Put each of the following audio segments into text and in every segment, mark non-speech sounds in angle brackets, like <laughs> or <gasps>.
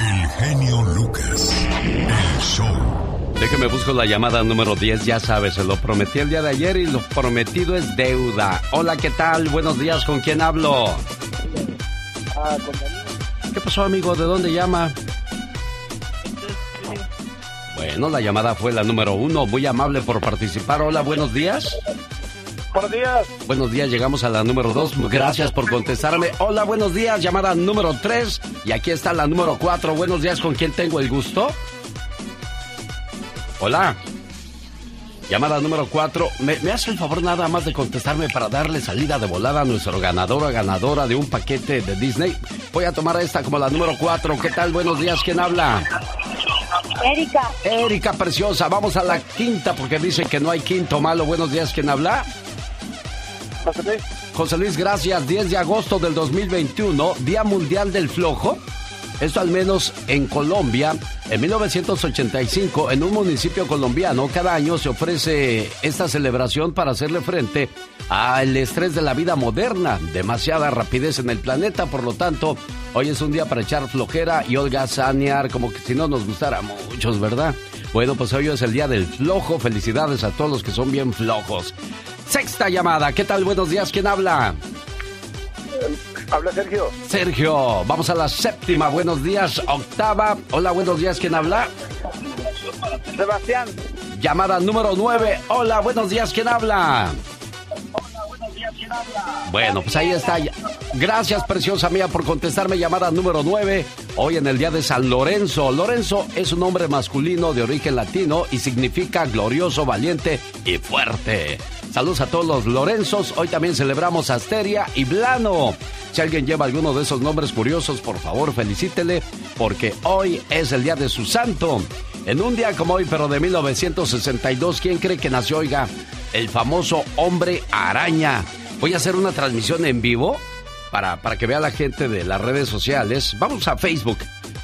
El genio Lucas. El show. Déjeme busco la llamada número 10, ya sabes, se lo prometí el día de ayer y lo prometido es deuda. Hola, ¿qué tal? Buenos días, ¿con quién hablo? Ah, ¿Qué pasó, amigo? ¿De dónde llama? Bueno, la llamada fue la número uno. Muy amable por participar. Hola, buenos días. Buenos días. Buenos días, llegamos a la número dos. Gracias por contestarme. Hola, buenos días. Llamada número tres. Y aquí está la número cuatro. Buenos días, ¿con quién tengo el gusto? Hola. Llamada número cuatro. ¿Me, ¿Me, hace el favor nada más de contestarme para darle salida de volada a nuestro ganador o ganadora de un paquete de Disney? Voy a tomar esta como la número cuatro. ¿Qué tal? Buenos días, ¿quién habla? Erika. Erika preciosa, vamos a la quinta porque dice que no hay quinto malo. Buenos días, ¿quién habla? José Luis. José gracias. 10 de agosto del 2021, Día Mundial del Flojo. Esto al menos en Colombia. En 1985, en un municipio colombiano, cada año se ofrece esta celebración para hacerle frente al estrés de la vida moderna. Demasiada rapidez en el planeta, por lo tanto, hoy es un día para echar flojera y holgazanear, como que si no nos gustara muchos, ¿verdad? Bueno, pues hoy es el día del flojo. Felicidades a todos los que son bien flojos. Sexta llamada. ¿Qué tal? Buenos días. ¿Quién habla? Habla Sergio. Sergio, vamos a la séptima. Buenos días. Octava. Hola, buenos días. ¿Quién habla? Sebastián. Llamada número nueve. Hola, buenos días. ¿Quién habla? Bueno, pues ahí está. Gracias, preciosa mía, por contestarme llamada número 9. Hoy en el día de San Lorenzo. Lorenzo es un hombre masculino de origen latino y significa glorioso, valiente y fuerte. Saludos a todos los Lorenzos. Hoy también celebramos Asteria y Blano. Si alguien lleva alguno de esos nombres curiosos, por favor felicítele, porque hoy es el día de su santo. En un día como hoy, pero de 1962, ¿quién cree que nació, oiga? El famoso hombre araña. Voy a hacer una transmisión en vivo para, para que vea la gente de las redes sociales. Vamos a Facebook,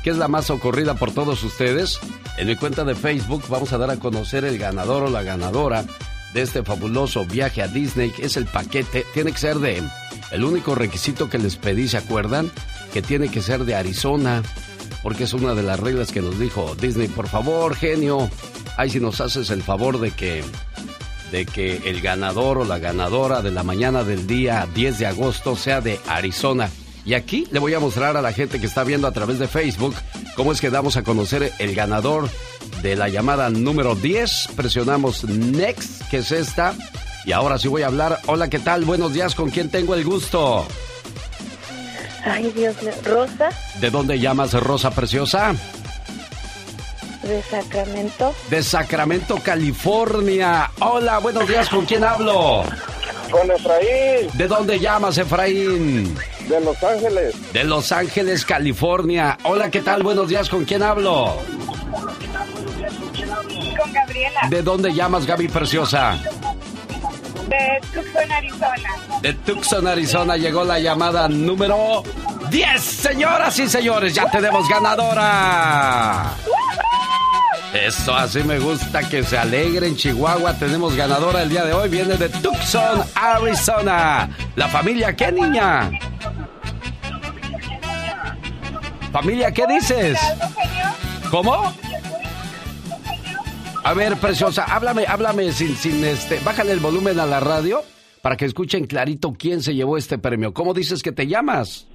que es la más ocurrida por todos ustedes. En mi cuenta de Facebook vamos a dar a conocer el ganador o la ganadora de este fabuloso viaje a Disney, es el paquete. Tiene que ser de... El único requisito que les pedí, ¿se acuerdan? Que tiene que ser de Arizona, porque es una de las reglas que nos dijo Disney. Por favor, genio, ahí si nos haces el favor de que de que el ganador o la ganadora de la mañana del día 10 de agosto sea de Arizona. Y aquí le voy a mostrar a la gente que está viendo a través de Facebook cómo es que damos a conocer el ganador de la llamada número 10. Presionamos Next, que es esta. Y ahora sí voy a hablar. Hola, ¿qué tal? Buenos días, ¿con quién tengo el gusto? Ay, Dios mío. ¿Rosa? ¿De dónde llamas, Rosa Preciosa? De Sacramento. De Sacramento, California. Hola, buenos días, ¿con quién hablo? Con Efraín. ¿De dónde llamas, Efraín? De Los Ángeles. De Los Ángeles, California. Hola, ¿qué tal? Buenos días, ¿con quién hablo? Con Gabriela. ¿De dónde llamas, Gaby Preciosa? De Tucson, Arizona. De Tucson, Arizona llegó la llamada número 10. Señoras y señores, ya tenemos ganadora. Eso así me gusta que se alegren. Chihuahua tenemos ganadora el día de hoy. Viene de Tucson, Arizona. ¿La familia qué, niña? ¿Familia qué dices? ¿Cómo? A ver, preciosa, háblame, háblame sin, sin este. Bájale el volumen a la radio para que escuchen clarito quién se llevó este premio. ¿Cómo dices que te llamas?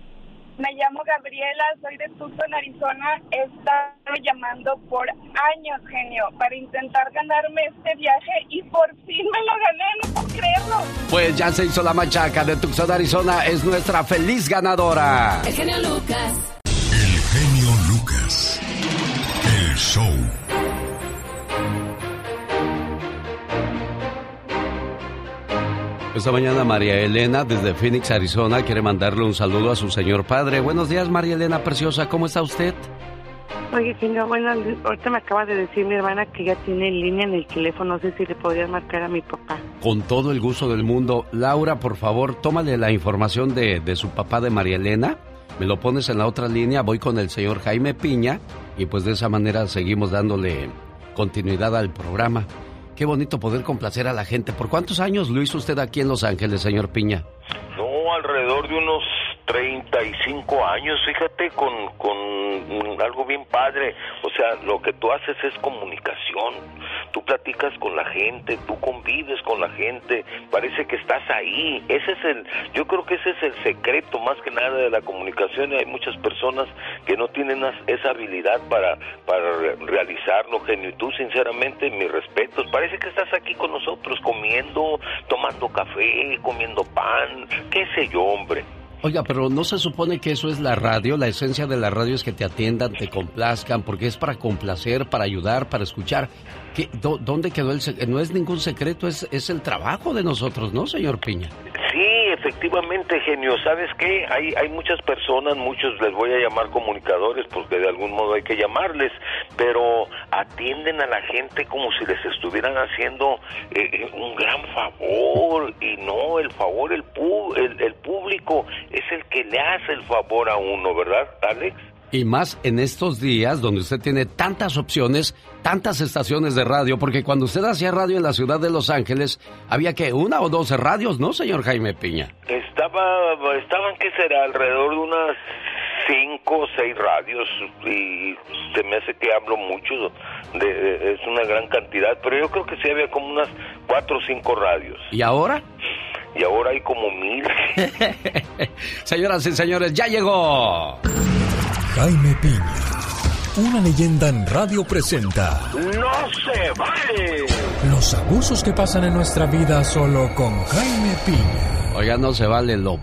Me llamo Gabriela, soy de Tucson, Arizona. He estado llamando por años, genio, para intentar ganarme este viaje y por fin me lo gané, no puedo creerlo. Pues ya se hizo la machaca de Tucson, Arizona. Es nuestra feliz ganadora. El genio Lucas. El genio Lucas. El show. Esta mañana María Elena desde Phoenix, Arizona, quiere mandarle un saludo a su señor padre. Buenos días, María Elena Preciosa, ¿cómo está usted? Oye, señor, bueno, ahorita me acaba de decir mi hermana que ya tiene línea en el teléfono, no sé si le podría marcar a mi papá. Con todo el gusto del mundo. Laura, por favor, tómale la información de, de su papá de María Elena, me lo pones en la otra línea, voy con el señor Jaime Piña y pues de esa manera seguimos dándole continuidad al programa. Qué bonito poder complacer a la gente. ¿Por cuántos años lo hizo usted aquí en Los Ángeles, señor Piña? No, alrededor de unos 35 años, fíjate, con, con algo bien padre. O sea, lo que tú haces es comunicación. Tú platicas con la gente, tú convives con la gente, parece que estás ahí. Ese es el, yo creo que ese es el secreto más que nada de la comunicación y hay muchas personas que no tienen esa habilidad para, para realizarlo, genio. Y tú, sinceramente, mis respetos. Parece que estás aquí con nosotros comiendo, tomando café, comiendo pan, qué sé yo, hombre. Oiga, pero ¿no se supone que eso es la radio? La esencia de la radio es que te atiendan, te complazcan, porque es para complacer, para ayudar, para escuchar. ¿Qué, ¿Dónde quedó el No es ningún secreto, es, es el trabajo de nosotros, ¿no, señor Piña? Sí, efectivamente, genio. ¿Sabes qué? Hay, hay muchas personas, muchos les voy a llamar comunicadores, porque de algún modo hay que llamarles, pero atienden a la gente como si les estuvieran haciendo eh, eh, un gran favor. Y no, el favor, el, el, el público es el que le hace el favor a uno, ¿verdad, Alex? Y más en estos días donde usted tiene tantas opciones, tantas estaciones de radio, porque cuando usted hacía radio en la ciudad de Los Ángeles, había que una o dos radios, ¿no, señor Jaime Piña? Estaba, estaban, ¿qué será? Alrededor de unas cinco o seis radios y se me hace que hablo mucho, de, es una gran cantidad, pero yo creo que sí había como unas cuatro o cinco radios. ¿Y ahora? Y ahora hay como mil. <laughs> Señoras y señores, ya llegó. Jaime Piña, una leyenda en radio presenta. ¡No se vale! Los abusos que pasan en nuestra vida solo con Jaime Piña. Oiga, no se vale lo,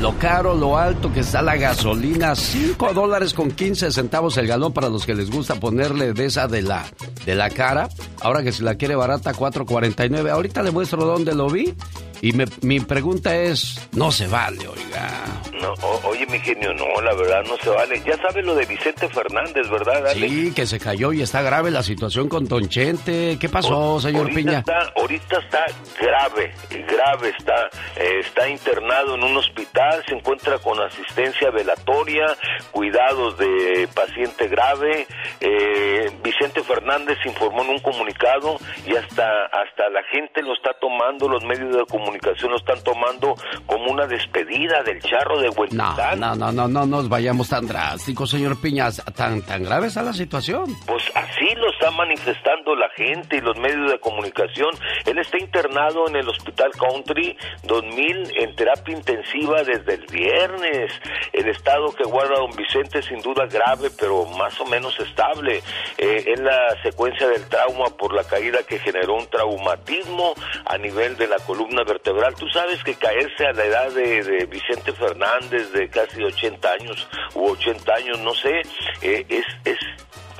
lo caro, lo alto que está la gasolina. 5 dólares con 15 centavos el galón para los que les gusta ponerle de esa de la, de la cara. Ahora que si la quiere barata, 4.49. Ahorita le muestro dónde lo vi y mi pregunta es, no se vale, oiga. No, oye, mi genio, no, la verdad no se vale. Ya sabe lo de Vicente Fernández, ¿verdad? Sí, que se cayó y está grave la situación con Tonchente. ¿Qué pasó, señor Piña? Está, ahorita está grave, grave está. Eh, está internado en un hospital, se encuentra con asistencia velatoria, cuidados de paciente grave. Eh, Vicente Fernández informó en un comunicado y hasta, hasta la gente lo está tomando, los medios de comunicación comunicación lo están tomando como una despedida del charro de Huentitán. No, no, no, no, no nos vayamos tan drásticos, señor Piñas. ¿Tan, tan grave está la situación? Pues así lo está manifestando la gente y los medios de comunicación. Él está internado en el Hospital Country 2000 en terapia intensiva desde el viernes. El estado que guarda don Vicente sin duda grave, pero más o menos estable. Eh, es la secuencia del trauma por la caída que generó un traumatismo a nivel de la columna vertebral Tú sabes que caerse a la edad de, Vicente Fernández de casi 80 años u 80 años, no sé, eh, es, es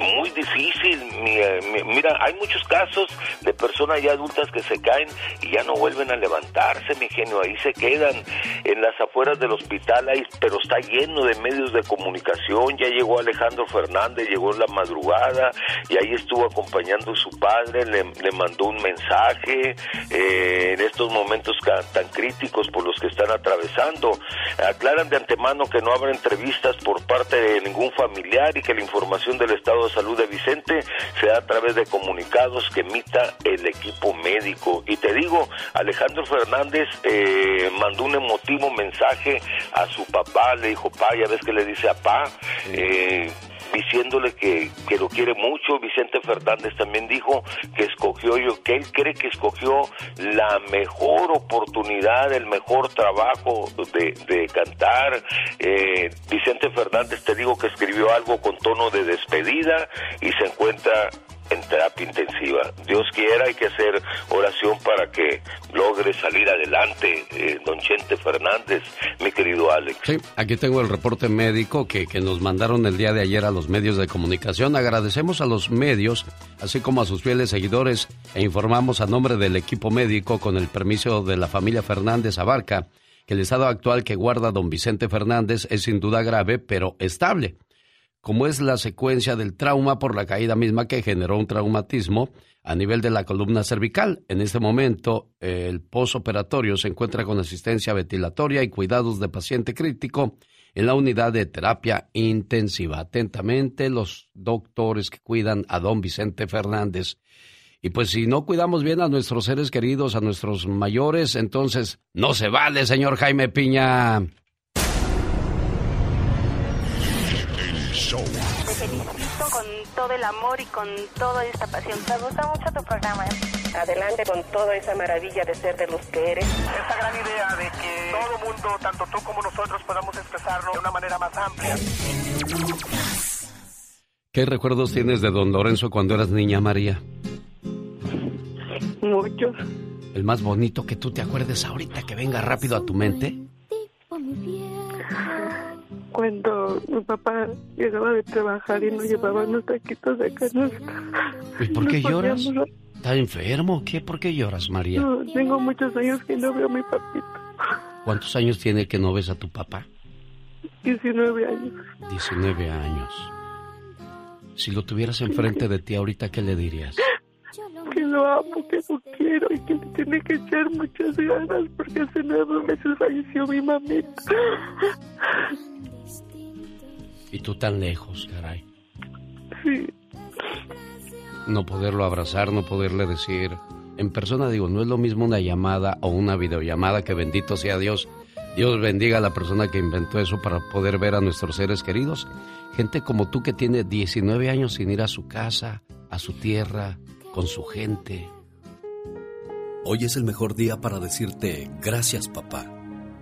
muy difícil. Mira, hay muchos casos de personas ya adultas que se caen y ya no vuelven a levantarse, mi genio. Ahí se quedan en las afueras del hospital, ahí, pero está lleno de medios de comunicación. Ya llegó Alejandro Fernández, llegó en la madrugada y ahí estuvo acompañando a su padre, le, mandó un mensaje eh, en estos momentos tan críticos por los que están atravesando. Aclaran de antemano que no habrá entrevistas por parte de ningún familiar y que la información del Estado Salud de Vicente se da a través de comunicados que emita el equipo médico. Y te digo, Alejandro Fernández eh, mandó un emotivo mensaje a su papá, le dijo, pa, ya ves que le dice a pa, eh, diciéndole que, que, lo quiere mucho. Vicente Fernández también dijo que escogió yo, que él cree que escogió la mejor oportunidad, el mejor trabajo de, de cantar. Eh, Vicente Fernández te digo que escribió algo con tono de despedida y se encuentra en terapia intensiva. Dios quiera, hay que hacer oración para que logre salir adelante, eh, don Chente Fernández, mi querido Alex. Sí, aquí tengo el reporte médico que, que nos mandaron el día de ayer a los medios de comunicación. Agradecemos a los medios, así como a sus fieles seguidores, e informamos a nombre del equipo médico, con el permiso de la familia Fernández Abarca, que el estado actual que guarda don Vicente Fernández es sin duda grave, pero estable como es la secuencia del trauma por la caída misma que generó un traumatismo a nivel de la columna cervical. En este momento, el posoperatorio se encuentra con asistencia ventilatoria y cuidados de paciente crítico en la unidad de terapia intensiva. Atentamente, los doctores que cuidan a don Vicente Fernández. Y pues si no cuidamos bien a nuestros seres queridos, a nuestros mayores, entonces no se vale, señor Jaime Piña. Te felicito con todo el amor y con toda esta pasión. Me gusta mucho tu programa. Adelante con toda esa maravilla de ser de los que eres. Esa gran idea de que todo mundo, tanto tú como nosotros, podamos expresarlo de una manera más amplia. ¿Qué recuerdos tienes de don Lorenzo cuando eras niña María? Muchos. ¿El más bonito que tú te acuerdes ahorita que venga rápido a tu mente? Cuando mi papá llegaba de trabajar y nos llevaba unos taquitos de canasta. ¿Y por qué lloras? ¿Está enfermo? ¿Qué? ¿Por qué lloras, María? No, tengo muchos años que no veo a mi papito. ¿Cuántos años tiene que no ves a tu papá? 19 años. 19 años. Si lo tuvieras enfrente de ti ahorita, ¿qué le dirías? Que lo amo, que lo quiero y que le tiene que echar muchas ganas porque hace nueve meses falleció mi mamita. Y tú tan lejos, caray. Sí. No poderlo abrazar, no poderle decir. En persona digo, no es lo mismo una llamada o una videollamada que bendito sea Dios. Dios bendiga a la persona que inventó eso para poder ver a nuestros seres queridos. Gente como tú que tiene 19 años sin ir a su casa, a su tierra, con su gente. Hoy es el mejor día para decirte gracias papá,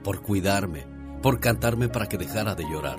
por cuidarme, por cantarme para que dejara de llorar,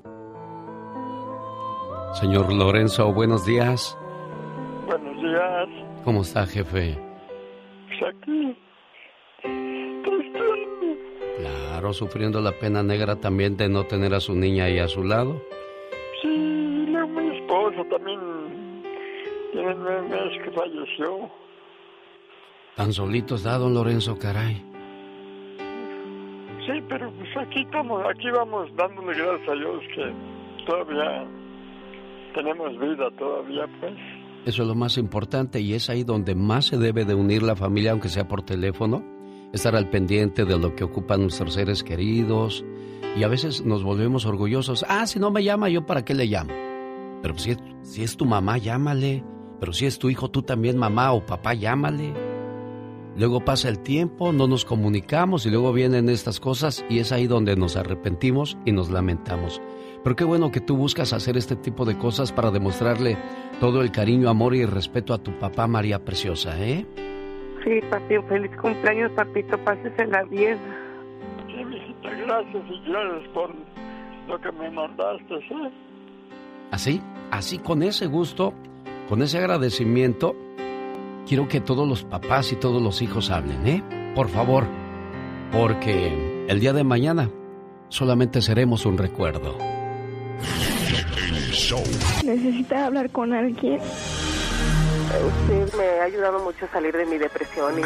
Señor Lorenzo, buenos días. Buenos días. ¿Cómo está, jefe? Pues aquí. Claro, sufriendo la pena negra también de no tener a su niña ahí a su lado. Sí, mi esposo también tiene nueve meses que falleció. Tan solito está don Lorenzo, caray. Sí, pero pues aquí estamos, aquí vamos dándole gracias a Dios que todavía tenemos vida todavía, pues. Eso es lo más importante y es ahí donde más se debe de unir la familia, aunque sea por teléfono, estar al pendiente de lo que ocupan nuestros seres queridos y a veces nos volvemos orgullosos. Ah, si no me llama, ¿yo para qué le llamo? Pero si es, si es tu mamá, llámale. Pero si es tu hijo, tú también, mamá o papá, llámale. Luego pasa el tiempo, no nos comunicamos y luego vienen estas cosas y es ahí donde nos arrepentimos y nos lamentamos. Pero qué bueno que tú buscas hacer este tipo de cosas para demostrarle todo el cariño, amor y respeto a tu papá María Preciosa, ¿eh? Sí, papi, feliz cumpleaños, papito, pásesela bien. Sí, mijita, gracias y gracias por lo que me mandaste, ¿sí? Así, así con ese gusto, con ese agradecimiento, quiero que todos los papás y todos los hijos hablen, ¿eh? Por favor, porque el día de mañana solamente seremos un recuerdo. Necesita hablar con alguien. Usted me ha ayudado mucho a salir de mi depresión y...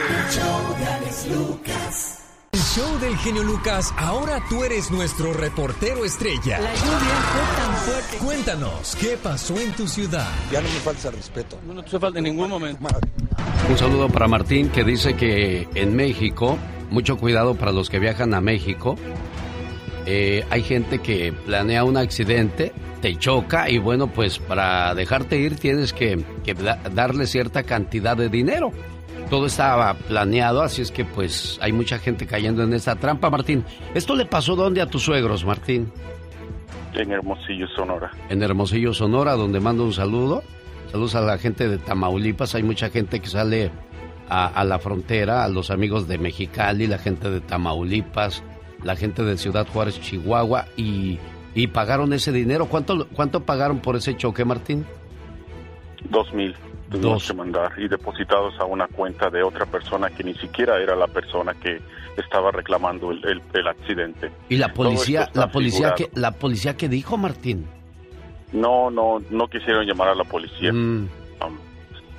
El show del genio Lucas, ahora tú eres nuestro reportero estrella. La lluvia fue tan fuerte. Cuéntanos, ¿qué pasó en tu ciudad? Ya no me falta respeto. No, no te falta en ningún momento. Un saludo para Martín que dice que en México, mucho cuidado para los que viajan a México, eh, hay gente que planea un accidente, te choca y bueno, pues para dejarte ir tienes que, que da- darle cierta cantidad de dinero. Todo estaba planeado, así es que pues hay mucha gente cayendo en esta trampa, Martín. ¿Esto le pasó dónde a tus suegros, Martín? En Hermosillo, Sonora. En Hermosillo, Sonora, donde mando un saludo. Saludos a la gente de Tamaulipas. Hay mucha gente que sale a, a la frontera, a los amigos de Mexicali, la gente de Tamaulipas, la gente de Ciudad Juárez, Chihuahua, y, y pagaron ese dinero. ¿Cuánto, ¿Cuánto pagaron por ese choque, Martín? Dos mil. tuvimos Dos. que mandar y depositados a una cuenta de otra persona que ni siquiera era la persona que estaba reclamando el, el- el accidente. ¿Y la policía, la policía figurado. que, la policía que dijo, Martín? No, no, no quisieron llamar a la policía. Mm. Um,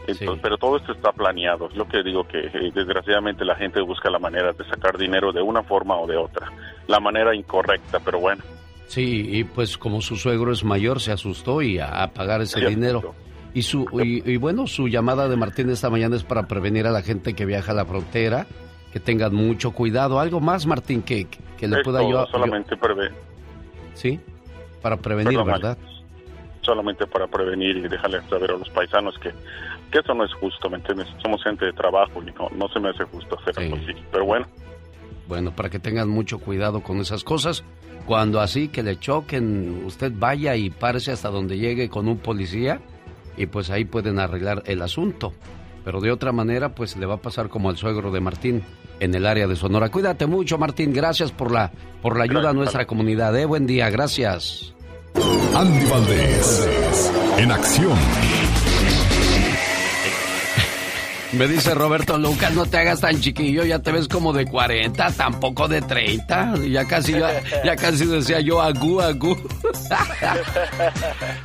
entonces, Pero todo esto está planeado. Es lo que digo que eh, desgraciadamente la gente busca la manera de sacar dinero de una forma o de otra. La manera incorrecta, pero bueno. Sí, y pues como su suegro es mayor, se asustó y a, a pagar ese Sí, dinero. Y, su, y, y bueno, su llamada de Martín esta mañana es para prevenir a la gente que viaja a la frontera, que tengan mucho cuidado. ¿Algo más, Martín, que, que le Es pueda todo, yo... solamente prevé. Sí, para prevenir, Perdón, ¿verdad? solamente para prevenir y dejarles saber a los paisanos que, que eso no es justo, ¿me entiendes? Somos gente de trabajo y no, no se me hace justo hacer algo así. Pero bueno, Bueno, para que tengan mucho cuidado con esas cosas. Cuando así que le choquen, usted vaya y párese hasta donde llegue con un policía y pues ahí pueden arreglar el asunto. Pero de otra manera, pues le va a pasar como al suegro de Martín en el área de Sonora. Cuídate mucho, Martín. Gracias por la, por la ayuda a nuestra comunidad. ¿eh? Buen día, gracias. Andy Valdés, en acción. Me dice Roberto Lucas, no te hagas tan chiquillo, ya te ves como de 40, tampoco de 30. Ya casi, ya, ya casi decía yo agú, agú. <laughs>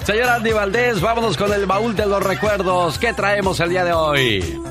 Señor Andy Valdés, vámonos con el baúl de los recuerdos. ¿Qué traemos el día de hoy?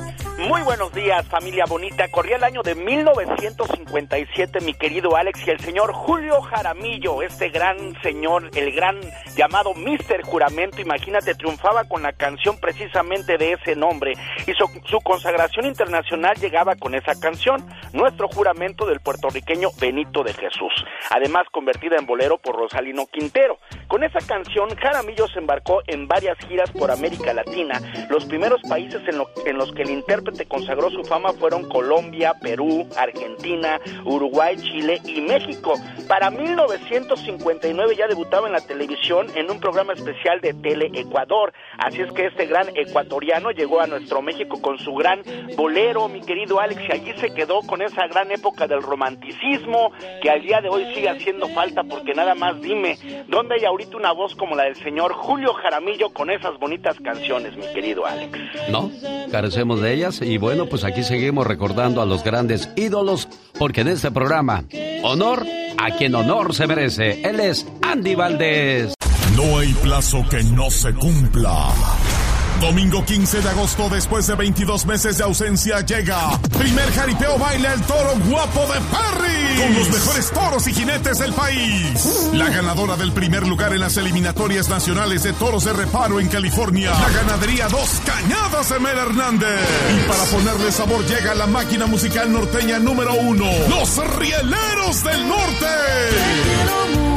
Muy buenos días, familia bonita. Corría el año de 1957, mi querido Alex, y el señor Julio Jaramillo, este gran señor, el gran llamado Mister Juramento, imagínate, triunfaba con la canción precisamente de ese nombre. Y su, consagración internacional llegaba con esa canción, Nuestro Juramento del puertorriqueño Benito de Jesús. Además, convertida en bolero por Rosalino Quintero. Con esa canción, Jaramillo se embarcó en varias giras por América Latina. Los primeros países en, en los que el intérprete consagró su fama fueron Colombia, Perú, Argentina, Uruguay, Chile y México. Para 1959 ya debutaba en la televisión en un programa especial de Tele Ecuador. Así es que este gran ecuatoriano llegó a nuestro México con su gran bolero, mi querido Alex, y allí se quedó con esa gran época del romanticismo que al día de hoy sigue haciendo falta porque nada más dime, ¿dónde hay ahorita una voz como la del señor Julio Jaramillo con esas bonitas canciones, mi querido Alex? No, carecemos de ellas y bueno, pues aquí seguimos recordando a los grandes ídolos porque en este programa, honor a quien honor se merece. Él es Andy Valdés. No hay plazo que no se cumpla. Domingo 15 de agosto, después de 22 meses de ausencia, llega primer jaripeo baila el toro guapo de Perry. Con los mejores toros y jinetes del país. La ganadora del primer lugar en las eliminatorias nacionales de toros de reparo en California. La ganadería Dos Cañadas de Mel Hernández. Y para ponerle sabor llega la máquina musical norteña número uno. Los Rieleros del Norte.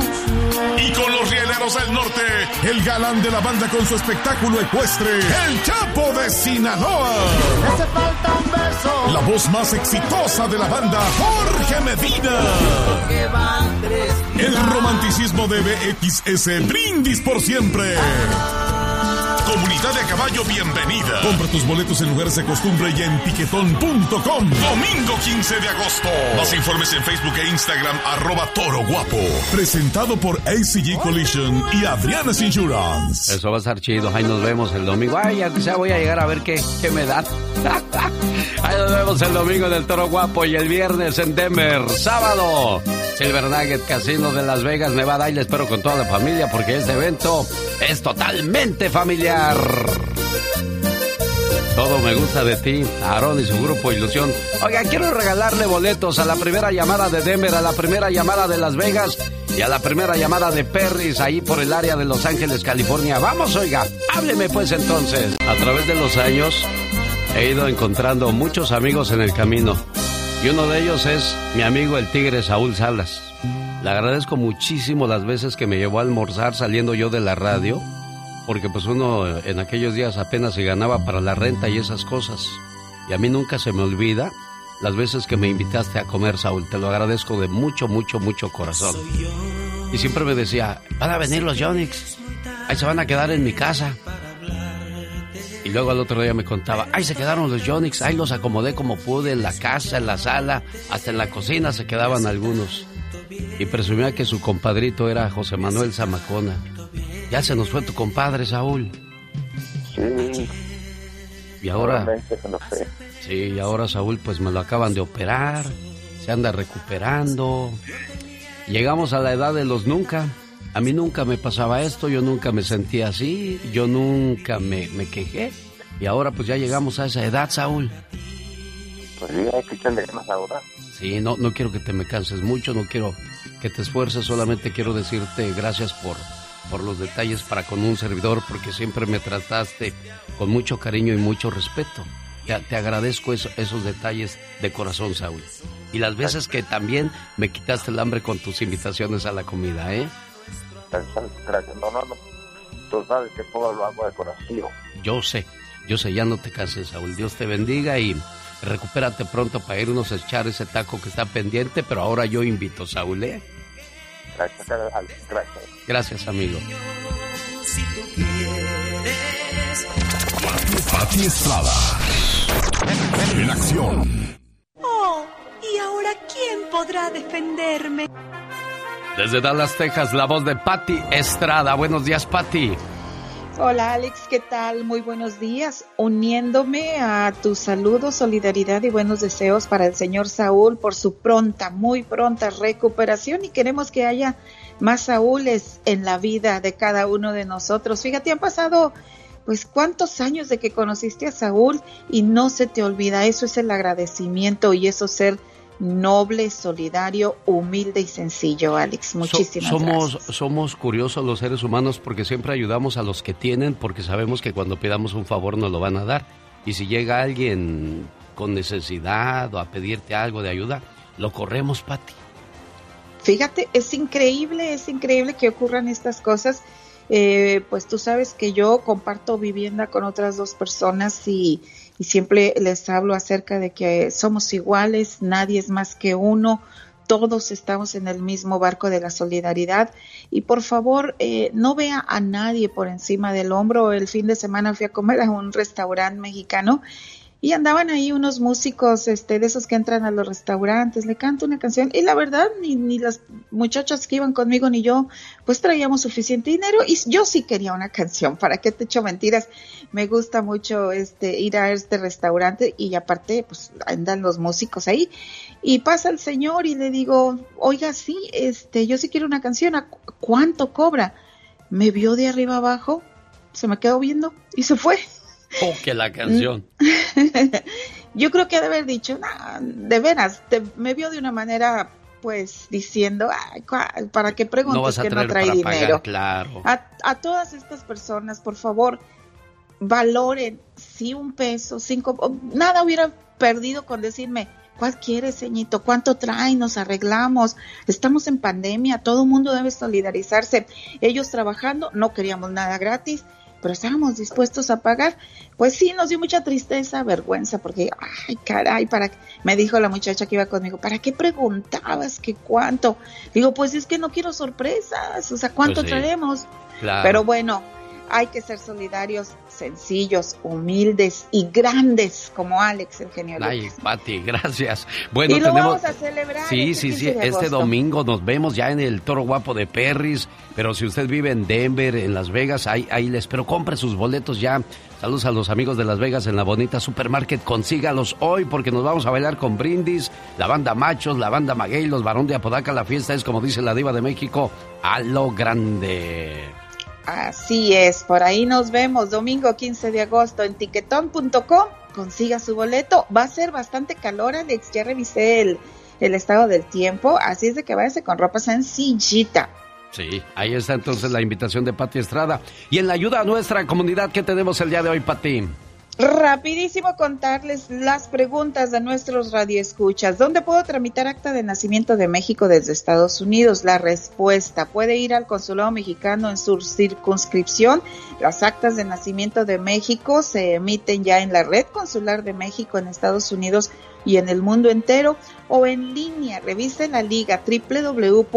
Y con los Rieleros del Norte, el galán de la banda con su espectáculo ecuestre, el Chapo de Sinaloa. Hace falta un beso. La voz más exitosa de la banda, Jorge Medina. El romanticismo de BXS, brindis por siempre. Comunidad de caballo, bienvenida. Compra tus boletos en lugares de costumbre y en tiquetón.com. Domingo 15 de agosto. Más informes en Facebook e Instagram, arroba toro guapo. Presentado por ACG Collision y Adriana's Insurance. Eso va a estar chido. Ahí nos vemos el domingo. Ay, aunque sea voy a llegar a ver qué, qué me dan. <laughs> Ahí nos vemos el domingo en el Toro Guapo y el viernes en Denver. Sábado, Silver Nugget Casino de Las Vegas, Nevada. Y le espero con toda la familia porque este evento es totalmente familiar. Todo me gusta de ti, Aarón y su grupo Ilusión. Oiga, quiero regalarle boletos a la primera llamada de Denver, a la primera llamada de Las Vegas y a la primera llamada de Perris ahí por el área de Los Ángeles, California. Vamos, oiga, hábleme pues entonces. A través de los años he ido encontrando muchos amigos en el camino y uno de ellos es mi amigo el tigre Saúl Salas. Le agradezco muchísimo las veces que me llevó a almorzar saliendo yo de la radio porque pues uno en aquellos días apenas se ganaba para la renta y esas cosas. Y a mí nunca se me olvida las veces que me invitaste a comer, Saúl. Te lo agradezco de mucho, mucho, mucho corazón. Y siempre me decía, van a venir los Yonix, ahí se van a quedar en mi casa. Y luego al otro día me contaba, ahí se quedaron los Yonix, ahí los acomodé como pude, en la casa, en la sala, hasta en la cocina se quedaban algunos. Y presumía que su compadrito era José Manuel Zamacona. Ya se nos fue tu compadre, Saúl. Sí. Y ahora... Sí, y ahora Saúl pues me lo acaban de operar, se anda recuperando. Llegamos a la edad de los nunca. A mí nunca me pasaba esto, yo nunca me sentía así, yo nunca me, me quejé. Y ahora pues ya llegamos a esa edad, Saúl. Pues sí, hay que echarle más ahora. Sí, no, no quiero que te me canses mucho, no quiero que te esfuerces, solamente quiero decirte gracias por, por los detalles para con un servidor, porque siempre me trataste con mucho cariño y mucho respeto. Te, te agradezco esos detalles de corazón, Saúl. Y las veces que también me quitaste el hambre con tus invitaciones a la comida, ¿eh? Gracias, no, no, no. Tú sabes que todo lo hago de corazón. Yo sé, yo sé, ya no te canses, Saúl. Dios te bendiga y recupérate pronto para irnos a echar ese taco que está pendiente, pero ahora yo invito, Saúl, ¿eh? Gracias, gracias. Gracias, amigo. Pati Estrada. En acción. Oh, ¿y ahora quién podrá defenderme? Desde Dallas, Texas, la voz de Patti Estrada. Buenos días, Patti. Hola Alex, ¿qué tal? Muy buenos días. Uniéndome a tu saludo, solidaridad y buenos deseos para el señor Saúl por su pronta, muy pronta recuperación y queremos que haya más Saúles en la vida de cada uno de nosotros. Fíjate, han pasado pues cuántos años de que conociste a Saúl y no se te olvida. Eso es el agradecimiento y eso ser noble, solidario, humilde y sencillo, Alex. Muchísimas somos, gracias. Somos curiosos los seres humanos porque siempre ayudamos a los que tienen porque sabemos que cuando pidamos un favor nos lo van a dar. Y si llega alguien con necesidad o a pedirte algo de ayuda, lo corremos, Pati. Fíjate, es increíble, es increíble que ocurran estas cosas. Eh, pues tú sabes que yo comparto vivienda con otras dos personas y y siempre les hablo acerca de que somos iguales, nadie es más que uno, todos estamos en el mismo barco de la solidaridad y por favor eh, no vea a nadie por encima del hombro. El fin de semana fui a comer a un restaurante mexicano y andaban ahí unos músicos este de esos que entran a los restaurantes, le canto una canción y la verdad ni, ni las muchachas que iban conmigo ni yo pues traíamos suficiente dinero y yo sí quería una canción, ¿para qué te echo mentiras? Me gusta mucho este ir a este restaurante y aparte pues andan los músicos ahí y pasa el señor y le digo, "Oiga, sí, este yo sí quiero una canción, ¿a cuánto cobra?" Me vio de arriba abajo, se me quedó viendo y se fue. Oh, que la canción. <laughs> Yo creo que ha de haber dicho, de veras, me vio de una manera, pues, diciendo, Ay, ¿para qué preguntas que no trae dinero? claro. A, a, todas estas personas, por favor, valoren si un peso, cinco, nada hubiera perdido con decirme, ¿cuál quieres, ceñito? ¿Cuánto trae? Nos arreglamos. Estamos en pandemia, todo el mundo debe solidarizarse. Ellos trabajando, no queríamos nada gratis pero estábamos dispuestos a pagar. Pues sí, nos dio mucha tristeza, vergüenza, porque, ay, caray, para me dijo la muchacha que iba conmigo, ¿para qué preguntabas que cuánto? Digo, pues es que no quiero sorpresas, o sea, ¿cuánto Pues sí. Claro. Pero bueno, hay que ser solidarios, sencillos, humildes y grandes, como Alex, el genio Ay. Pati, <laughs> gracias. Bueno, y lo tenemos. vamos a celebrar. Sí, este sí, sí. 15 de Este agosto. domingo nos vemos ya en el Toro Guapo de Perris. Pero si usted vive en Denver, en Las Vegas, ahí, ahí les. Pero compre sus boletos ya. Saludos a los amigos de Las Vegas en la bonita Supermarket. Consígalos hoy porque nos vamos a bailar con Brindis, la banda Machos, la banda Maguey, los Barón de Apodaca. La fiesta es, como dice la Diva de México, a lo grande. Así es, por ahí nos vemos domingo 15 de agosto en tiquetón.com. Consiga su boleto. Va a ser bastante calor, Alex. Ya revisé el, estado del tiempo. Así es de que váyase con ropa sencillita. Sí, ahí está entonces la invitación de Pati Estrada. Y en la ayuda a nuestra comunidad, ¿qué tenemos el día de hoy, Pati? Rapidísimo contarles las preguntas de nuestros radioescuchas. ¿Dónde puedo tramitar acta de nacimiento de México desde Estados Unidos? La respuesta, puede ir al consulado mexicano en su circunscripción. Las actas de nacimiento de México se emiten ya en la red consular de México en Estados Unidos y en el mundo entero o en línea. Revise la liga www.gov.mx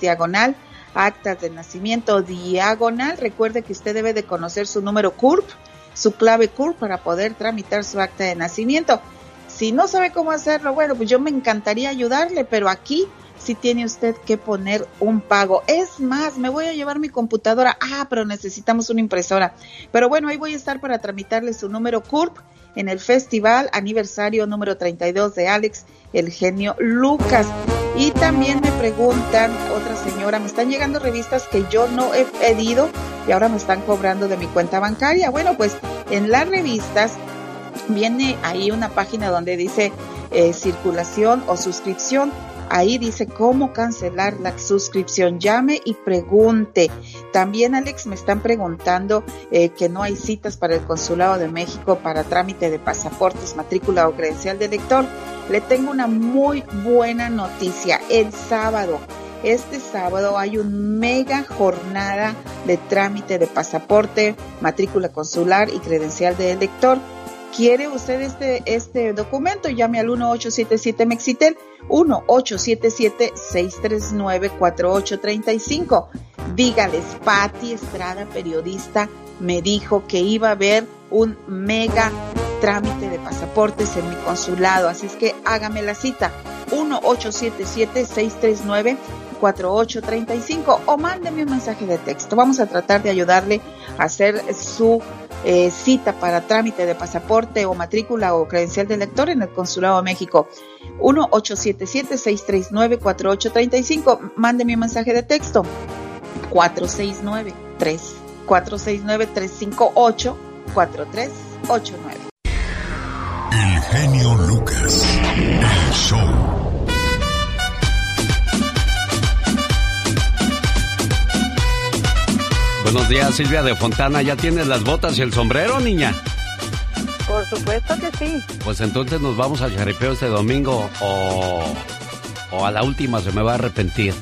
diagonal actas de nacimiento diagonal. Recuerde que usted debe de conocer su número CURP, su clave CURP para poder tramitar su acta de nacimiento. Si no sabe cómo hacerlo, bueno, pues yo me encantaría ayudarle, pero aquí si tiene usted que poner un pago. Es más, me voy a llevar mi computadora. Ah, pero necesitamos una impresora. Pero bueno, ahí voy a estar para tramitarle su número CURP en el festival aniversario número 32 de Alex, el genio Lucas. Y también me preguntan, otra señora, me están llegando revistas que yo no he pedido y ahora me están cobrando de mi cuenta bancaria. Bueno, pues en las revistas viene ahí una página donde dice eh, circulación o suscripción Ahí dice cómo cancelar la suscripción. Llame y pregunte. También, Alex, me están preguntando eh, que no hay citas para el Consulado de México para trámite de pasaportes, matrícula o credencial de lector. Le tengo una muy buena noticia. El sábado este sábado hay un mega jornada de trámite de pasaporte, matrícula consular y credencial de elector. ¿Quiere usted este, este documento? Llame al 1877 Mexitel 1-877-639-4835. Dígales, Patti Estrada, periodista, me dijo que iba a haber un mega trámite de pasaportes en mi consulado. Así es que hágame la cita. 1-877-639-4835 o mándeme un mensaje de texto. Vamos a tratar de ayudarle a hacer su eh, cita para trámite de pasaporte o matrícula o credencial de lector en el Consulado de México. 1-877-639-4835. Mándeme un mensaje de texto. 469 3 469 358 4389. El genio Lucas. El show. Buenos días, Silvia de Fontana. ¿Ya tienes las botas y el sombrero, niña? Por supuesto que sí. Pues entonces nos vamos al jaripeo este domingo o, o a la última se me va a arrepentir.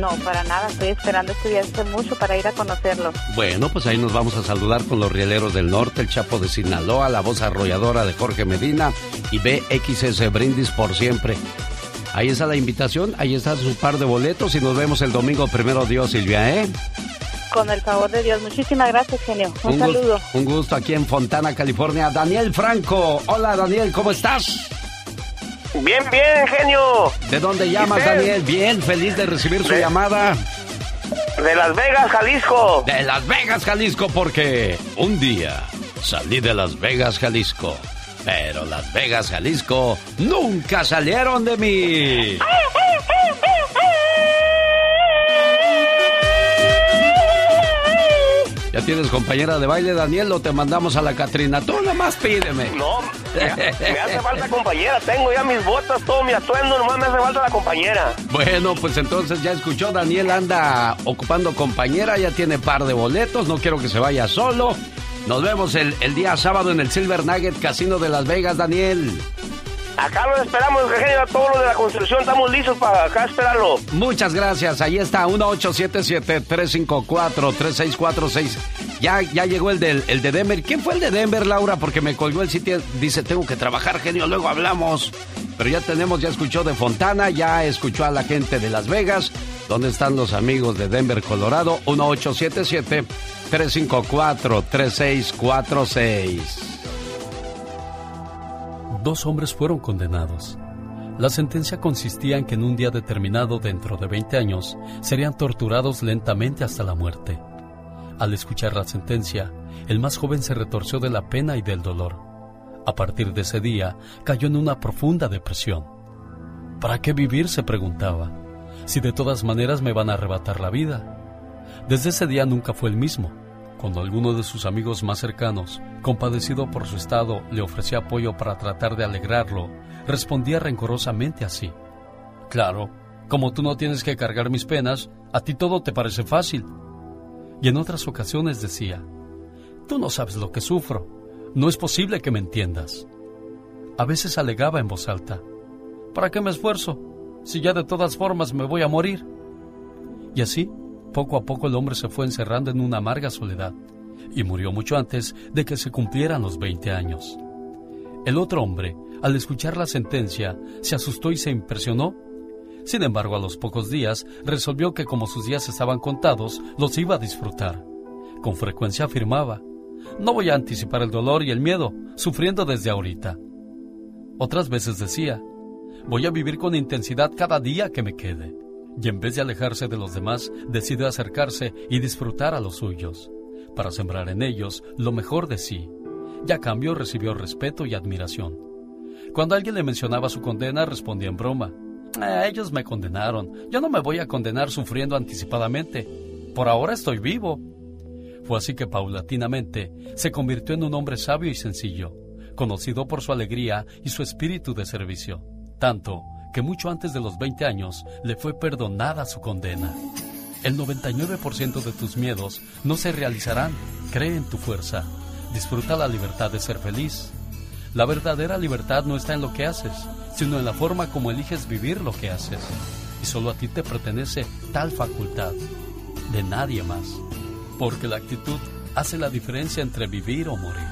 No, para nada. Estoy esperando estudiarse mucho para ir a conocerlo. Bueno, pues ahí nos vamos a saludar con los Rieleros del Norte, el Chapo de Sinaloa, la voz arrolladora de Jorge Medina y BXS Brindis por siempre. Ahí está la invitación, ahí está su par de boletos y nos vemos el domingo primero Dios, Silvia, ¿eh? Con el favor de Dios. Muchísimas gracias, genio. Un, saludo. un gusto aquí en Fontana, California. Daniel Franco. Hola, Daniel, ¿cómo estás? Bien, bien, genio. ¿De dónde llamas, Daniel? Bien, feliz de recibir su llamada. De Las Vegas, Jalisco. De Las Vegas, Jalisco, porque un día salí de Las Vegas, Jalisco. Pero Las Vegas, Jalisco nunca salieron de mí. ¿Ya tienes compañera de baile, Daniel, o te mandamos a la Catrina? Tú nomás pídeme. No, me, hace falta compañera. Tengo ya mis botas, todo mi atuendo, nomás me hace falta la compañera. Bueno, pues entonces ya escuchó, Daniel anda ocupando compañera, ya tiene par de boletos, no quiero que se vaya solo. Nos vemos el, el día sábado en el Silver Nugget Casino de Las Vegas, Daniel. Acá lo esperamos, genio, todo lo de la construcción, estamos listos para acá esperarlo. Muchas gracias, ahí está, 1877-354-3646. Ya, ya llegó el, del, el de Denver. ¿Quién fue el de Denver, Laura? Porque me colgó el sitio, dice, tengo que trabajar, genio, luego hablamos. Pero ya tenemos, ya escuchó de Fontana, ya escuchó a la gente de Las Vegas. ¿Dónde están los amigos de Denver, Colorado? 1877-354-3646 dos hombres fueron condenados. La sentencia consistía en que en un día determinado dentro de 20 años serían torturados lentamente hasta la muerte. Al escuchar la sentencia, el más joven se retorció de la pena y del dolor. A partir de ese día, cayó en una profunda depresión. ¿Para qué vivir? se preguntaba, si de todas maneras me van a arrebatar la vida. Desde ese día nunca fue el mismo. Cuando alguno de sus amigos más cercanos, compadecido por su estado, le ofrecía apoyo para tratar de alegrarlo, respondía rencorosamente así. Claro, como tú no tienes que cargar mis penas, a ti todo te parece fácil. Y en otras ocasiones decía, tú no sabes lo que sufro, no es posible que me entiendas. A veces alegaba en voz alta, ¿para qué me esfuerzo? Si ya de todas formas me voy a morir. Y así, poco a poco el hombre se fue encerrando en una amarga soledad y murió mucho antes de que se cumplieran los 20 años. El otro hombre, al escuchar la sentencia, se asustó y se impresionó. Sin embargo, a los pocos días resolvió que como sus días estaban contados, los iba a disfrutar. Con frecuencia afirmaba, no voy a anticipar el dolor y el miedo, sufriendo desde ahorita. Otras veces decía, Voy a vivir con intensidad cada día que me quede. Y en vez de alejarse de los demás, decide acercarse y disfrutar a los suyos, para sembrar en ellos lo mejor de sí. Y a cambio recibió respeto y admiración. Cuando alguien le mencionaba su condena, respondía en broma. "Eh, ellos me condenaron. Yo no me voy a condenar sufriendo anticipadamente. Por ahora estoy vivo. Fue así que paulatinamente se convirtió en un hombre sabio y sencillo, conocido por su alegría y su espíritu de servicio, tanto que mucho antes de los 20 años le fue perdonada su condena. El 99% de tus miedos no se realizarán. Cree en tu fuerza. Disfruta la libertad de ser feliz. La verdadera libertad no está en lo que haces, sino en la forma como eliges vivir lo que haces. Y solo a ti te pertenece tal facultad, de nadie más. Porque la actitud hace la diferencia entre vivir o morir.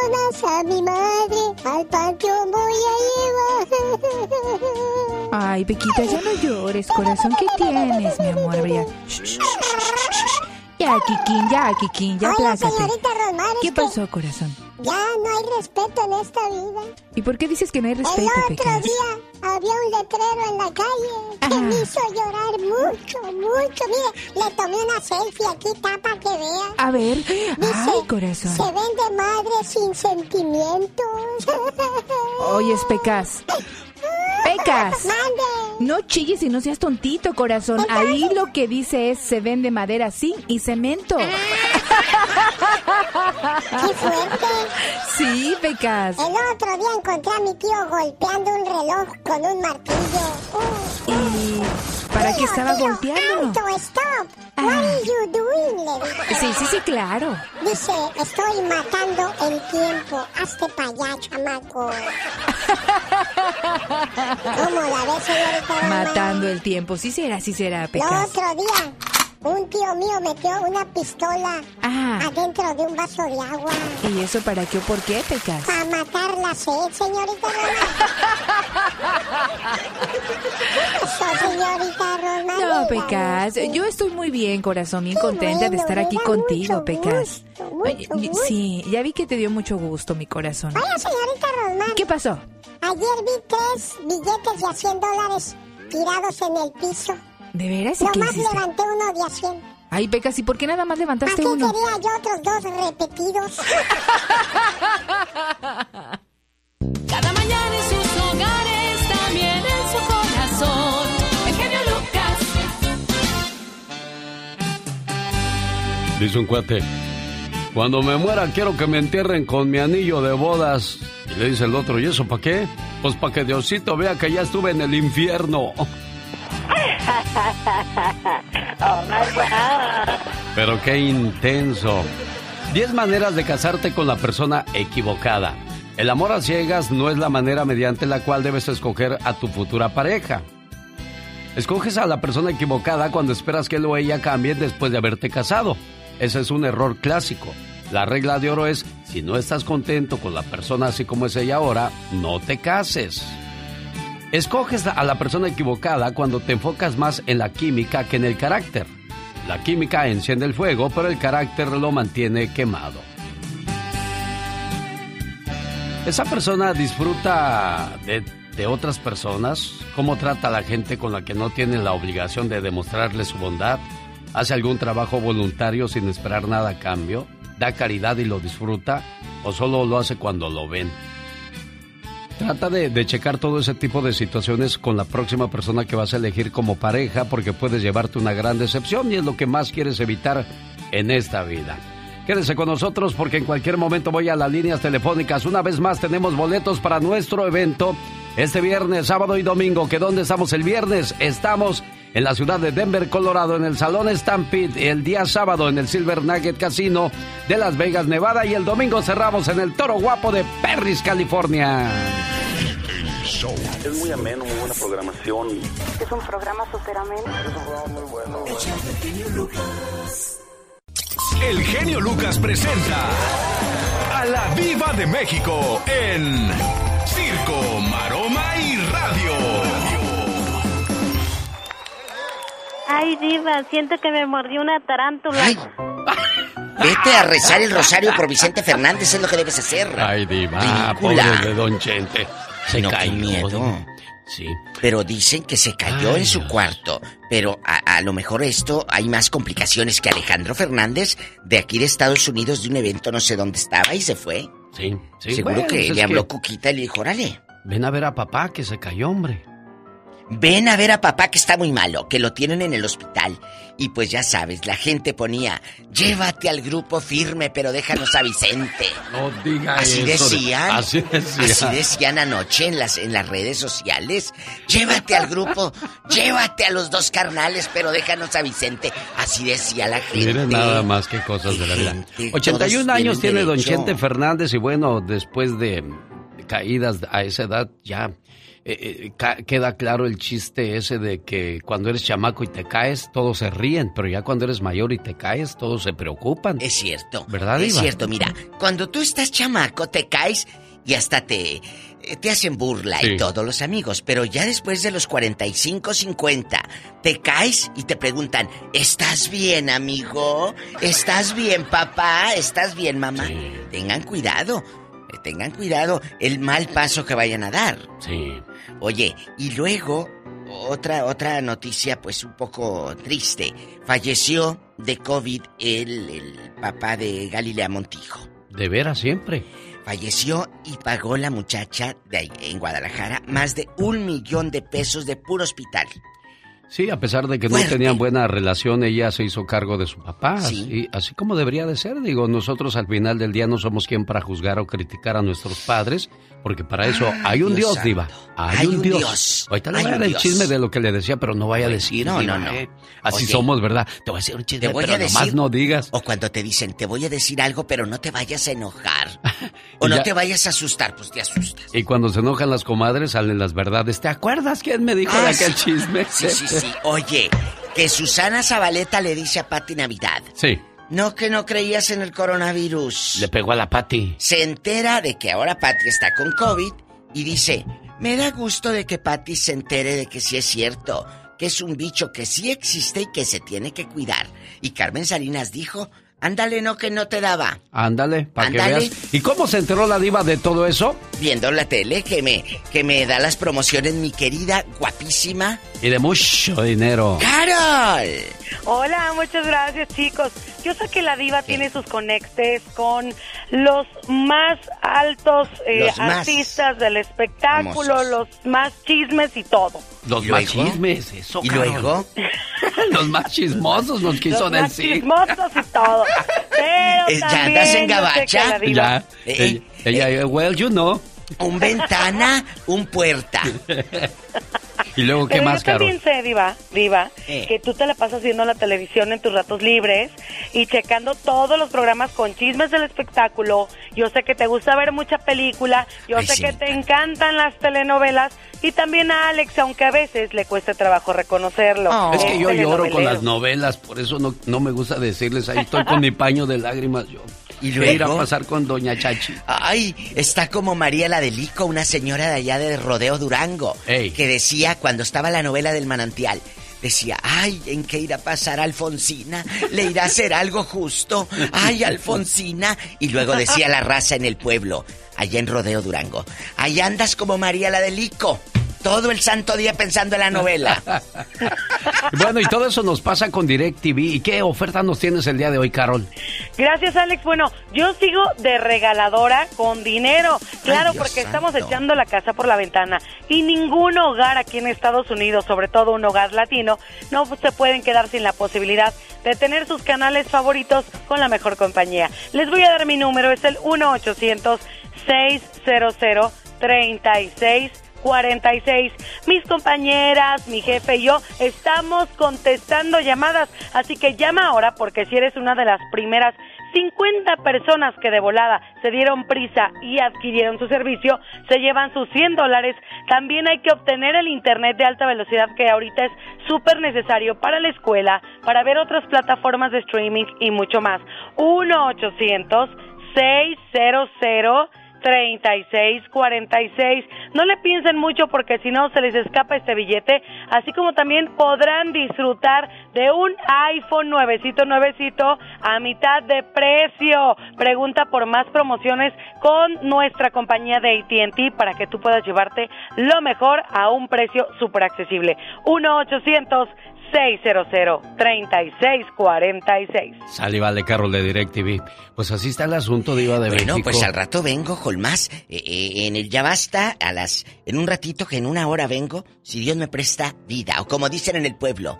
Coronas a mi madre, al panteón voy a llevar. Ay, Pequita, ya no llores, corazón. ¿Qué tienes, mi amor? Shh, shh, shh, ya Kikín, ya, Kikín, ya, Oye, plásate. señorita Rosmar, ¿Qué pasó, corazón? Ya no hay respeto en esta vida. ¿Y por qué dices que no hay respeto, El otro Pecas? día había un letrero en la calle que me hizo llorar mucho, mucho. Mire, le tomé una selfie aquí, tapa que vea. A ver, Dice, ay, corazón. se vende madre sin sentimientos. Oyes, Pecas. <laughs> Pecas. Mande. No chilles y no seas tontito, corazón. Ahí lo que dice es se vende madera sin y cemento. <laughs> ¡Qué fuerte! Sí, Pecas. El otro día encontré a mi tío golpeando un reloj con un martillo. Uh. ¿Y para qué Tío, estaba tío, golpeándolo? Alto, stop. What are you doing? Le dije. Sí, sí, sí, claro. Dice, estoy matando el tiempo. Hazte para allá, chamaco. <laughs> ¿Cómo la ves, señorita? Matando el tiempo. Sí será, sí será, El Pecas. otro día, un tío mío metió una pistola Ah. adentro de un vaso de agua. ¿Y eso para qué o por qué, Pecas? Para matar la sed, señorita. <laughs> Eso, señorita Roma. No, Pecas. Yo estoy muy bien, corazón, bien Qué contenta de estar aquí contigo, Pecas. gusto, mucho Oye, gusto. Sí, ya vi que te dio mucho gusto, mi corazón. Oiga, señorita Rosmar. ¿Qué pasó? Ayer vi tres billetes de a 100 dólares tirados en el piso. ¿De veras? ¿Y qué Nomás hiciste? levanté uno de a 100. Ay, Pecas, ¿y por qué nada más ¿Para levantaste qué uno? quería yo otros dos repetidos? <laughs> Cada mañana en sus hogares, también en su corazón. El genio Lucas. Dice un cuate, cuando me muera quiero que me entierren con mi anillo de bodas. Y le dice el otro, ¿y eso para qué? Pues para que Diosito vea que ya estuve en el infierno. <laughs> Pero qué intenso. 10 maneras de casarte con la persona equivocada. El amor a ciegas no es la manera mediante la cual debes escoger a tu futura pareja. Escoges a la persona equivocada cuando esperas que él o ella cambie después de haberte casado. Ese es un error clásico. La regla de oro es, si no estás contento con la persona así como es ella ahora, no te cases. Escoges a la persona equivocada cuando te enfocas más en la química que en el carácter. La química enciende el fuego, pero el carácter lo mantiene quemado. Esa persona disfruta de, otras personas, cómo trata a la gente con la que no tiene la obligación de demostrarle su bondad, hace algún trabajo voluntario sin esperar nada a cambio, da caridad y lo disfruta, o solo lo hace cuando lo ven. Trata de, checar todo ese tipo de situaciones con la próxima persona que vas a elegir como pareja porque puedes llevarte una gran decepción y es lo que más quieres evitar en esta vida. Quédese con nosotros porque en cualquier momento voy a las líneas telefónicas. Una vez más tenemos boletos para nuestro evento este viernes, sábado y domingo. ¿Que dónde estamos el viernes? Estamos en la ciudad de Denver, Colorado, en el Salón Stampede. El día sábado en el Silver Nugget Casino de Las Vegas, Nevada. Y el domingo cerramos en el Toro Guapo de Perris, California. Show. Es muy ameno, muy buena programación. Es un programa súper ameno. Es un programa muy bueno. El genio Lucas presenta a la Viva de México en Circo, Maroma Ay, diva, siento que me mordió una tarántula. Vete a rezar el rosario por Vicente Fernández, es lo que debes hacer. Ay, diva, Ridícula. pobre de Don Chente. Se No, qué cayó. miedo. Sí. Pero dicen que se cayó Ay, en su Dios. cuarto. Pero a, a lo mejor esto hay más complicaciones que Alejandro Fernández de aquí de Estados Unidos de un evento no sé dónde estaba y se fue. Sí, sí. Seguro bueno, que pues le habló que Cuquita y le dijo, órale, Ven a ver a papá que se cayó, hombre. Ven a ver a papá que está muy malo, que lo tienen en el hospital. Y pues ya sabes, la gente ponía, llévate al grupo firme, pero déjanos a Vicente. No diga Así eso de- decían. así decía. Así decían anoche en las, en las redes sociales. Llévate al grupo, llévate a los dos carnales, pero déjanos a Vicente. Así decía la gente. Miren nada más que cosas de la vida. Gente, 81 todos años tiene don. Chente Fernández y bueno, después de caídas a esa edad ya eh, eh, queda claro el chiste ese de que cuando eres chamaco y te caes, todos se ríen, pero ya cuando eres mayor y te caes, todos se preocupan. Es cierto. ¿Verdad, Es cierto, mira, cuando tú estás chamaco te caes y hasta te, eh, te hacen burla Sí. y todos los amigos, pero ya después de los 45, 50, te caes y te preguntan, ¿estás bien, amigo? ¿Estás bien, papá? ¿Estás bien, mamá? Tengan cuidado, tengan cuidado el mal paso que vayan a dar. Sí. Oye, y luego otra otra noticia pues un poco triste. Falleció de COVID el, el papá de Galilea Montijo. De veras siempre. Falleció y pagó la muchacha de ahí, en Guadalajara más de un millón de pesos de puro hospital. Sí, a pesar de que no tenían buena relación, ella se hizo cargo de su papá. Sí. Así, así como debería de ser. Digo, nosotros al final del día no somos quien para juzgar o criticar a nuestros padres, porque para eso hay un Dios Dios, diva. Hay, Hay un Dios. Dios. Ahorita le voy a dar el chisme de lo que le decía, pero no vaya a decir. No, diva, no, no. ¿eh? Así Oye. somos, ¿verdad? Te voy a decir un chisme, Te voy pero a decir. nomás no digas. O cuando te dicen, te voy a decir algo, pero no te vayas a enojar. <laughs> o Y no te vayas a asustar, pues te asustas. Y cuando se enojan las comadres salen las verdades. ¿Te acuerdas quién me dijo de Ah, aquel sí. chisme? Sí, sí, sí. Oye, que Susana Zabaleta le dice a Pati Navidad. Sí, No que no creías en el coronavirus. le pegó a la Pati. Se entera de que ahora Pati está con COVID y dice, me da gusto de que Pati se entere de que sí es cierto, que es un bicho que sí existe y que se tiene que cuidar. Y Carmen Salinas dijo, ándale, no que no te daba. Ándale, para que veas. ¿Y cómo se enteró la diva de todo eso? Viendo la tele que me, que me da las promociones mi querida, guapísima Y de mucho dinero. Carol. Hola, muchas gracias chicos. Yo sé que la diva tiene sus conectes con los más altos eh, Los más artistas del espectáculo, famosos. los más chismes y todo. Los ¿Y más chismes, eso, ¿Y luego? <laughs> Los más chismosos nos quiso los más decir. chismosos y todo. Pero Eh, ¿ya andas en gabacha? Ya. Eh, ella, ella, well, you know. Un ventana, un puerta. <laughs> Y luego, ¿qué Pero más, yo Carol? también sé, Diva, Diva, Eh. que tú te la pasas viendo la televisión en tus ratos libres y checando todos los programas con chismes del espectáculo. Yo sé que te gusta ver mucha película, yo Ay, sé sí, que te encantan las telenovelas y también a Alex, aunque a veces le cueste trabajo reconocerlo. Oh. Es que yo lloro con las novelas, por eso no, no me gusta decirles, ahí estoy con mi paño de lágrimas yo. ¿Y ¿Qué ir a luego? pasar con Doña Chachi? Ay, está como María la de Lico, una señora de allá de Rodeo Durango, Ey. que decía cuando estaba la novela del manantial, decía, ay, ¿en qué irá a pasar Alfonsina? ¿Le irá a hacer algo justo? Ay, Alfonsina. Y luego decía la raza en el pueblo, allá en Rodeo Durango, ahí andas como María la de Lico, todo el santo día pensando en la novela. <laughs> Bueno, y todo eso nos pasa con DirecTV. ¿Y qué oferta nos tienes el día de hoy, Carol? Gracias, Alex. Bueno, yo sigo de regaladora con dinero. Claro, Ay, porque estamos echando la casa por la ventana. Y ningún hogar aquí en Estados Unidos, sobre todo un hogar latino, no se pueden quedar sin la posibilidad de tener sus canales favoritos con la mejor compañía. Les voy a dar mi número, es el 1-800-600-36. 46. Mis compañeras, mi jefe y yo estamos contestando llamadas, así que llama ahora porque si eres una de las primeras 50 personas que de volada se dieron prisa y adquirieron su servicio se llevan sus 100 dólares. También hay que obtener el internet de alta velocidad que ahorita es súper necesario para la escuela, para ver otras plataformas de streaming y mucho más. 1 800 600 3646. No le piensen mucho porque si no se les escapa este billete, así como también podrán disfrutar de un iPhone nuevecito nuevecito a mitad de precio. Pregunta por más promociones con nuestra compañía de AT&T para que tú puedas llevarte lo mejor a un precio súper accesible. 1 800 600-3646. Sale, vale, Carol de DirecTV. Pues así está el asunto, Diva de bueno, México. pues al rato vengo, Jolmás. Eh, eh, en el ya basta, a las. En un ratito que en una hora vengo, si Dios me presta vida. O como dicen en el pueblo,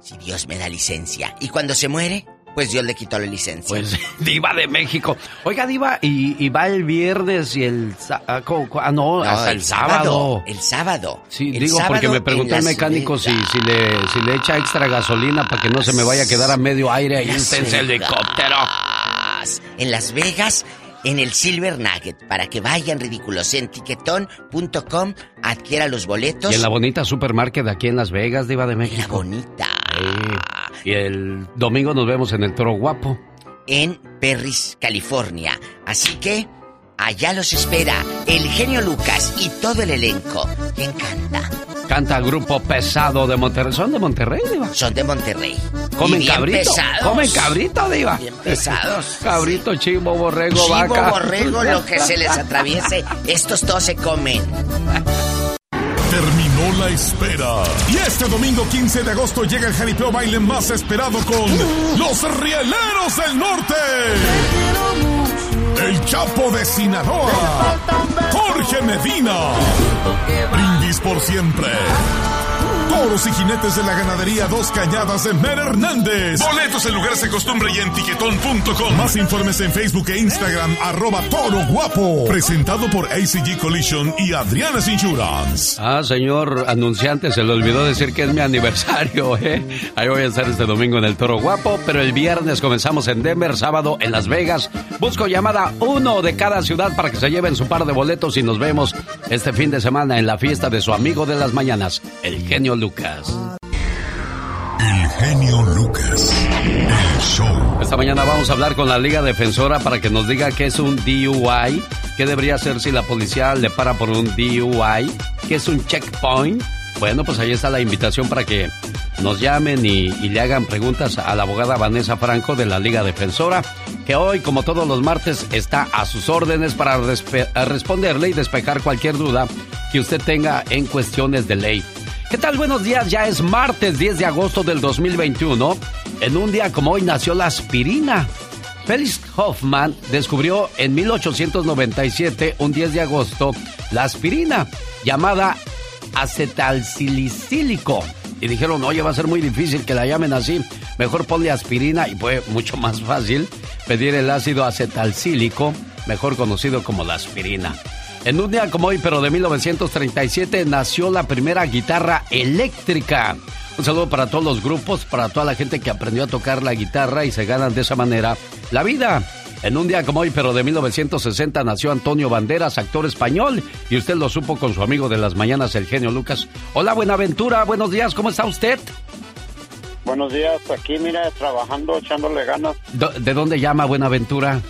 si Dios me da licencia. Y cuando se muere, pues Dios le quitó la licencia. Pues <laughs> Diva de México. Oiga, Diva, y, y va el viernes y el. Ah, ah, no, hasta el, sábado. El sábado. Sí, El digo, porque me preguntó el mecánico si, si, le, si le echa extra gasolina para que no se me vaya a quedar a medio aire ahí en ese helicóptero. En Las Vegas, en el Silver Nugget, para que vayan ridículos. En tiquetón.com adquiera los boletos. Y en la bonita supermarket aquí en Las Vegas, Diva de México. La bonita. Y el domingo nos vemos en el Toro Guapo. en Perris, California. Así que allá los espera el genio Lucas y todo el elenco. ¿Quién canta? Canta grupo pesado de Monterrey. ¿Son de Monterrey, Diva? Son de Monterrey. ¿Comen Y bien cabrito? pesados. ¿Comen cabrito, Diva? Bien pesados. <laughs> Cabrito, chivo, borrego, Chivo, vaca. borrego, lo que se les <laughs> atraviese, estos todos se comen. Terminó espera. Y este domingo 15 de agosto llega el jaripeo baile más esperado con los Rieleros del Norte. El Chapo de Sinaloa. Jorge Medina. Brindis por siempre. Toros y jinetes de la ganadería Dos Cañadas de Mer Hernández. Boletos en lugares de costumbre y en tiquetón.com. Más informes en Facebook e Instagram, arroba toro guapo. Presentado por ACG Collision y Adriana's Insurance. Ah, señor anunciante, se le olvidó decir que es mi aniversario, <laughs> ¿eh? Ahí voy a estar este domingo en el Toro Guapo, pero el viernes comenzamos en Denver, sábado en Las Vegas. Busco llamada uno de cada ciudad para que se lleven su par de boletos y nos vemos este fin de semana en la fiesta de su amigo de las mañanas, el genio Lucas. El genio Lucas. El show. Esta mañana vamos a hablar con la Liga Defensora para que nos diga qué es un DUI, qué debería hacer si la policía le para por un DUI, qué es un checkpoint. Bueno, pues ahí está la invitación para que nos llamen y, y le hagan preguntas a la abogada Vanessa Franco de la Liga Defensora, que hoy, como todos los martes, está a sus órdenes para responderle y despejar cualquier duda que usted tenga en cuestiones de ley. ¿Qué tal? Buenos días, ya es martes 10 de agosto del 2021. En un día como hoy nació la aspirina. Felix Hoffman descubrió en 1897, un 10 de agosto, la aspirina, llamada acetalsilicílico. Y dijeron, oye, va a ser muy difícil que la llamen así. Mejor ponle aspirina y fue mucho más fácil pedir el ácido acetalcílico, mejor conocido como la aspirina. En un día como hoy, pero de 1937, nació la primera guitarra eléctrica. Un saludo para todos los grupos, para toda la gente que aprendió a tocar la guitarra y se ganan de esa manera la vida. En un día como hoy, pero de 1960, nació Antonio Banderas, actor español, y usted lo supo con su amigo de las mañanas, el genio Lucas. Hola, Buenaventura, buenos días, ¿cómo está usted? Buenos días, aquí mira, trabajando, echándole ganas ¿De dónde llama Buenaventura?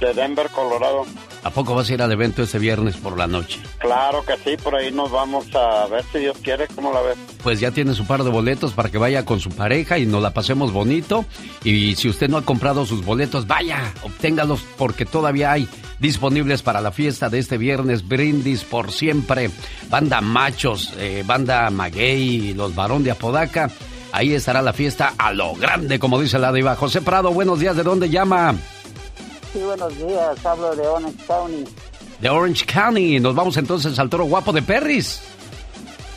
de Denver, Colorado. ¿A poco vas a ir al evento este viernes por la noche? Claro que sí, por ahí nos vamos a ver si Dios quiere, ¿cómo la ves? Pues ya tiene su par de boletos para que vaya con su pareja y nos la pasemos bonito. Y si usted no ha comprado sus boletos, vaya, obténgalos porque todavía hay disponibles para la fiesta de este viernes. Brindis por siempre. Banda Machos, eh, Banda Maguey, los Barón de Apodaca. Ahí estará la fiesta a lo grande, como dice la diva. José Prado, buenos días. ¿De dónde llama? Sí, buenos días. Hablo de Orange County. De Orange County. Nos vamos entonces al Toro Guapo de Perris.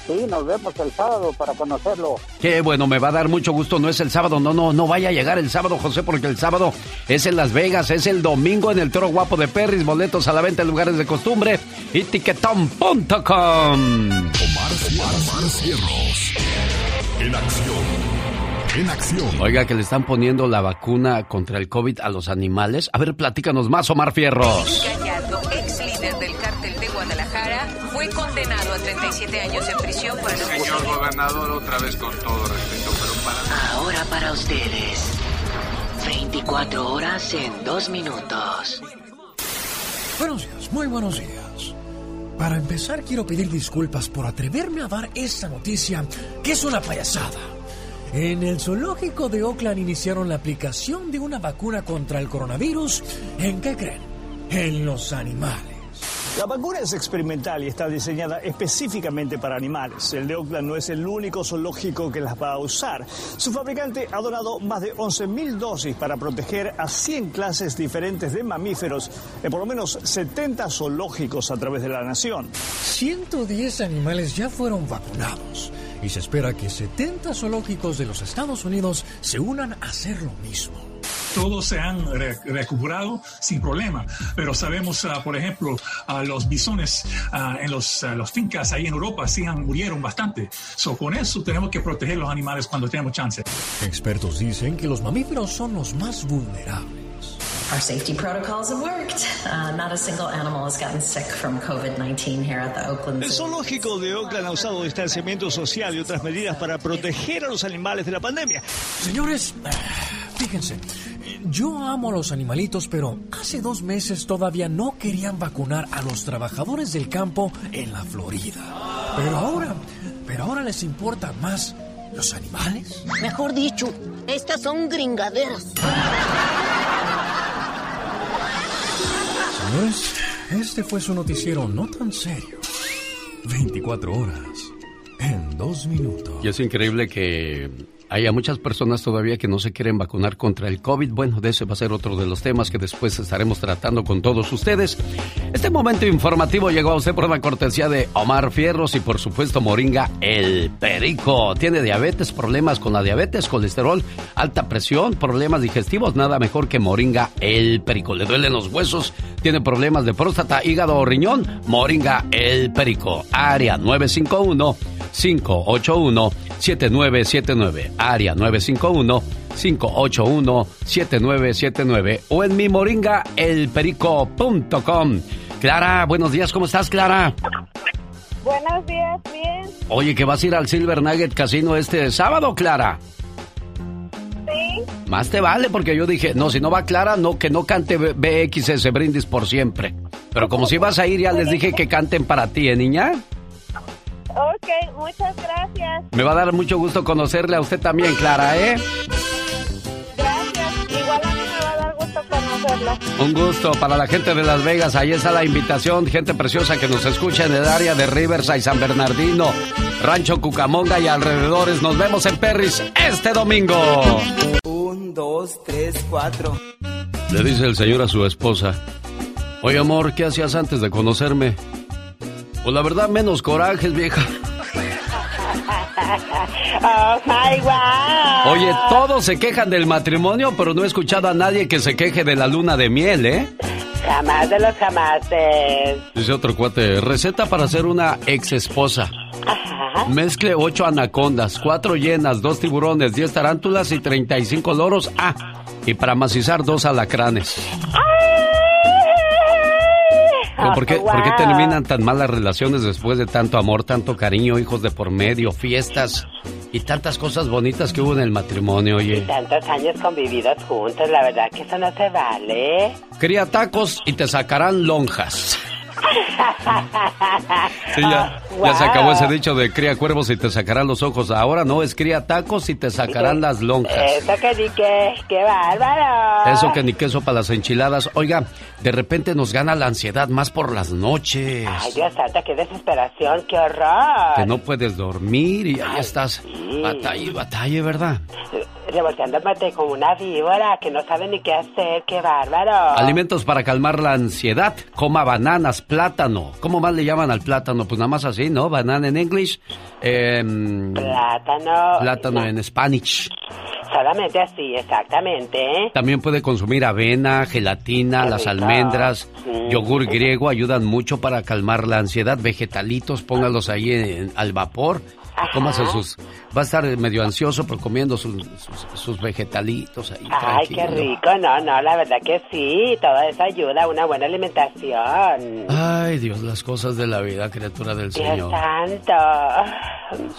Sí, nos vemos el sábado para conocerlo. Qué bueno, me va a dar mucho gusto. No es el sábado, no, no, no vaya a llegar el sábado, José, porque el sábado es en Las Vegas, es el domingo en el Toro Guapo de Perris, boletos a la venta en lugares de costumbre y tiquetón.com. Omar, Omar Cierros. En acción. En acción. Oiga, que le están poniendo la vacuna contra el COVID a los animales. A ver, platícanos más, Omar Fierros. Gallardo, ex líder del cártel de Guadalajara, fue condenado a 37 años en prisión por el Señor gobernador, otra vez con todo respeto, pero para... Ahora para ustedes. 24 horas en 2 minutos. Buenos días, muy buenos días. Para empezar, quiero pedir disculpas por atreverme a dar esta noticia, que es una payasada. En el zoológico de Oakland iniciaron la aplicación de una vacuna contra el coronavirus. ¿En qué creen? En los animales. La vacuna es experimental y está diseñada específicamente para animales. El de Oakland no es el único zoológico que las va a usar. Su fabricante ha donado más de 11.000 dosis para proteger a 100 clases diferentes de mamíferos en por lo menos 70 zoológicos a través de la nación. 110 animales ya fueron vacunados y se espera que 70 zoológicos de los Estados Unidos se unan a hacer lo mismo. todos se han re- recuperado sin problema. Pero sabemos, ah, por ejemplo, a los bisones ah, en los, ah, los fincas ahí en Europa sí han, murieron bastante. So, con eso tenemos que proteger los animales cuando tenemos chance. Expertos dicen que los mamíferos son los más vulnerables. Our safety protocols have worked. Uh, not a single animal has gotten sick from COVID 19 here at the Oakland El Zoo. zoológico de Oakland ha usado distanciamiento social y otras medidas para proteger a los animales de la pandemia. Señores, <sighs> fíjense, yo amo a los animalitos, pero hace dos meses todavía no querían vacunar a los trabajadores del campo en la Florida. Pero ahora, pero ahora les importan más los animales. Mejor dicho, estas son gringaderas. <laughs> Señores, este fue su noticiero no tan serio. 24 horas en dos minutos. Y es increíble que haya muchas personas todavía que no se quieren vacunar contra el COVID. Bueno, de ese va a ser otro de los temas que después estaremos tratando con todos ustedes. Este momento informativo llegó a usted por la cortesía de Omar Fierros y por supuesto Moringa El Perico. Tiene diabetes, problemas con la diabetes, colesterol, alta presión, problemas digestivos. Nada mejor que Moringa El Perico. Le duelen los huesos, tiene problemas de próstata, hígado o riñón. Moringa El Perico. Área 951 581 7979. Área 951 581 7979 o en mi moringaelperico.com. Clara, buenos días, ¿cómo estás, Clara? Buenos días, bien. Oye, que vas a ir al Silver Nugget Casino este sábado, Clara. Sí. Más te vale, porque yo dije, no, si no va Clara, no, que no cante BXS Brindis por siempre. Pero como si vas a ir, ya les dije que canten para ti, ¿eh, niña? Ok, muchas gracias. Me va a dar mucho gusto conocerle a usted también, Clara, ¿eh? Gracias. Igual a mí me va a dar gusto conocerlo. Un gusto para la gente de Las Vegas. Ahí está la invitación, gente preciosa que nos escucha en el área de Riverside, San Bernardino, Rancho Cucamonga y alrededores. Nos vemos en Perris este domingo. Un, dos, tres, cuatro. Le dice el señor a su esposa. Oye, amor, ¿qué hacías antes de conocerme? Pues la verdad, menos corajes, vieja. Oh my wow. Oye, todos se quejan del matrimonio, pero no he escuchado a nadie que se queje de la luna de miel, ¿eh? Jamás de los jamases. Dice otro cuate, receta para ser una ex esposa. Mezcle ocho anacondas, cuatro llenas, dos tiburones, diez tarántulas y 35 loros. Ah, y para macizar dos alacranes. Pero ¿Por qué, por qué terminan tan mal las relaciones después de tanto amor, tanto cariño, hijos de por medio, fiestas y tantas cosas bonitas que hubo en el matrimonio, oye? Tantos años convividos juntos, la verdad que eso no se vale. Cría tacos y te sacarán lonjas. Sí, ya, <laughs> ya se acabó ese dicho de cría cuervos y te sacarán los ojos. Ahora no, es cría tacos y te sacarán las lonjas. Eso que di que, qué bárbaro. Eso que ni queso para las enchiladas. Oiga, de repente nos gana la ansiedad más por las noches. Ay, Dios santo, qué desesperación, qué horror. Que no puedes dormir y ahí estás. Batalla y batalla, ¿verdad? Revolteándote como una víbora que no sabe ni qué hacer, qué bárbaro. Alimentos para calmar la ansiedad. Coma bananas, plátano. ¿Cómo más le llaman al plátano? Pues nada más así, ¿no? Banana en English. em, Plátano. plátano en Spanish. Solamente así, exactamente. ¿eh? También puede consumir avena, gelatina, las almendras, yogur griego ayudan mucho para calmar la ansiedad. Vegetalitos, póngalos ahí en- al vapor cómase sus... Va a estar medio ansioso, pero comiendo sus, sus, sus vegetalitos ahí. Ay, qué tranquilo. rico. No, no, la verdad que sí. Toda esa ayuda, una buena alimentación. Ay, Dios, las cosas de la vida, criatura del Dios Señor. santo.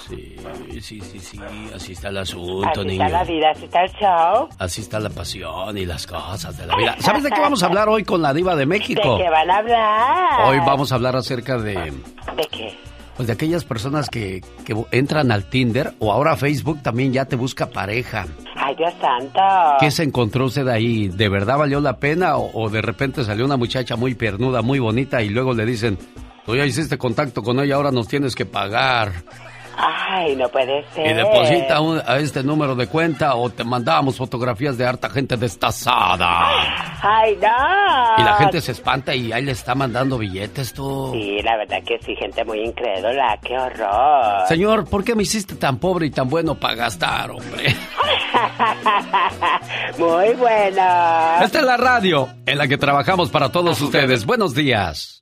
Sí, sí, sí, sí, así está el asunto, Así niño. está la vida, así está el show. Así está la pasión y las cosas de la vida. ¿Sabes de qué vamos a hablar <laughs> hoy con la diva de México? ¿De qué van a hablar? Hoy vamos a hablar acerca de, ¿De qué? Pues de aquellas personas que, que entran al Tinder o ahora Facebook también ya te busca pareja. Ay, Dios santo. ¿Qué se encontró usted ahí? ¿De verdad valió la pena o, o de repente salió una muchacha muy pernuda, muy bonita y luego le dicen, tú ya hiciste contacto con ella, ahora nos tienes que pagar? Ay, no puede ser. Y deposita un- a este número de cuenta o te mandamos fotografías de harta gente destazada. Ay, no. Y la gente se espanta y ahí le está mandando billetes tú. Sí, la verdad que sí, gente muy incrédula. Qué horror. Señor, ¿por qué me hiciste tan pobre y tan bueno para gastar, hombre? <laughs> muy bueno. Esta es la radio en la que trabajamos para todos ustedes. Buenos días.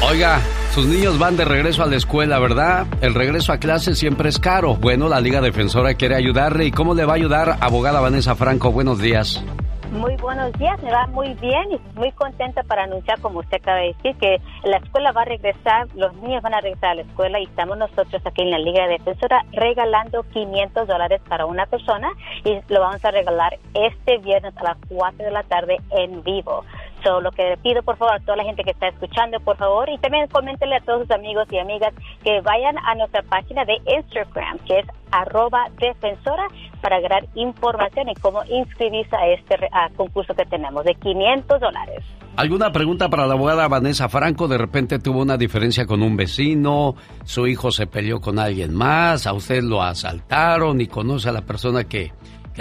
Oiga, sus niños van de regreso a la escuela, ¿verdad? El regreso a clase siempre es caro. Bueno, la Liga Defensora quiere ayudarle. ¿Y cómo le va a ayudar, abogada Vanessa Franco? Buenos días. Muy buenos días, me va muy bien y muy contenta para anunciar, como usted acaba de decir, que la escuela va a regresar, los niños van a regresar a la escuela y estamos nosotros aquí en la Liga Defensora regalando 500 dólares para una persona y lo vamos a regalar este viernes a las 4 de la tarde en vivo. So, lo que pido, por favor, a toda la gente que está escuchando, por favor, y también coméntenle a todos sus amigos y amigas que vayan a nuestra página de Instagram, que es arroba defensora, para agarrar información y cómo inscribirse a este a concurso que tenemos de 500 dólares. ¿Alguna pregunta para la abogada Vanessa Franco? De repente tuvo una diferencia con un vecino, su hijo se peleó con alguien más, a usted lo asaltaron y conoce a la persona que,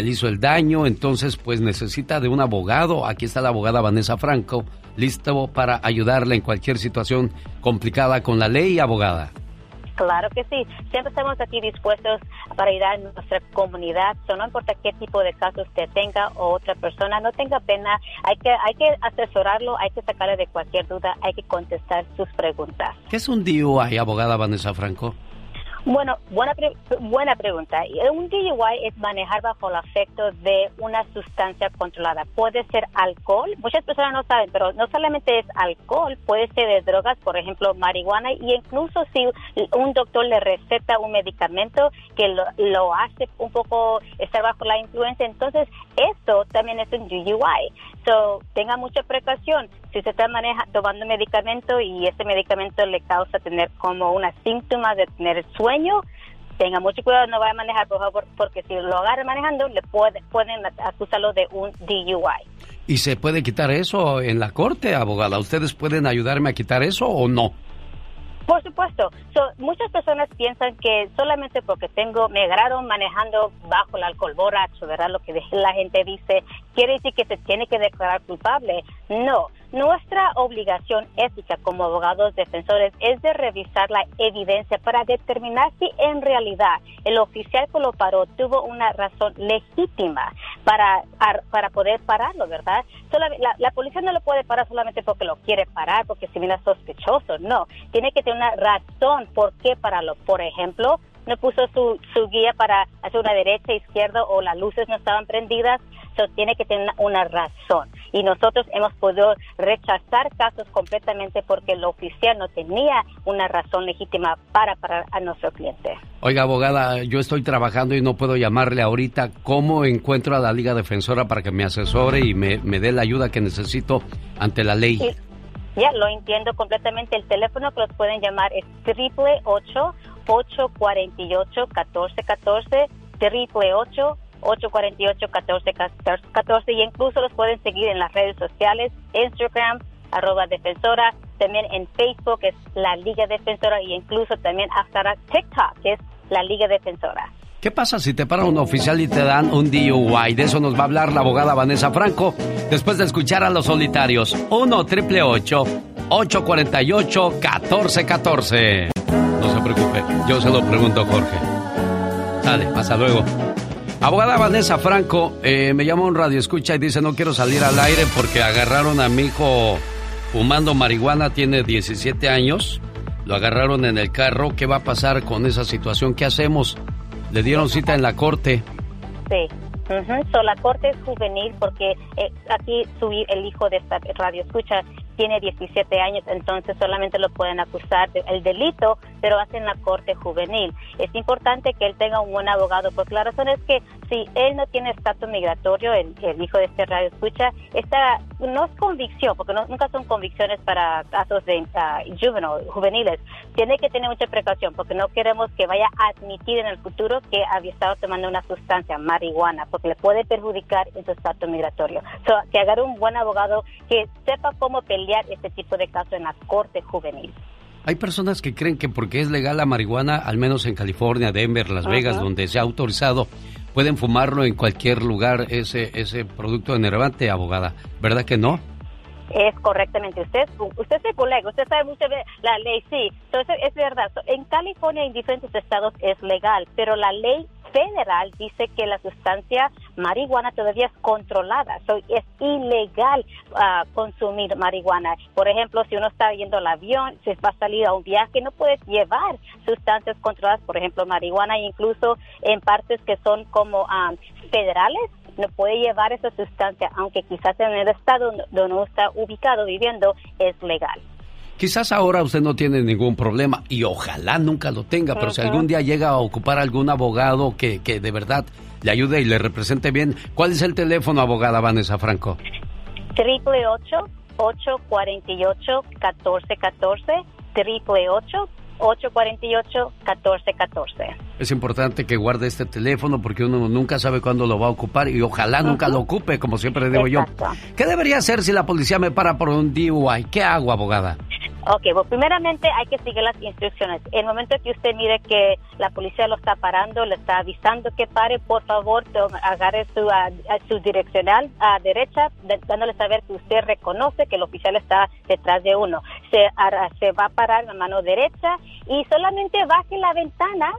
le hizo el daño, entonces pues necesita de un abogado. Aquí está la abogada Vanessa Franco, listo para ayudarle en cualquier situación complicada con la ley, abogada. Claro que sí. Siempre estamos aquí dispuestos para ayudar a nuestra comunidad. So, no importa qué tipo de caso usted tenga o otra persona, no tenga pena. Hay que, hay que asesorarlo, hay que sacarle de cualquier duda, hay que contestar sus preguntas. ¿Qué es un DUI, abogada Vanessa Franco? Bueno, buena, pre- buena pregunta. Un DUI es manejar bajo el afecto de una sustancia controlada. Puede ser alcohol, muchas personas no saben, pero no solamente es alcohol, puede ser de drogas, por ejemplo, marihuana, y incluso si un doctor le receta un medicamento que lo, lo hace un poco estar bajo la influencia, entonces esto también es un DUI. So, tenga mucha precaución. Si usted está maneja, tomando medicamento y ese medicamento le causa tener como unas síntomas de tener sueño, tenga mucho cuidado, no vaya a manejar, por favor, porque si lo agarra manejando, le puede, pueden acusarlo de un DUI. ¿Y se puede quitar eso en la corte, abogada? ¿Ustedes pueden ayudarme a quitar eso o no? Por supuesto. So, muchas personas piensan que solamente porque tengo, me agarraron manejando bajo el alcohol borracho, ¿verdad? Lo que la gente dice, quiere decir que se tiene que declarar culpable. No. Nuestra obligación ética como abogados defensores es de revisar la evidencia para determinar si en realidad el oficial que lo paró tuvo una razón legítima para, para poder pararlo, ¿verdad? La, la policía no lo puede parar solamente porque lo quiere parar, porque se viene sospechoso, no. Tiene que tener una razón por qué pararlo. Por ejemplo, no puso su, su guía para hacer una derecha, izquierda o las luces no estaban prendidas, so tiene que tener una, razón. Y nosotros hemos podido rechazar casos completamente porque el oficial no tenía una razón legítima para parar a nuestro cliente. Oiga, abogada, yo estoy trabajando y no puedo llamarle ahorita. ¿Cómo encuentro a la Liga Defensora para que me asesore y me, me dé la ayuda que necesito ante la ley? Ya, lo entiendo completamente. El teléfono que los pueden llamar es triple ocho 848-1414, triple ocho 848-1414 y incluso los pueden seguir en las redes sociales, Instagram, arroba defensora. También en Facebook es la Liga Defensora y incluso también hasta TikTok que es la Liga Defensora. ¿Qué pasa si te para un oficial y te dan un DUI? De eso nos va a hablar la abogada Vanessa Franco después de escuchar a los solitarios. 1 triple 848 1414 No se preocupe, yo se lo pregunto a Jorge. Sale, hasta luego. Abogada Vanessa Franco, eh, me llama un radio escucha y dice no quiero salir al aire porque agarraron a mi hijo fumando marihuana, tiene 17 años, lo agarraron en el carro, ¿qué va a pasar con esa situación? ¿Qué hacemos? Le dieron cita en la corte. Sí. la corte es juvenil porque eh, aquí su, el hijo de esta radio escucha tiene 17 años, entonces solamente lo pueden acusar del delito, pero hacen la corte juvenil. Es importante que él tenga un buen abogado, porque la razón es que si él no tiene estatus migratorio, el, hijo de este radio escucha, esta no es convicción, porque nunca son convicciones para casos de uh, juveniles. Tiene que tener mucha precaución, porque no queremos que vaya a admitir en el futuro que había estado tomando una sustancia, marihuana, porque le puede perjudicar en su estatus migratorio. que agarre un buen abogado que sepa cómo pelear este tipo de casos en la corte juvenil. Hay personas que creen que porque es legal la marihuana, al menos en California, Denver, Las Vegas, donde se ha autorizado, pueden fumarlo en cualquier lugar ese, ese producto enervante, abogada. ¿Verdad que no? Es correctamente. Usted, usted es colega, usted sabe mucho de la ley, sí. Entonces, es verdad. En California, en diferentes estados, es legal, pero la ley federal dice que la sustancia marihuana todavía es controlada, es ilegal ah, consumir marihuana. Por ejemplo, si uno está yendo al avión, si va a salir a un viaje, no puede llevar sustancias controladas, por ejemplo, marihuana, incluso en partes que son como ah, federales, no puede llevar esa sustancia, aunque quizás en el estado donde uno está ubicado viviendo es legal. Quizás ahora usted no tiene ningún problema y ojalá nunca lo tenga, pero si algún día llega a ocupar algún abogado que, que de verdad le ayude y le represente bien, ¿cuál es el teléfono, abogada Vanessa Franco? Triple ocho 848 1414 triple ocho 848-1414. Es importante que guarde este teléfono porque uno nunca sabe cuándo lo va a ocupar y ojalá nunca lo ocupe, como siempre digo yo. ¿Qué debería hacer si la policía me para por un DUI? ¿Qué hago, abogada? Ok, bueno, primeramente hay que seguir las instrucciones. En el momento que usted mire que la policía lo está parando, le está avisando que pare, por favor, agarre su, su direccional a derecha, dándole saber que usted reconoce que el oficial está detrás de uno. Se, se va a parar la mano derecha y solamente baje la ventana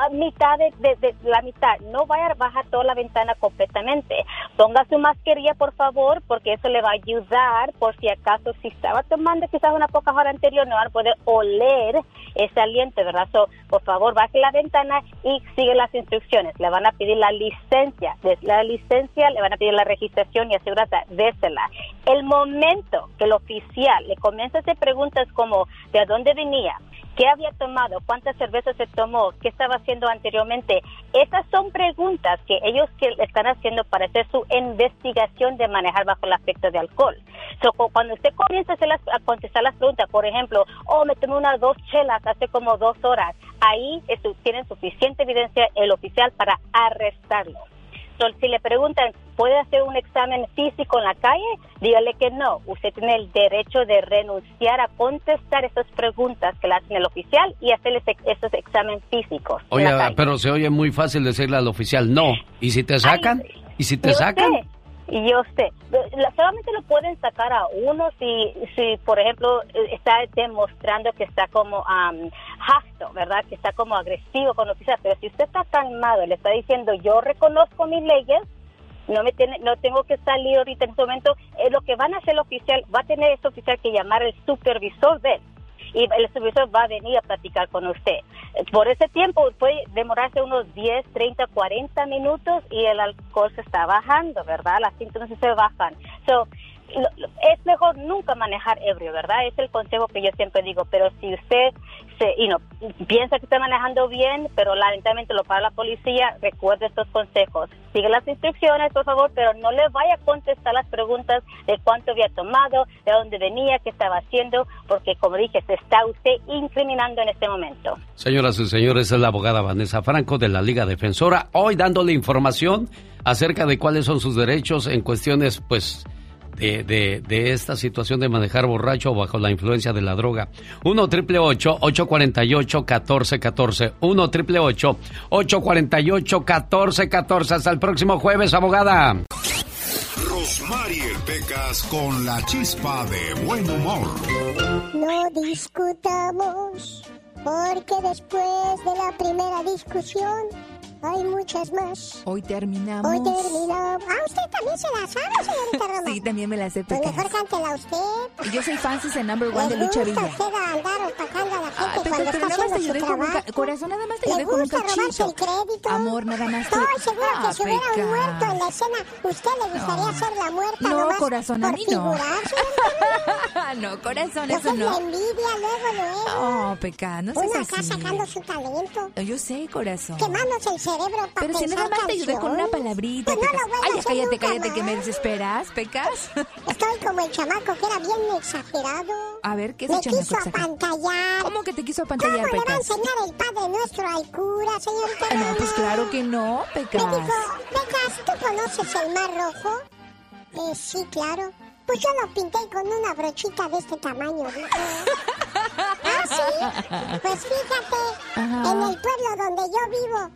a mitad de, la mitad. No vaya a bajar toda la ventana completamente. Ponga su mascarilla, por favor, porque eso le va a ayudar por si acaso si estaba tomando quizás una poca hora anterior, no van a poder oler ese aliento, ¿verdad? por favor, baje la ventana y sigue las instrucciones. Le van a pedir la licencia. De la licencia le van a pedir la registración y asegúrate, désela. El momento que el oficial le comienza a hacer preguntas como ¿de dónde venía? ¿Qué había tomado? ¿Cuántas cervezas se tomó? ¿Qué estaba haciendo anteriormente? Esas son preguntas que ellos están haciendo para hacer su investigación de manejar bajo el efecto de alcohol. cuando usted comienza a, contestar las preguntas, por ejemplo, oh, me tomé unas dos chelas hace como dos horas, ahí tienen suficiente evidencia el oficial para arrestarlo si le preguntan, ¿puede hacer un examen físico en la calle? Dígale que no. Usted tiene el derecho de renunciar a contestar esas preguntas que le hacen el oficial y hacerle esos exámenes físicos. Oye, pero se oye muy fácil decirle al oficial no. ¿Y si te sacan? ¿Y si te sacan? Y yo sé, solamente lo pueden sacar a uno si, si por ejemplo, está demostrando que está como um, ¿verdad? Que está como agresivo con oficial. Pero si usted está calmado, le está diciendo, yo reconozco mis leyes, no me tiene, no tengo que salir ahorita en este momento, eh, lo que van a hacer el oficial, va a tener ese oficial que llamar el supervisor de él y el supervisor va a venir a platicar con usted. Por ese tiempo puede demorarse unos 10, 30, 40 minutos y el alcohol se está bajando, ¿verdad? Las síntomas se bajan. So, es mejor nunca manejar ebrio, ¿verdad? Es el consejo que yo siempre digo, pero si usted se, y no, piensa que está manejando bien, pero lamentablemente lo para la policía, recuerde estos consejos. Sigue las instrucciones, por favor, pero no le vaya a contestar las preguntas de cuánto había tomado, de dónde venía, qué estaba haciendo, porque como dije, se está usted incriminando en este momento. Señoras y señores, es la abogada Vanessa Franco de la Liga Defensora, hoy dándole información acerca de cuáles son sus derechos en cuestiones, pues, de, de, de, esta situación de manejar borracho o bajo la influencia de la droga. 1 triple 848 1414 1 triple 848 1414 Hasta el próximo jueves, abogada. Rosmarie Pecas con la chispa de buen humor. No discutamos, porque después de la primera discusión hay muchas más. Hoy terminamos. Hoy terminamos. Ah, usted también se la sabe, señorita Roma. sí, también me la sé. Pues mejor cántela usted. Yo soy Francis en number one de Lucha Villa. Usted andar opacando a la gente ah, pero, nada más te ayudé con un. Corazón, nada más te ¿Le ayudé con un cachito. el crédito? Amor, nada más te... Estoy seguro Ah, que si hubiera un muerto en la escena, ¿usted le gustaría ser la muerta No, nomás corazón, a por mí no. <laughs> no, corazón, No, eso pues la no. envidia luego, luego. Oh, Peca, no Uno seas acá así. sacando su talento. Yo sé, corazón. Quemándose el cerebro para Pero si nada más te ayudé con una palabrita, Pues no lo a Ay, cállate, cállate, que me desesperas, Pecas. Estoy como el chamaco que era bien exagerado. A ver, ¿qué es Me el chamaco quiso exagerado? apantallar. ¿Cómo que te quiso ¿Cómo apantallar, le va a enseñar el Padre Nuestro al cura, señorita? No, pues claro que no, Me Pecas. dijo, Pecas, ¿tú conoces el Mar Rojo? Eh, sí, claro. Pues yo lo pinté con una brochita de este tamaño. dijo. <laughs> ah, sí. Pues fíjate, Ajá. en el pueblo donde yo vivo,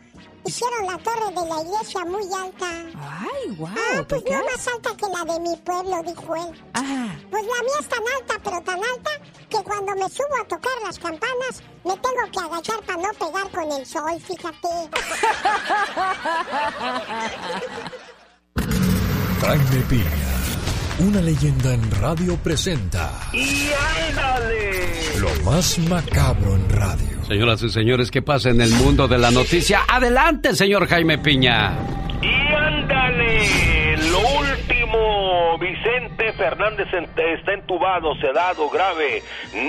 hicieron la torre de la iglesia muy alta. Ay, wow, Ah, pues no Pecas. más alta que la de mi pueblo, dijo él. Ajá. Pues la mía es tan alta, pero tan alta, que cuando me subo a tocar las campanas, me tengo que agachar para no pegar con el sol, fíjate. Jaime Piña, una leyenda en radio presenta ¡Y ándale! lo más macabro en radio. Señoras y señores, ¿qué pasa en el mundo de la noticia? Adelante, señor Jaime Piña. ¡Y ándale! Último, Vicente Fernández está entubado, sedado, grave.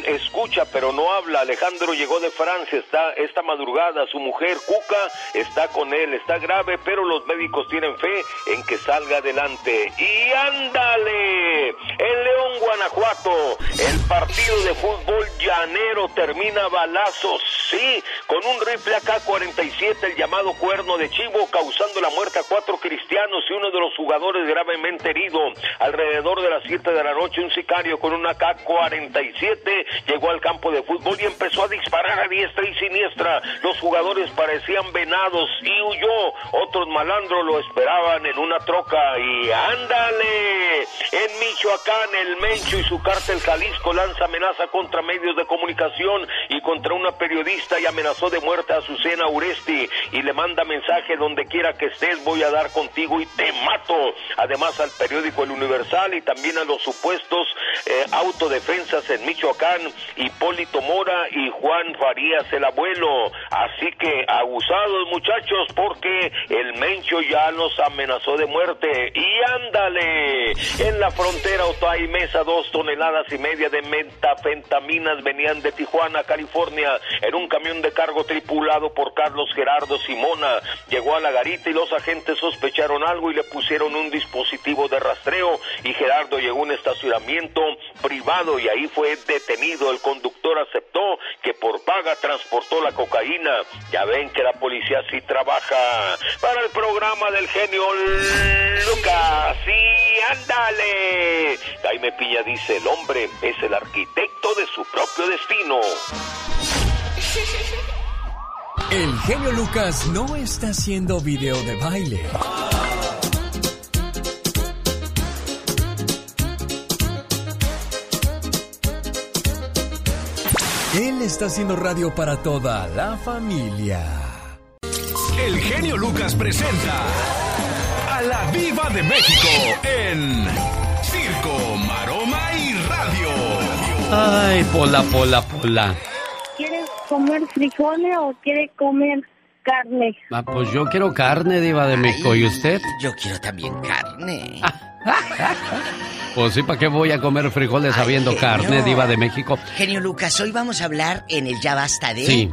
Escucha, pero no habla. Alejandro llegó de Francia está, esta madrugada. Su mujer, Cuca, está con él. Está grave, pero los médicos tienen fe en que salga adelante. ¡Y ándale! En León, Guanajuato, el partido de fútbol llanero termina balazos. Sí, con un rifle AK-47, el llamado cuerno de chivo, causando la muerte a cuatro cristianos y uno de los jugadores gravemente herido. Alrededor de las 7 de la noche, un sicario con un AK-47 llegó al campo de fútbol y empezó a disparar a diestra y siniestra. Los jugadores parecían venados y huyó. Otros malandros lo esperaban en una troca y ándale. En Michoacán, el Mencho y su cártel Jalisco lanza amenaza contra medios de comunicación y contra una periodista y amenazó de muerte a Azucena Uresti y le manda mensaje donde quiera que estés voy a dar contigo y te mato. Además al periódico El Universal y también a los supuestos eh, autodefensas en Michoacán, Hipólito Mora y Juan Farías el abuelo. Así que abusados muchachos porque el Mencho ya los amenazó de muerte. Y ándale, en la frontera Otay Mesa dos toneladas y media de metafentaminas venían de Tijuana, California, en un camión de cargo tripulado por Carlos Gerardo Simona. Llegó a la garita y los agentes sospecharon algo y le pusieron un dispositivo de rastreo y Gerardo llegó a un estacionamiento privado y ahí fue detenido. El conductor aceptó que por paga transportó la cocaína. Ya ven que la policía sí trabaja. Para el programa del genio Lucas, sí, ándale. Jaime Piña dice, el hombre es el arquitecto de su propio destino. El genio Lucas no está haciendo video de baile. Él está haciendo radio para toda la familia. El genio Lucas presenta a la Viva de México en Circo, Maroma y Radio. Ay, Pola, Pola, Pola. ¿Quieres comer frijoles o quiere comer carne? Ah, pues yo quiero carne, Diva de México. ¿Y usted? Yo quiero también carne. <laughs> Pues sí, ¿para qué voy a comer frijoles sabiendo carne, genio. Diva de México? Genio Lucas, hoy vamos a hablar en el Ya Basta de... Sí.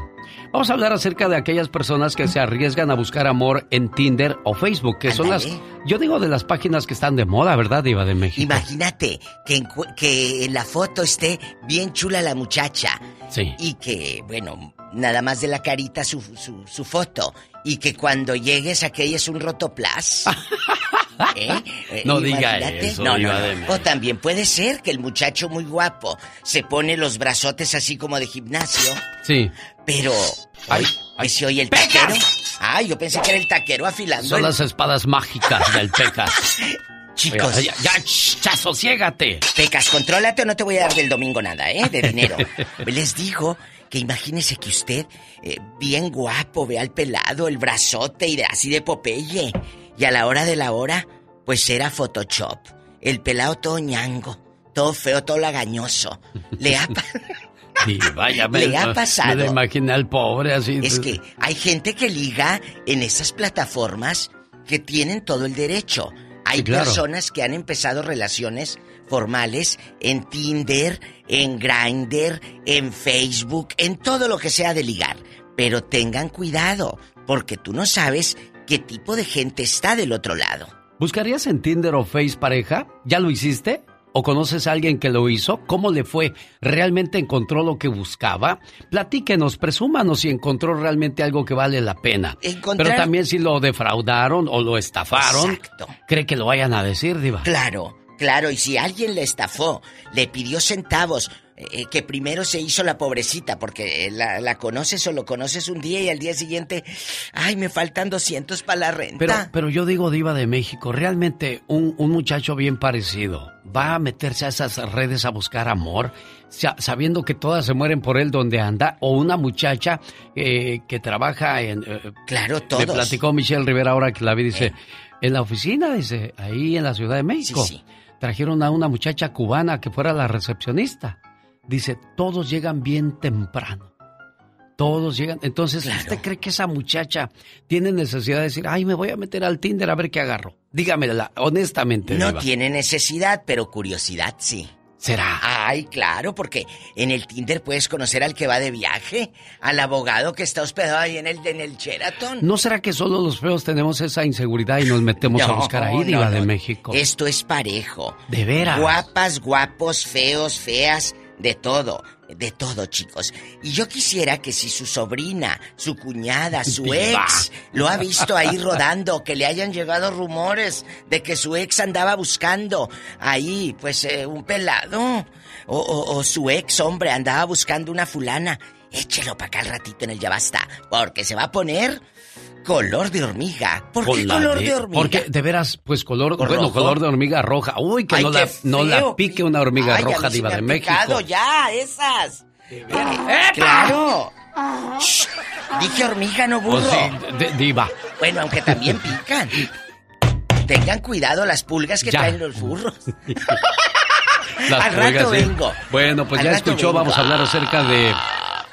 Vamos a hablar acerca de aquellas personas que se arriesgan a buscar amor en Tinder o Facebook, que son las, yo digo de las páginas que están de moda, ¿verdad, Diva de México? Imagínate que en, que en la foto esté bien chula la muchacha. Sí. Y que, bueno, nada más de la carita su, su, su foto. Y que cuando llegues aquella es un rotoplas. <laughs> ¿Eh? Eh, No diga eso, No, no, no. O también puede ser que el muchacho muy guapo se pone los brazotes así como de gimnasio, Sí. pero... Ay, ay, se oye el taquero. Ay, yo pensé que era el taquero afilando. Son el- las espadas mágicas del Pecas. <laughs> Chicos. Oiga, Ya, ya, ya, sosiégate. Pecas, contrólate o no te voy a dar del domingo nada, ¿eh? De dinero. <laughs> Les digo que imagínese que usted, eh, bien guapo, vea el pelado, el brazote y de- así de Popeye. Y a la hora de la hora, pues era Photoshop. El pelado todo ñango, todo feo, todo lagañoso. Le ha, Y <laughs> vaya, me, Le ha pasado. Me lo imaginé al pobre así. Es que hay gente que liga en esas plataformas que tienen todo el derecho. Hay Sí, claro. personas que han empezado relaciones formales en Tinder, en Grindr, en Facebook, en todo lo que sea de ligar. Pero tengan cuidado, porque tú no sabes qué tipo de gente está del otro lado. ¿Buscarías en Tinder o Face pareja? ¿Ya lo hiciste? ¿O conoces a alguien que lo hizo? ¿Cómo le fue? ¿Realmente encontró lo que buscaba? Platíquenos, presúmanos si encontró realmente algo que vale la pena. Encontrar- Pero también si lo defraudaron o lo estafaron. Exacto. ¿Cree que lo vayan a decir, Diva? Claro, claro, y si alguien le estafó, le pidió centavos, eh, que primero se hizo la pobrecita, porque eh, la, la conoces o lo conoces un día y al día siguiente, ay, me faltan 200 para la renta. Pero, pero yo digo, Diva de México, realmente un, un muchacho bien parecido va a meterse a esas redes a buscar amor, sa- sabiendo que todas se mueren por él donde anda, o una muchacha eh, que trabaja en... eh, claro, Me todos. platicó Michelle Rivera ahora que la vi, dice, en la oficina, dice, ahí en la Ciudad de México, Sí, sí. Trajeron a una muchacha cubana que fuera la recepcionista. Dice, todos llegan bien temprano. Todos llegan. Entonces, ¿usted cree que esa muchacha tiene necesidad de decir, ay, me voy a meter al Tinder a ver qué agarro? Dígamela, honestamente. No tiene necesidad, pero curiosidad sí. ¿Será? Ay, claro, porque en el Tinder puedes conocer al que va de viaje, al abogado que está hospedado ahí en el, en el Sheraton. ¿No será que solo los feos tenemos esa inseguridad y nos metemos a buscar ahí, no, Diva de. México? Esto es parejo. De veras. Guapas, guapos, feos, feas, de todo. De todo, chicos. Y yo quisiera que si su sobrina, su cuñada, su ex lo ha visto ahí rodando, que le hayan llegado rumores de que su ex andaba buscando ahí, pues, eh, un pelado. O, o- o su ex hombre andaba buscando una fulana. Échelo para acá al ratito en el ya basta. Porque se va a poner color de hormiga. ¿Por qué color de- de hormiga? Porque de veras, pues color, bueno, rojo? color de hormiga roja. Uy, que Ay, no, la, no la pique una hormiga Ay, roja, Diva de México. ya, esas. ¡Claro! Shh, Dije hormiga, no burro. Pues sí, de- diva. Bueno, aunque también pican. Tengan cuidado las pulgas que Ya. traen los burros. <laughs> Las Al pulgas, rato sí. vengo. Bueno, pues Al ya escuchó, vengo. vamos a hablar acerca de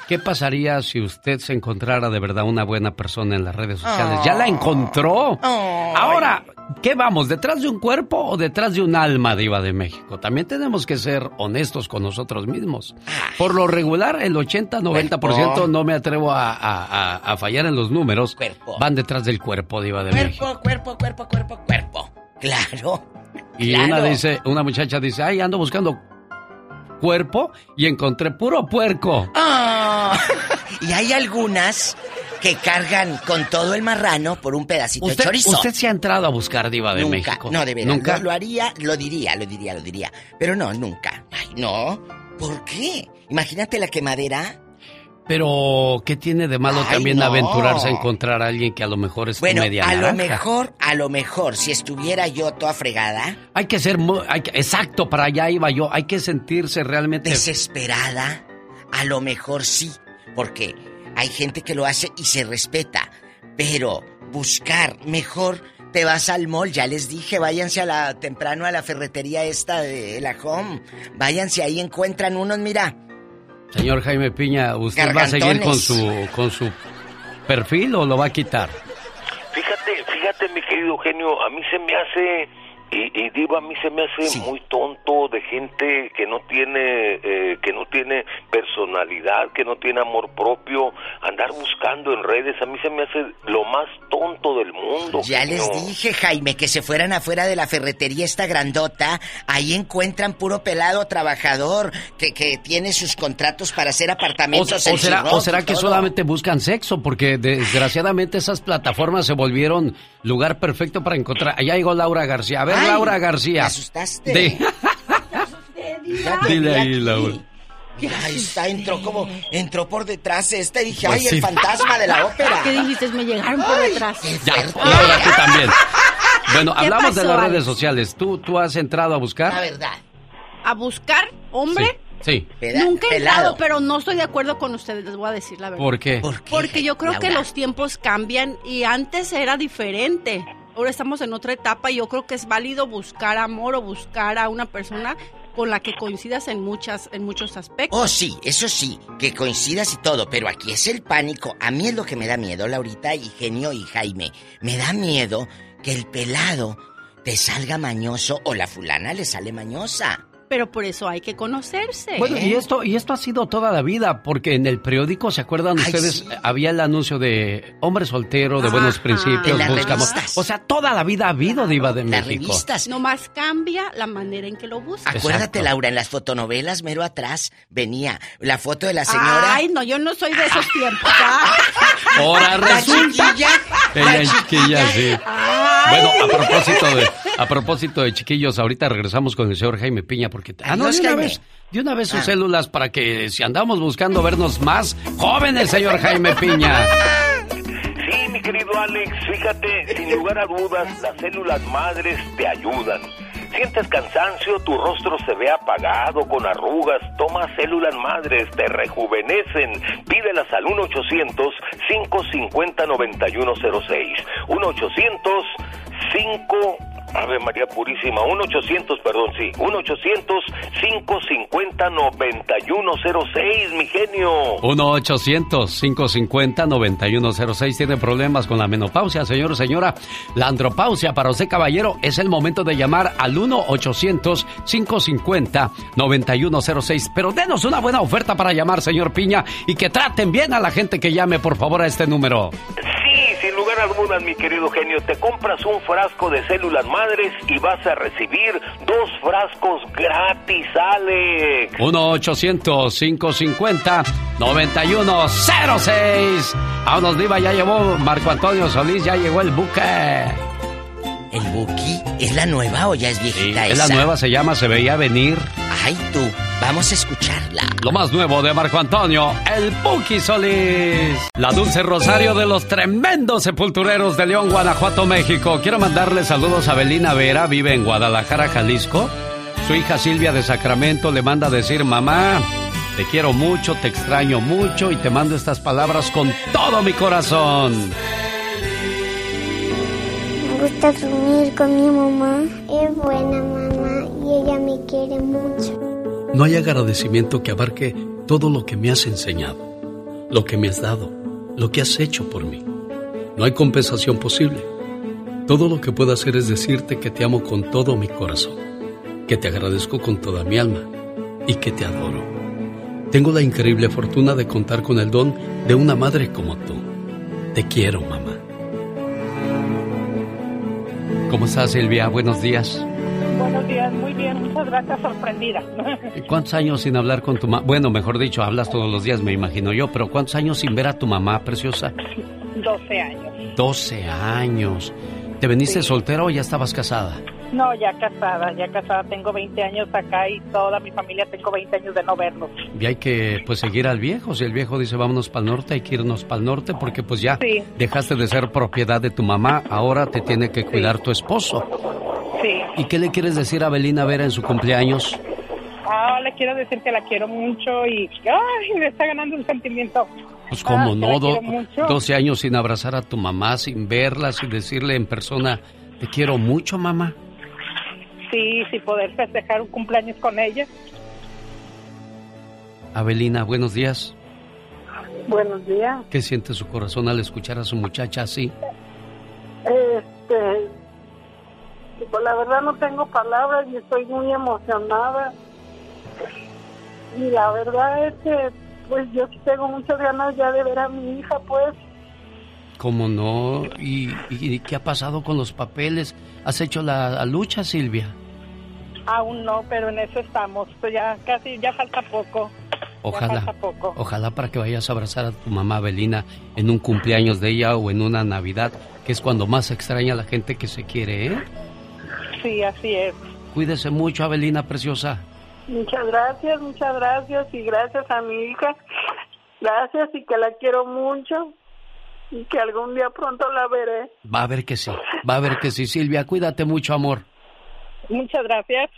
qué pasaría si usted se encontrara de verdad una buena persona en las redes sociales. ¿Ya la encontró? Ahora, ¿qué vamos? ¿Detrás de un cuerpo o detrás de un alma, Diva de México? También tenemos que ser honestos con nosotros mismos. Por lo regular, el 80-90% Cuerpo. no me atrevo a, a- a- a fallar en los números. Cuerpo. Van detrás del cuerpo, Diva de México. Cuerpo, cuerpo, cuerpo, cuerpo, cuerpo. Claro. Y Claro. una dice, una muchacha dice, ay, ando buscando cuerpo y encontré puro puerco. Ah. <laughs> Y hay algunas que cargan con todo el marrano por un pedacito de Usted, chorizo. usted se ha entrado a buscar diva de nunca, México. no, de veras. Nunca. Lo, lo haría, lo diría, lo diría, lo diría. Pero no, nunca. Ay, no. ¿Por qué? Imagínate la quemadera. Pero, ¿qué tiene de malo Ay, también no. aventurarse a encontrar a alguien que a lo mejor es Bueno, media a lo mejor, a lo mejor, si estuviera yo toda fregada, Hay que ser muy, hay que- exacto, para allá iba yo. Hay que sentirse realmente. desesperada, a lo mejor sí, porque hay gente que lo hace y se respeta, pero buscar mejor te vas al mall, ya les dije, váyanse a la temprano a la ferretería esta de la Home, váyanse ahí encuentran unos, mira, Señor Jaime Piña, ¿usted va a seguir con su, con su perfil o lo va a quitar? Fíjate, fíjate, mi querido Eugenio, a mí se me hace, y, y digo, a mí se me hace muy tonto de gente que no tiene, eh, que no tiene personalidad, que no tiene amor propio, andar buscando en redes, a mí se me hace lo más tonto del mundo. Ya les dije, Jaime, que se fueran afuera de la ferretería esta grandota. Ahí encuentran puro pelado trabajador que, que tiene sus contratos para hacer O, apartamentos o en será, o será que todo. solamente buscan sexo? Porque desgraciadamente esas plataformas se volvieron lugar perfecto para encontrar. Allá llegó Laura García. A ver, Ay, Laura García. me asustaste. Fíjate, Dile ahí. Laura. Ahí está, entró como, entró por detrás esta y dije, Pues ay, sí. el fantasma de la ópera. ¿Qué dijiste? Me llegaron por detrás. Ya, Laura, tú también. Bueno, ¿Qué hablamos de las Alex? redes sociales. ¿Tú, ¿Tú has entrado a buscar? La verdad. ¿A buscar hombre? Sí. Nunca he entrado, pero no estoy de acuerdo con ustedes, les voy a decir la verdad. ¿Por qué? Porque yo creo que los tiempos cambian y antes era diferente. Ahora estamos en otra etapa y yo creo que es válido buscar amor o buscar a una persona con la que coincidas en muchas en muchos aspectos. Oh, sí, eso sí, que coincidas y todo, pero aquí es el pánico. A mí es lo que me da miedo, Laurita y Genio y Jaime. Me da miedo que el pelado te salga mañoso o la fulana le sale mañosa. Pero por eso hay que conocerse. Bueno, y esto, y esto ha sido toda la vida, porque en el periódico, ¿se acuerdan ustedes? Había el anuncio de hombre soltero, de buenos principios, En las buscamos. revistas. O sea, toda la vida ha habido Diva de México. Nomás cambia la manera en que lo buscas. Acuérdate, Laura, en las fotonovelas, mero atrás, venía la foto de la señora. Ay, no, yo no soy de esos tiempos. ¿ah? <laughs> Ahora La resulta. la es chiquilla, sí. Ay. Bueno, a propósito de, a propósito de chiquillos, ahorita regresamos con el señor Jaime Piña porque ah no de una Jaime. vez, de una vez sus Ah. células para que si andamos buscando vernos más jóvenes, señor Jaime Piña. Sí, mi querido Alex, fíjate, sin lugar a dudas, las células madres te ayudan. Sientes cansancio, tu rostro se ve apagado, con arrugas, toma células madres, te rejuvenecen. Pídelas al 1-800-550-9106. 1-800-5... Ave María Purísima, 1-800, perdón, sí, 1-800-550-9106, mi genio. 1-800-550-9106. Tiene problemas con la menopausia, señor o señora. La andropausia para usted, caballero, es el momento de llamar al 1-800-550-9106. Pero denos una buena oferta para llamar, señor Piña, y que traten bien a la gente que llame, por favor, a este número. Sí, sin lugar a dudas, mi querido genio, te compras un frasco de células madres y vas a recibir dos frascos gratis, Alex. 1-800-550-9106. Vámonos, Diva, ya llevó Marco Antonio Solís, ya llegó el buque. ¿El Buki es la nueva o ya es viejita Es la esa? nueva, se llama Se Veía Venir. Ay, tú, vamos a escucharla. Lo más nuevo de Marco Antonio, el Buki Solís. La dulce rosario de los tremendos sepultureros de León, Guanajuato, México. Quiero mandarle saludos a Belina Vera, vive en Guadalajara, Jalisco. Su hija Silvia de Sacramento le manda a decir, mamá, te quiero mucho, te extraño mucho y te mando estas palabras con todo mi corazón. Me gusta dormir con mi mamá. Es buena mamá y ella me quiere mucho. No hay agradecimiento que abarque todo lo que me has enseñado, lo que me has dado, lo que has hecho por mí. No hay compensación posible. Todo lo que puedo hacer es decirte que te amo con todo mi corazón, que te agradezco con toda mi alma y que te adoro. Tengo la increíble fortuna de contar con el don de una madre como tú. Te quiero, mamá. ¿Cómo estás, Silvia? Buenos días. Buenos días, muy bien, muchas gracias, sorprendida. <laughs> ¿Cuántos años sin hablar con tu mamá? Bueno, mejor dicho, hablas todos los días, me imagino yo, pero ¿cuántos años sin ver a tu mamá, preciosa? <laughs> 12 años. 12 años. ¿Te veniste Sí. soltera o ya estabas casada? No, ya casada, ya casada, tengo 20 años acá y toda mi familia tengo 20 años de no verlos. Y hay que pues seguir al viejo. Si el viejo dice vámonos para el norte, hay que irnos para el norte porque pues ya Sí. dejaste de ser propiedad de tu mamá, ahora te tiene que cuidar tu esposo. Sí. ¿Y qué le quieres decir a Belina Vera en su cumpleaños? Ah, le quiero decir que la quiero mucho y ay, me está ganando un sentimiento. Pues cómo Ah, no, do- quiero mucho. 12 años sin abrazar a tu mamá, sin verla, sin decirle en persona, te quiero mucho, mamá. Sí, sí, poder festejar un cumpleaños con ella. Abelina, buenos días. Buenos días. ¿Qué siente su corazón al escuchar a su muchacha así? Este, pues la verdad no tengo palabras y estoy muy emocionada. Y la verdad es que pues yo sí tengo muchas ganas ya de ver a mi hija, pues. ¿Cómo no? ¿Y, y qué ha pasado con los papeles? ¿Has hecho la, la lucha, Silvia? Aún no, pero en eso estamos. Pues ya casi, ya falta poco. Ojalá, Ya falta poco. ojalá para que vayas a abrazar a tu mamá Belina en un cumpleaños de ella o en una Navidad, que es cuando más se extraña a la gente que se quiere, ¿eh? Sí, así es. Cuídese mucho, Abelina preciosa. Muchas gracias, muchas gracias y gracias a mi hija. Gracias y que la quiero mucho y que algún día pronto la veré. Va a ver que sí, va a ver que sí, Silvia. Cuídate mucho, amor. Muchas gracias.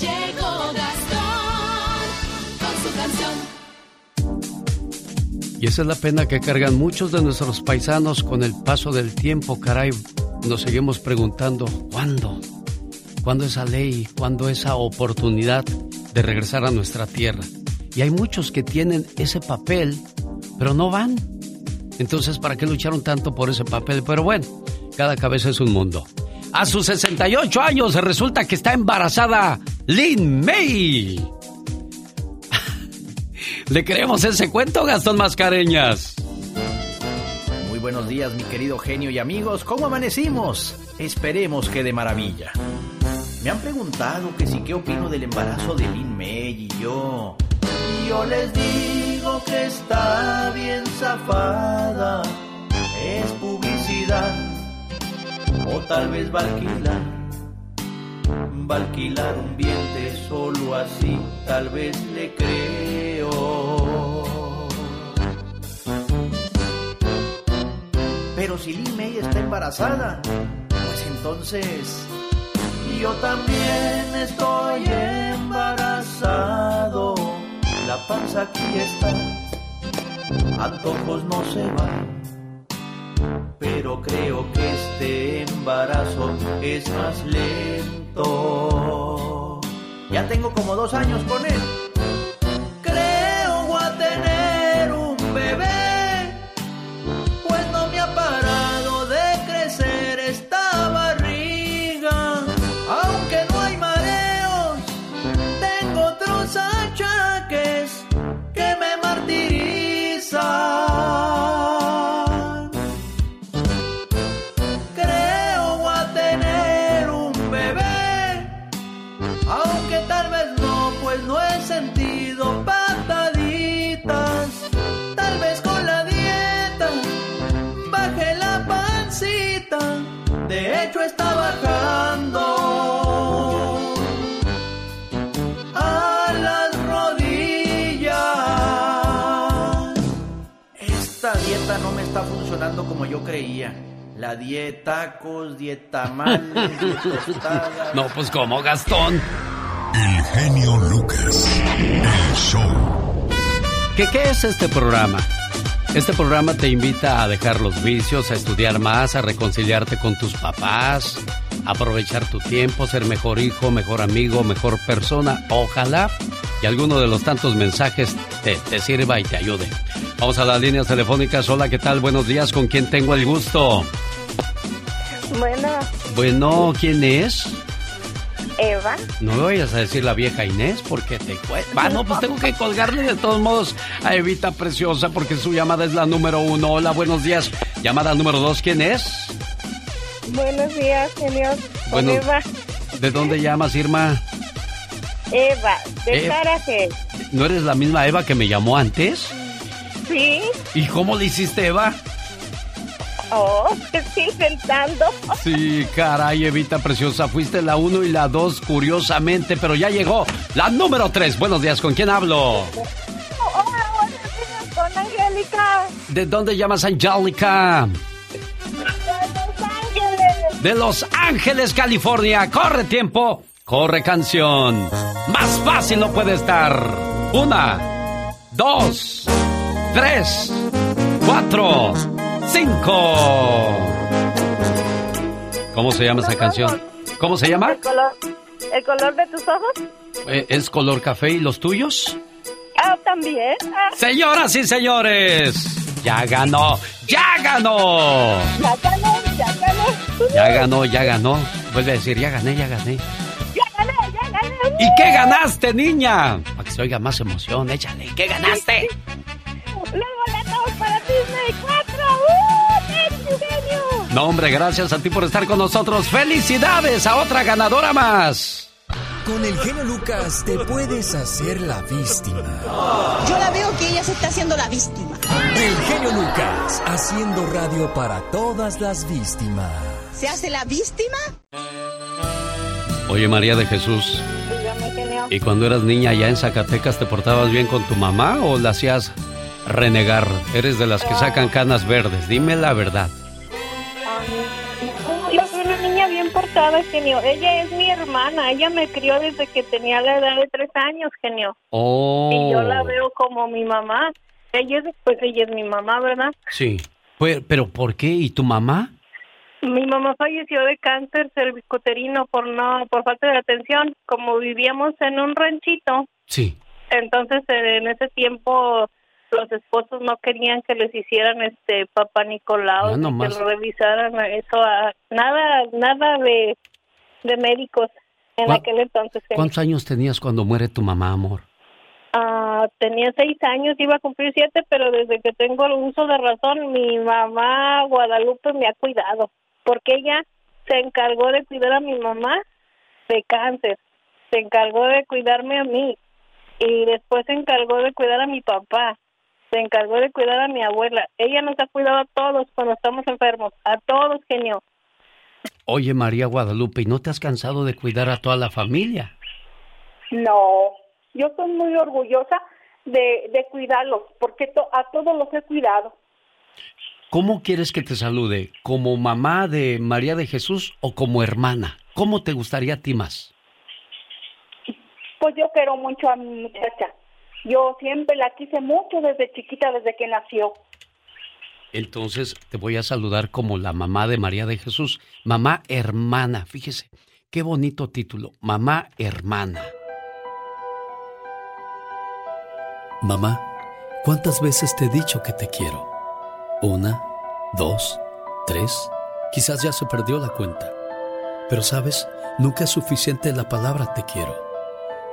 Llegó Gastón con su canción. Y esa es la pena que cargan muchos de nuestros paisanos con el paso del tiempo, caray. Nos seguimos preguntando, ¿cuándo? ¿Cuándo esa ley? ¿Cuándo esa oportunidad de regresar a nuestra tierra? Y hay muchos que tienen ese papel, pero no van. Entonces, ¿para qué lucharon tanto por ese papel? Pero bueno, cada cabeza es un mundo. A sus 68 años resulta que está embarazada Lynn May. <laughs> ¿Le creemos ese cuento, Gastón Mascareñas? Muy buenos días, mi querido genio y amigos. ¿Cómo amanecimos? Esperemos que de maravilla. Me han preguntado que si qué opino del embarazo de Lin May y yo. Yo les digo que está bien zafada. Es publicidad. O tal vez va a alquilar. Va a alquilar un vientre solo así. Tal vez le creo. Pero si Lin May está embarazada, pues entonces yo también estoy embarazado. La panza aquí está, antojos no se van. Pero creo que este embarazo es más lento. Ya tengo como dos años con él. Como yo creía. La dieta tacos, dieta mal, <laughs> tostadas. No, pues como Gastón. El genio Lucas. El show. ¿Qué, ¿Qué es este programa? Este programa te invita a dejar los vicios, a estudiar más, a reconciliarte con tus papás, a aprovechar tu tiempo, ser mejor hijo, mejor amigo, mejor persona. Ojalá y alguno de los tantos mensajes te, te sirva y te ayude. Vamos a las líneas telefónicas. Hola, ¿qué tal? Buenos días. ¿Con quién tengo el gusto? Bueno, Bueno, ¿quién es? Eva. No me vayas a decir la vieja Inés porque te cuesta. No, pues tengo que colgarle de todos modos a Evita Preciosa porque su llamada es la número uno. Hola, buenos días. Llamada número dos, ¿quién es? Buenos días, señor. Bueno. Eva. ¿De dónde llamas, Irma? Eva, de. Taraje. ¿No eres la misma Eva que me llamó antes? Sí. ¿Y cómo le hiciste, Eva? Oh, estoy intentando. Sí, caray, Evita Preciosa, fuiste la uno y la dos, curiosamente, pero ya llegó la número tres. Buenos días, ¿con quién hablo? Hola, buenos días, con Angélica. ¿De dónde llamas, Angélica? De Los Ángeles. de Los Ángeles, California. Corre tiempo, corre canción. Más fácil no puede estar. Una, dos, tres, cuatro, cinco. ¿Cómo se llama esa canción? ¿Cómo se llama? ¿El color, el color de tus ojos? Eh, ¿Es color café y los tuyos? Ah, también. Ah, Señoras y señores, ya ganó, ya ganó. ya gané, ya gané. Ya ganó, ya ganó. Vuelve a decir, ya gané, ya gané. Ya gané, ya gané. ¿Y qué ganaste, niña? Para que se oiga más emoción. Échale. ¿Qué ganaste? Los boletos para Disney 4. ¡Uh! ¡Thank you, genio! No, hombre, gracias a ti por estar con nosotros. ¡Felicidades a otra ganadora más! Con el genio Lucas te puedes hacer la víctima. Yo la veo que ella se está haciendo la víctima. El genio Lucas, haciendo radio para todas las víctimas. ¿Se hace la víctima? Oye, María de Jesús, Dígame, genio. ¿y cuando eras niña allá en Zacatecas te portabas bien con tu mamá o la hacías renegar? Eres de las que sacan canas verdes. Dime la verdad. Yo soy una niña bien portada, genio. Ella es mi hermana. Ella me crió desde que tenía la edad de tres años, genio. Oh. Y yo la veo como mi mamá. Ella es, pues ella es mi mamá, ¿verdad? Sí. ¿Pero por qué? ¿Y tu mamá? Mi mamá falleció de cáncer cervicuterino por no, por falta de atención. Como vivíamos en un ranchito, Sí. entonces en ese tiempo los esposos no querían que les hicieran este papá Nicolau, ni que lo revisaran eso, a- nada, nada de, de médicos en ¿Cuá- aquel entonces. genio. ¿Cuántos años tenías cuando muere tu mamá, amor? Ah, tenía seis años, iba a cumplir siete, pero desde que tengo el uso de razón, mi mamá Guadalupe me ha cuidado, porque ella se encargó de cuidar a mi mamá de cáncer, se encargó de cuidarme a mí y después se encargó de cuidar a mi papá, se encargó de cuidar a mi abuela. Ella nos ha cuidado a todos cuando estamos enfermos, a todos, genio. Oye, María Guadalupe, ¿y no te has cansado de cuidar a toda la familia? No, yo soy muy orgullosa de, de cuidarlos, porque to- a todos los he cuidado. ¿Cómo quieres que te salude? ¿Como mamá de María de Jesús o como hermana? ¿Cómo te gustaría a ti más? Pues yo quiero mucho a mi muchacha. Yo siempre la quise mucho desde chiquita, desde que nació. Entonces te voy a saludar como la mamá de María de Jesús. Mamá hermana, fíjese, qué bonito título, mamá hermana. Mamá, ¿cuántas veces te he dicho que te quiero? Una, dos, tres, quizás ya se perdió la cuenta. Pero sabes, nunca es suficiente la palabra te quiero.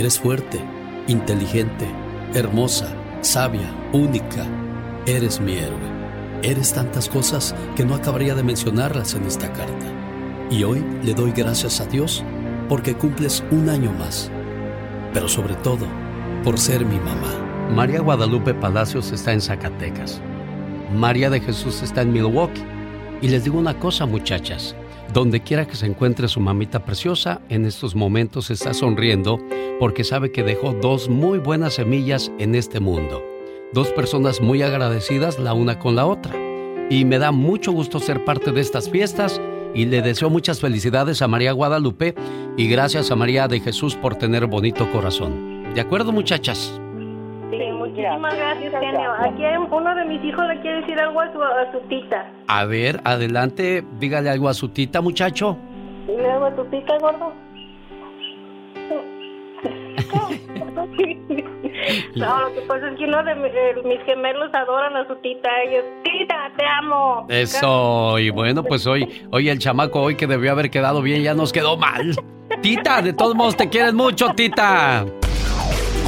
eres fuerte, inteligente, hermosa, sabia, única. Eres mi héroe. Eres tantas cosas que no acabaría de mencionarlas en esta carta. Y hoy le doy gracias a Dios porque cumples un año más. Pero sobre todo, por ser mi mamá. María Guadalupe Palacios está en Zacatecas. María de Jesús está en Milwaukee. Y les digo una cosa, muchachas. Donde quiera que se encuentre su mamita preciosa, en estos momentos está sonriendo porque sabe que dejó dos muy buenas semillas en este mundo. Dos personas muy agradecidas la una con la otra. Y me da mucho gusto ser parte de estas fiestas y le deseo muchas felicidades a María Guadalupe y gracias a María de Jesús por tener bonito corazón. ¿De acuerdo, muchachas? Muchísimas gracias, genio. Aquí hay uno de mis hijos le quiere decir algo a su, a su tita. A ver, adelante, dígale algo a su tita, muchacho. Dile algo a tu tita, gordo. <laughs> No, lo que pasa es que uno de mi- eh, mis gemelos adoran a su tita. Ellos, tita, te amo. Eso, y bueno, pues hoy, hoy el chamaco hoy que debió haber quedado bien ya nos quedó mal. Tita, de todos modos te quieren mucho, tita.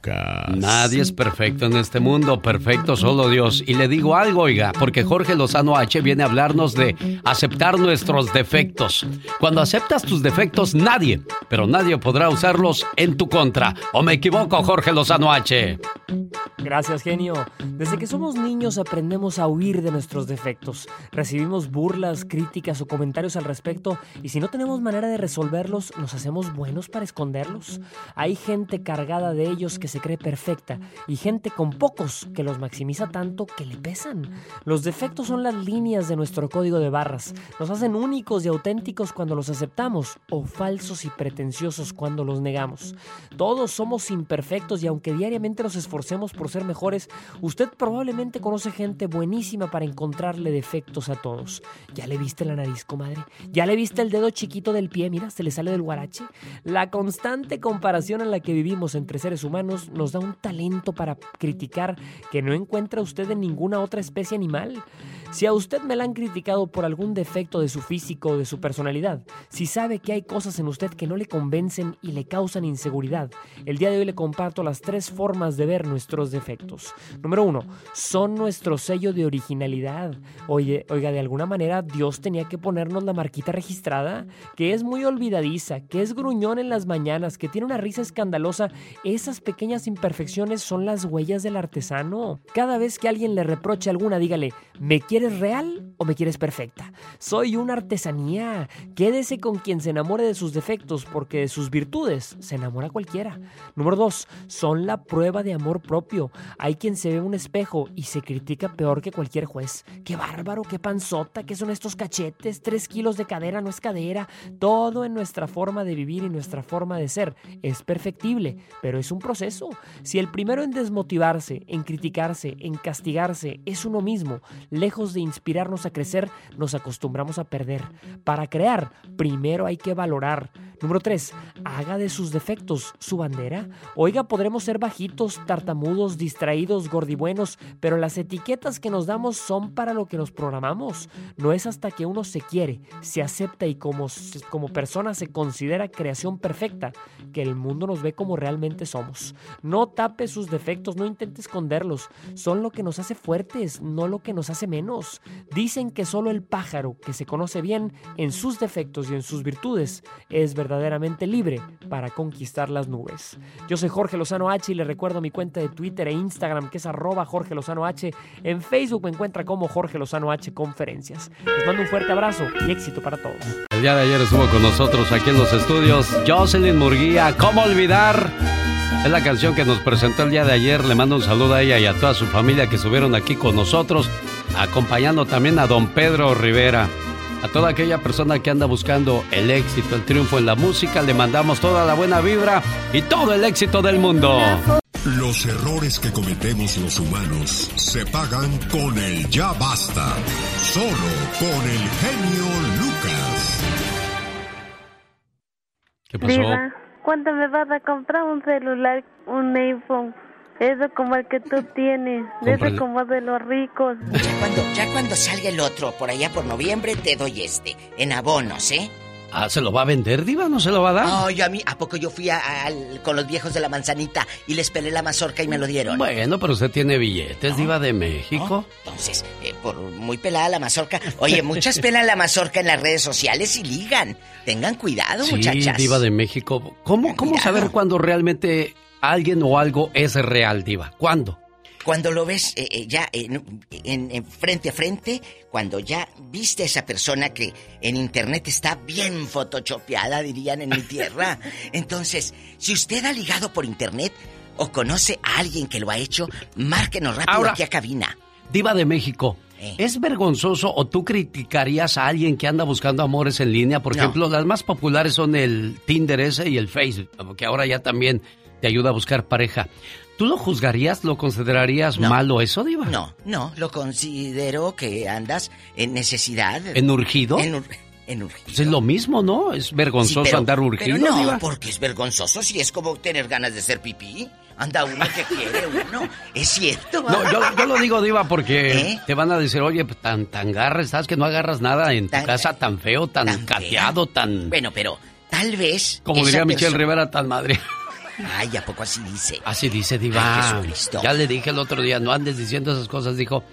Lucas. Nadie es perfecto en este mundo, perfecto solo Dios. Y le digo algo, oiga, porque Jorge Lozano H viene a hablarnos de aceptar nuestros defectos. Cuando aceptas tus defectos, nadie, pero nadie podrá usarlos en tu contra. ¿O me equivoco, Jorge Lozano H? Gracias, genio. Desde que somos niños aprendemos a huir de nuestros defectos. Recibimos burlas, críticas o comentarios al respecto y si no tenemos manera de resolverlos, nos hacemos buenos para esconderlos. Hay gente cargada de ellos que se cree perfecta y gente con pocos que los maximiza tanto que le pesan. Los defectos son las líneas de nuestro código de barras. Nos hacen únicos y auténticos cuando los aceptamos o falsos y pretenciosos cuando los negamos. Todos somos imperfectos y aunque diariamente nos esforcemos por ser mejores, usted probablemente conoce gente buenísima para encontrarle defectos a todos. ¿Ya le viste la nariz, comadre? ¿Ya le viste el dedo chiquito del pie? Mira, se le sale del guarache. La constante comparación en la que vivimos entre seres humanos nos da un talento para criticar que no encuentra usted en ninguna otra especie animal. Si a usted me la han criticado por algún defecto de su físico o de su personalidad, si sabe que hay cosas en usted que no le convencen y le causan inseguridad, el día de hoy le comparto las tres formas de ver nuestros defectos. Número uno, son nuestro sello de originalidad. Oye, oiga, de alguna manera Dios tenía que ponernos la marquita registrada, que es muy olvidadiza, que es gruñón en las mañanas, que tiene una risa escandalosa. Esas pequeñas imperfecciones son las huellas del artesano. Cada vez que alguien le reproche alguna, dígale, ¿me quieres real o me quieres perfecta? Soy una artesanía. Quédese con quien se enamore de sus defectos, porque de sus virtudes se enamora cualquiera. Número dos, son la prueba de amor propio. Hay quien se ve un espejo y se critica peor que cualquier juez. Qué bárbaro, qué panzota, qué son estos cachetes, tres kilos de cadera no es cadera. Todo en nuestra forma de vivir y nuestra forma de ser es perfectible, pero es un proceso. Si el primero en desmotivarse, en criticarse, en castigarse es uno mismo, lejos de inspirarnos a crecer, nos acostumbramos a perder. Para crear, primero hay que valorar. Número 3. Haga de sus defectos su bandera. Oiga, podremos ser bajitos, tartamudos, distraídos, gordibuenos, pero las etiquetas que nos damos son para lo que nos programamos. No es hasta que uno se quiere, se acepta y como, como persona se considera creación perfecta que el mundo nos ve como realmente somos. No tape sus defectos, no intente esconderlos. Son lo que nos hace fuertes, no lo que nos hace menos. Dicen que solo el pájaro que se conoce bien en sus defectos y en sus virtudes es verdaderamente libre para conquistar las nubes. Yo soy Jorge Lozano H y le recuerdo mi cuenta de Twitter e Instagram que es arroba Jorge Lozano H. En Facebook me encuentra como Jorge Lozano H Conferencias. Les mando un fuerte abrazo y éxito para todos. El día de ayer estuvo con nosotros aquí en los estudios Jocelyn Murguía. ¿Cómo olvidar? Es la canción que nos presentó el día de ayer. Le mando un saludo a ella y a toda su familia que estuvieron aquí con nosotros, acompañando también a don Pedro Rivera. A toda aquella persona que anda buscando el éxito, el triunfo en la música, le mandamos toda la buena vibra y todo el éxito del mundo. Los errores que cometemos los humanos se pagan con el ya basta. Solo con el genio Lucas. ¿Qué pasó? Diva, ¿cuándo me vas a comprar un celular, un iPhone? Eso como el que tú tienes, Cómprale. como de los ricos. Ya cuando, ya cuando salga el otro, por allá por noviembre, te doy este, en abonos, ¿eh? Ah, ¿se lo va a vender, Diva? ¿No se lo va a dar? No, yo a mí, ¿a poco yo fui a- al- con los viejos de la manzanita y les pelé la mazorca y me lo dieron? Bueno, pero usted tiene billetes, Diva de México. Entonces, eh, por muy pelada la mazorca. Oye, muchas <laughs> pelan la mazorca en las redes sociales y ligan. Tengan cuidado, Sí, muchachas. Diva de México. ¿Cómo, cómo saber cuándo realmente alguien o algo es real, Diva? ¿Cuándo? Cuando lo ves eh, eh, ya en, en- en frente a frente, cuando ya viste a esa persona que en internet está bien photoshopeada, dirían en mi tierra. <laughs> Entonces, si usted ha ligado por internet o conoce a alguien que lo ha hecho, márquenos rápido Ahora- aquí a cabina. Diva de México. Eh. ¿Es vergonzoso o tú criticarías a alguien que anda buscando amores en línea? Por No. ejemplo, las más populares son el Tinder ese y el Facebook, que ahora ya también te ayuda a buscar pareja. ¿Tú lo juzgarías, lo considerarías malo eso, Diva? No, no, lo considero que andas en necesidad. ¿En urgido? En, ur- en urgido. Pues es lo mismo, ¿no? Es vergonzoso Sí, pero- andar urgido, Pero no, Diva. porque es vergonzoso si es como tener ganas de ser pipí. Anda uno que quiere uno. Es cierto. No, yo, yo lo digo, Diva, porque <laughs> ¿Eh? te van a decir, oye, pues, tan, tan garra estás que no agarras nada en tu Tan- casa tan feo, tan, cateado, tan... Bueno, pero tal vez. Como diría Michelle Rivera, tan madre. Ay, ¿a poco así dice? Así dice Diva. Ay, Jesucristo. Ya le dije el otro día, no andes diciendo esas cosas. Dijo,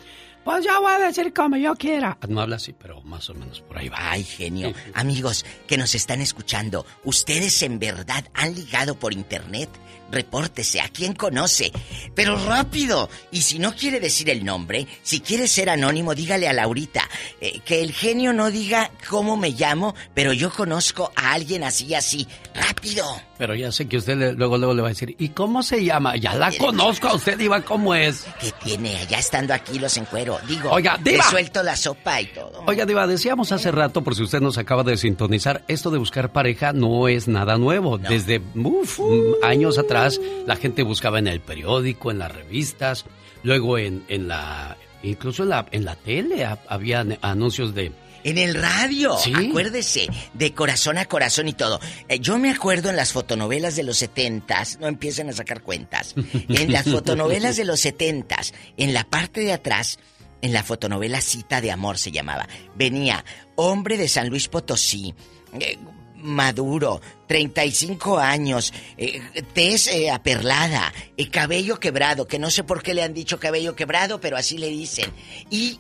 pues ya voy a decir como yo quiera. No habla así, pero más o menos por ahí va. Ay, genio. Amigos que nos están escuchando, ¿ustedes en verdad han ligado por internet? Repórtese, ¿a quién conoce? Pero rápido. Y si no quiere decir el nombre, si quiere ser anónimo, dígale a Laurita. eh, que el genio no diga cómo me llamo, pero yo conozco a alguien así, así. Rápido. Pero ya sé que usted le- luego, luego le va a decir, ¿y cómo se llama? Ya la conozco a usted, Diva, ¿cómo es? ¿Qué tiene? Allá estando aquí los encuero. Digo, Oiga, le Diva. suelto la sopa y todo. Oiga, Diva, decíamos hace rato, por si usted nos acaba de sintonizar, esto de buscar pareja no es nada nuevo. Desde uf, años atrás, la gente buscaba en el periódico, en las revistas, luego en, en la. Incluso en la, en la tele ha- había anuncios de. En el radio, Sí. acuérdese, de corazón a corazón y todo. Eh, yo me acuerdo en las fotonovelas de los setentas, no empiecen a sacar cuentas, <laughs> en las fotonovelas de los setentas, en la parte de atrás, en la fotonovela Cita de Amor se llamaba, venía hombre de San Luis Potosí, eh, maduro, 35 años, eh, tez eh, aperlada, eh, cabello quebrado, que no sé por qué le han dicho cabello quebrado, pero así le dicen. Y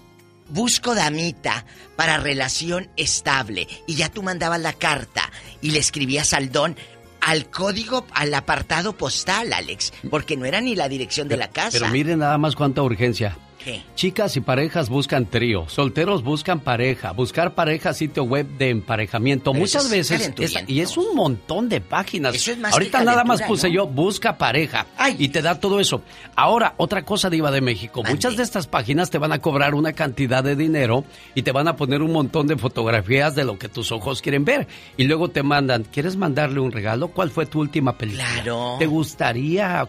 busco damita para relación estable. Y ya tú mandabas la carta y le escribías al don al código, al apartado postal, Alex, porque no era ni la dirección de la casa. Pero miren nada más cuánta urgencia. Chicas y parejas buscan trío, solteros buscan pareja, buscar pareja sitio web de emparejamiento. Pero Muchas veces, es- y es un montón de páginas. Eso es más Ahorita nada más puse ¿no? yo, busca pareja, y te da todo eso. Ahora, otra cosa diva de México, muchas de estas páginas te van a cobrar una cantidad de dinero y te van a poner un montón de fotografías de lo que tus ojos quieren ver. Y luego te mandan, ¿quieres mandarle un regalo? ¿Cuál fue tu última película? Claro. ¿Te gustaría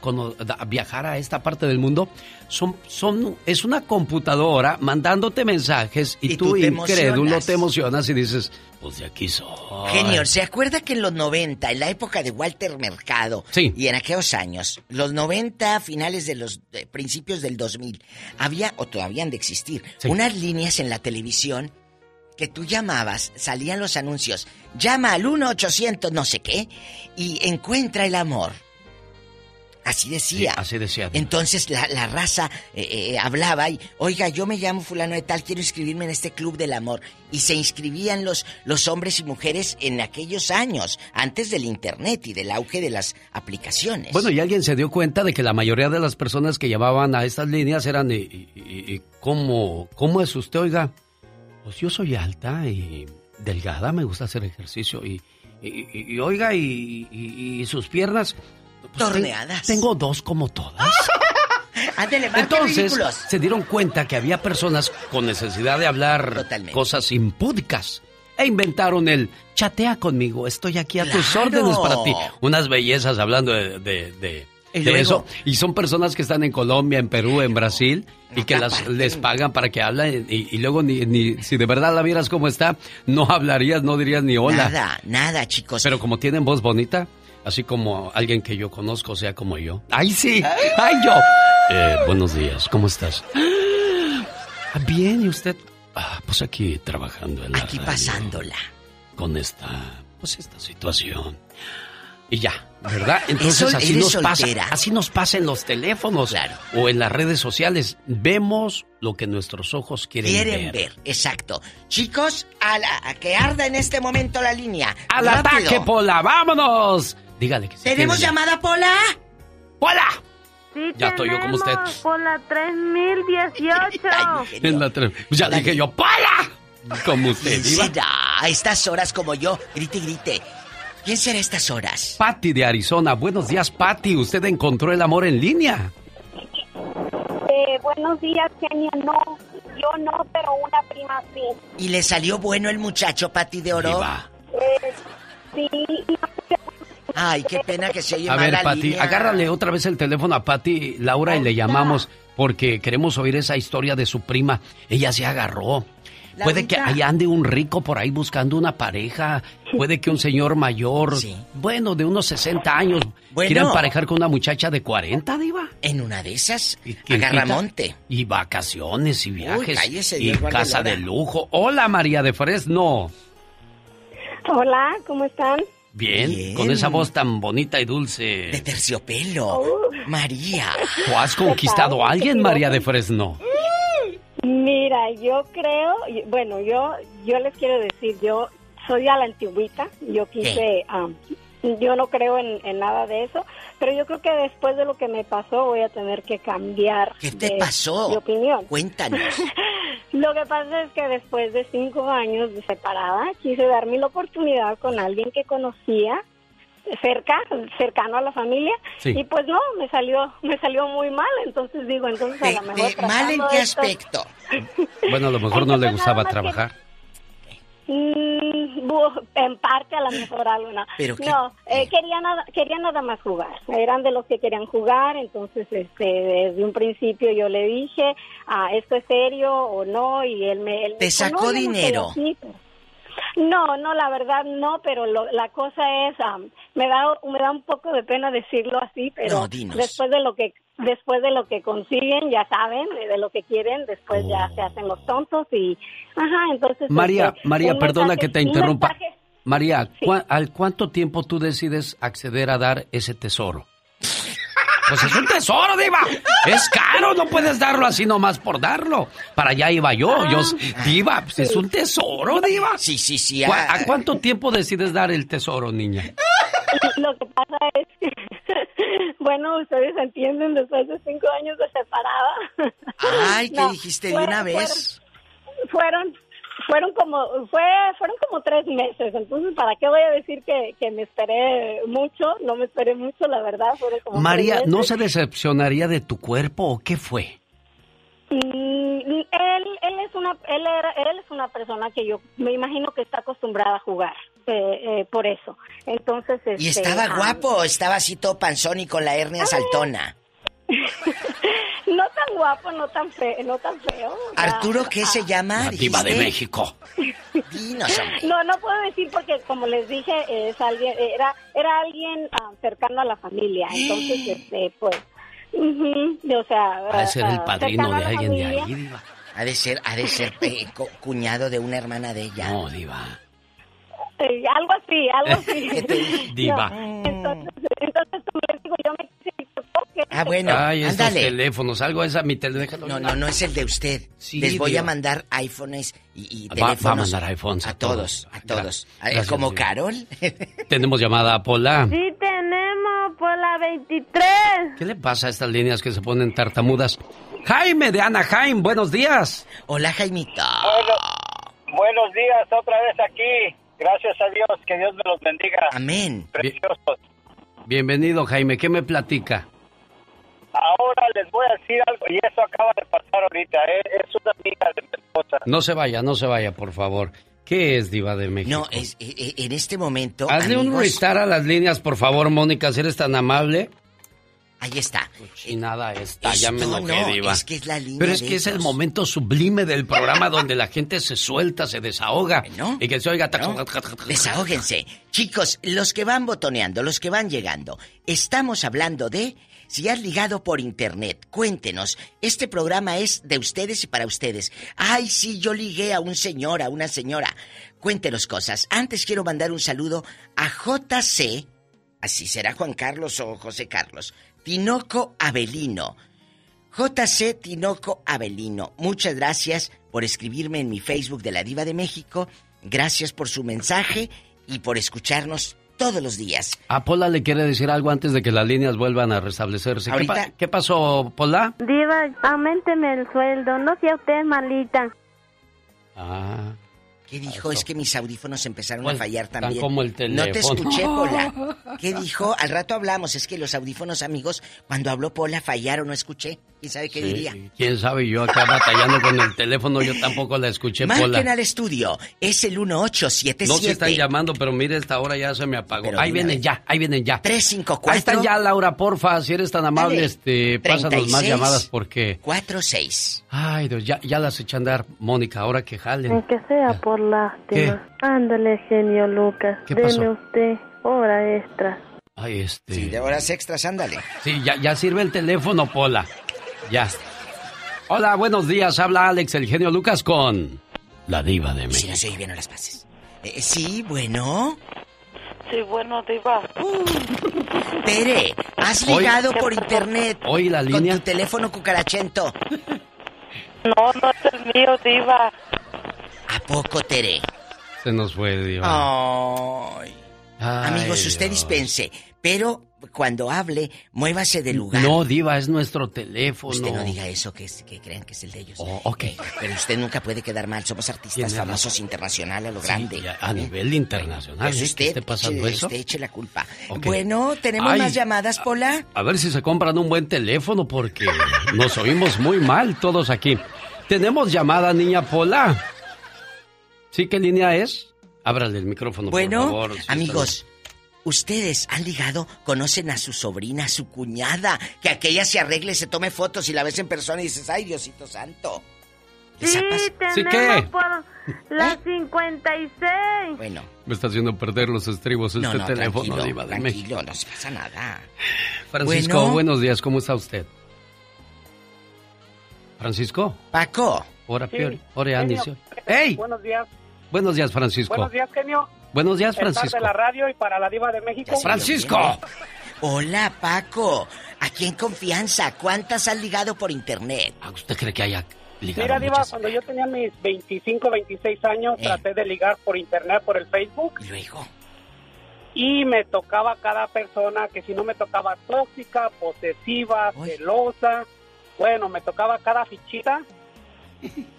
viajar a esta parte del mundo? Son, son, es una computadora mandándote mensajes y, Y tú, tú te incrédulo emocionas. te emocionas y dices, pues de aquí soy. Genio, ¿se acuerda que en los 90, en la época de Walter Mercado, Sí. y en aquellos años, los 90, finales de los principios del 2000, había, o todavía han de existir, unas líneas en la televisión que tú llamabas, salían los anuncios, llama al 1-800 no sé qué, y encuentra el amor. Así decía. Sí, así decía. Entonces la, la raza eh, eh, hablaba y, oiga, yo me llamo fulano de tal, quiero inscribirme en este club del amor. Y se inscribían los, los hombres y mujeres en aquellos años, antes del internet y del auge de las aplicaciones. Bueno, y alguien se dio cuenta de que la mayoría de las personas que llamaban a estas líneas eran, ¿y, y- y- y cómo, cómo es usted, oiga? Pues yo soy alta y delgada, me gusta hacer ejercicio y, y- y- y, oiga, y sus piernas... pues, ten- Torneadas. tengo dos como todas. <laughs> Ándele, Entonces se dieron cuenta que había personas con necesidad de hablar cosas impúdicas e inventaron el chatea conmigo, estoy aquí a tus ¡Claro! órdenes para ti. Unas bellezas hablando de, de- de- Y de eso. Y son personas que están en Colombia, en Perú, en Brasil y que las, les pagan para que hablen y, y luego ni, ni si de verdad la vieras como está, no hablarías, no dirías ni hola. Nada, nada, chicos. Pero como tienen voz bonita, así como alguien que yo conozco, sea como yo. ¡Ay, sí! ¡Ay, yo! Eh, buenos días, ¿cómo estás? Ah, Bien, ¿y usted? Ah, pues aquí trabajando en la Aquí radio pasándola. Con esta, pues esta situación. Y ya, ¿verdad? Es Entonces así nos pasa, así nos pasa en los teléfonos o en las redes sociales. Vemos lo que nuestros ojos quieren, Quieren ver. exacto. Chicos, a, la, a que arda en este momento la línea. ¡Al Rápido. ataque, Pola! ¡Vámonos! Dígale que sí. ¿Tenemos llamada, Pola? ¡Pola! Sí, Ya estoy yo como usted. tenemos Por la 3018. En la tele- Ya dije yo, ¡Pola! Como usted, ¿Quién Diva. será a estas horas como yo? Grite, grite. ¿Quién será a estas horas? Patty de Arizona. Buenos días, Patty. Usted encontró el amor en línea. Eh, buenos días, Kenia. No, yo no, pero una prima sí. ¿Y le salió bueno el muchacho, Pati de Oro? Eh, sí, Ay, qué pena que se oye A mal ver, la línea. agárrale otra vez el teléfono a Patty, Laura, y le llamamos porque queremos oír esa historia de su prima. Ella se agarró. Puede que ahí ande un rico por ahí buscando una pareja. Puede que un señor mayor, bueno, de unos 60 años, Bueno. quiera emparejar con una muchacha de 40, Diva. En una de esas, ¿Quién agarramonte. quita? Y vacaciones y viajes. cállese, y casa de lujo. Hola, María de Fresno. Hola, ¿cómo están? Bien, Bien. con esa voz tan bonita y dulce. De terciopelo. María. ¿O has conquistado a alguien, María de Fresno? Mira, yo creo, bueno, yo yo les quiero decir, yo soy a la antigüita, yo quise, am, yo no creo en, en nada de eso, pero yo creo que después de lo que me pasó voy a tener que cambiar ¿Qué te de- pasó? de opinión. Cuéntanos. <laughs> Lo que pasa es que después de cinco años de separada, quise darme la oportunidad con alguien que conocía cerca, cercano a la familia, Sí. y pues no, me salió, me salió muy mal, entonces digo, entonces a lo mejor ¿Mal en qué esto- aspecto? <laughs> Bueno, a lo mejor no le gustaba que- trabajar. Mm, en parte a lo mejor algo, no. ¿Pero qué? No, eh, quería nada, quería nada más jugar. Eran de los que querían jugar, entonces este, desde un principio yo le dije, ah, ¿esto es serio o no? Y él me... él ¿Te dijo, sacó "No, yo no soy dinero? así", pero- No, no, la verdad no, pero lo- la cosa es, am, me da me da un poco de pena decirlo así, pero No, después de lo que después de lo que consiguen, ya saben, de lo que quieren, después Oh. ya se hacen los tontos y, ajá, entonces. María, este, María, perdona mensaje- que te interrumpa. mensaje- María, ¿cuá- ¿al cuánto tiempo tú decides acceder a dar ese tesoro? Pues es un tesoro, Diva. Es caro, no puedes darlo así nomás por darlo. Para allá iba yo. yo diva, pues es un tesoro, Diva. Sí, sí, sí. ¿Cu- ah, ¿A cuánto tiempo decides dar el tesoro, niña? <laughs> Lo que pasa es que, <laughs> bueno, ustedes entienden después de cinco años de separada. Ay, <laughs> ¿qué No, dijiste de una vez? Fueron, fueron como, fue, fueron como tres meses. Entonces, ¿para qué voy a decir que, que me esperé mucho? No me esperé mucho, la verdad. Fueron como María, ¿no se decepcionaría de tu cuerpo o qué fue? Mm, él, él es una, él era, él es una persona que yo me imagino que está acostumbrada a jugar, eh, eh, por eso. Entonces, ¿Y este, estaba ah, guapo o estaba así todo panzón y con la hernia saltona? <laughs> No tan guapo, no tan feo, no tan feo. ¿Arturo qué se llama? La diva de? México. Dinos. No, no puedo decir porque como les dije, es alguien, era, era alguien ah, cercano a la familia, entonces, este, pues, ujú, o sea, Ha de ser el ah, padrino de alguien de ahí, Diva. Ha de ser, ha de ser eh, cu- cuñado de una hermana de ella. No, Diva. Eh, algo así, algo así. <laughs> <laughs> Diva. No, entonces, entonces, como les digo, yo me Ah, bueno, Ay, estos teléfonos, algo es a mi teléfono. No, no, no es el de usted. Sí, Les voy Diva. a mandar iPhones y, y Va- teléfonos. va a mandar iPhones a a todos. todos. A todos. Gracias, como. Carol. <laughs> Tenemos llamada a Pola. Sí tenemos por la 23. ¿Qué le pasa a estas líneas que se ponen tartamudas? Jaime de Anaheim, buenos días. Hola, Jaimito. Buenos días, otra vez aquí. Gracias a Dios, que Dios me los bendiga. Amén. Preciosos. Bienvenido, Jaime. ¿Qué me platica? Ahora les voy a decir algo y eso acaba de pasar ahorita. ¿eh? Es una amiga de mi esposa. No se vaya, no se vaya, por favor. ¿Qué es Diva de México? No, es, eh, eh, en este momento. Hazle un amigos, restart a las líneas, por favor, Mónica, si eres tan amable. Ahí está. Y nada, está, ya me enojé, no, Diva. es que es la línea Pero es de que es el momento sublime del programa <laughs> donde la gente se suelta, se desahoga. Y que se oiga... Desahóguense. Chicos, los que van botoneando, los que van llegando, estamos hablando de si has ligado por internet. Cuéntenos, este programa es de ustedes y para ustedes. Ay, sí, yo ligué a un señor, a una señora. Cuéntenos cosas. Antes quiero mandar un saludo a JC, así será Juan Carlos o José Carlos, Tinoco Avelino. JC Tinoco Avelino, muchas gracias por escribirme en mi Facebook de la Diva de México. Gracias por su mensaje y por escucharnos todos los días. A Pola le quiere decir algo antes de que las líneas vuelvan a restablecerse. ¿Qué, Ahorita- pa- qué pasó, Pola? Diva, aumenteme el sueldo. No sea usted malita. Ah. ¿Qué dijo? Es que mis audífonos empezaron Pues, a fallar también. como el No te escuché, Pola. <laughs> ¿Qué dijo? Al rato hablamos. Es que los audífonos, amigos, cuando habló Pola fallaron, no escuché. ¿Quién sabe qué Sí, diría? ¿Quién sabe? Yo acá batallando con el teléfono, yo tampoco la escuché, Marquen Pola. al estudio. Es el 1877. No se están llamando, pero mire, esta hora ya se me apagó. Pero ahí vienen vez. ya, ahí vienen ya. 354. Ahí están ya, Laura, porfa, si eres tan amable, Dale. este, pásanos más 36. llamadas porque... 46. Ay, Dios, ya, ya las echan a andar, Mónica, ahora que jalen. Aunque sea por lástima. Ándale, genio Lucas. ¿Qué pasó? Deme usted hora extra. Ay, este... Sí, de horas extras, ándale. Sí, ya, ya sirve el teléfono, Pola. Ya. Hola, buenos días. Habla Alex, el genio Lucas con la diva de Si México. no se oye bien, no las pases. Eh, sí, bueno. Sí, bueno, Diva. Tere, ¿has Hoy- ligado por internet Hoy la con línea. tu teléfono cucarachento? No, no es el mío, Diva. ¿A poco, Tere? Se nos fue, Diva. Ay. Ay, Amigos, usted dispense, pero cuando hable, muévase del lugar. No, Diva, es nuestro teléfono. Usted no diga eso, que, es- que crean que es el de ellos. Oh, ok. Eh, pero usted nunca puede quedar mal. Somos artistas famosos razón. internacionales a lo Sí, grande. ya, a nivel internacional, Pues usted, esté pasando eche, eso. usted eche la culpa. Ok. Bueno, ¿tenemos Ay. más llamadas, Pola? A ver si se compran un buen teléfono porque nos oímos muy mal todos aquí. Tenemos llamada, niña Pola. ¿Sí qué línea es? Ábrale el micrófono, Bueno, por favor. si amigos, ustedes han ligado, conocen a su sobrina, a su cuñada, que aquella se arregle, se tome fotos y la ves en persona y dices, ay, Diosito Santo. ¿Les Sí, pas- ¿Sí tenemos qué? por las 56. Bueno, Me está haciendo perder los estribos este no, no, teléfono, tranquilo, Diva de tranquilo, México. no se pasa nada. Francisco, Bueno. buenos días, ¿cómo está usted? Francisco. Paco. Ora, Sí, Pior, ora, genio. ¡Ey! Buenos días. Buenos días, Francisco. Buenos días, genio. Buenos días, Francisco. de la radio y para la diva de México. ¡Francisco! Hola, Paco. Aquí en confianza, ¿cuántas has ligado por internet? ¿Usted cree que haya ligado Mira, Diva, muchas? cuando yo tenía mis 25, 26 años, Eh. traté de ligar por internet, por el Facebook. ¿Y luego? Y me tocaba cada persona que si no me tocaba tóxica, posesiva, celosa. Bueno, me tocaba cada fichita. <laughs>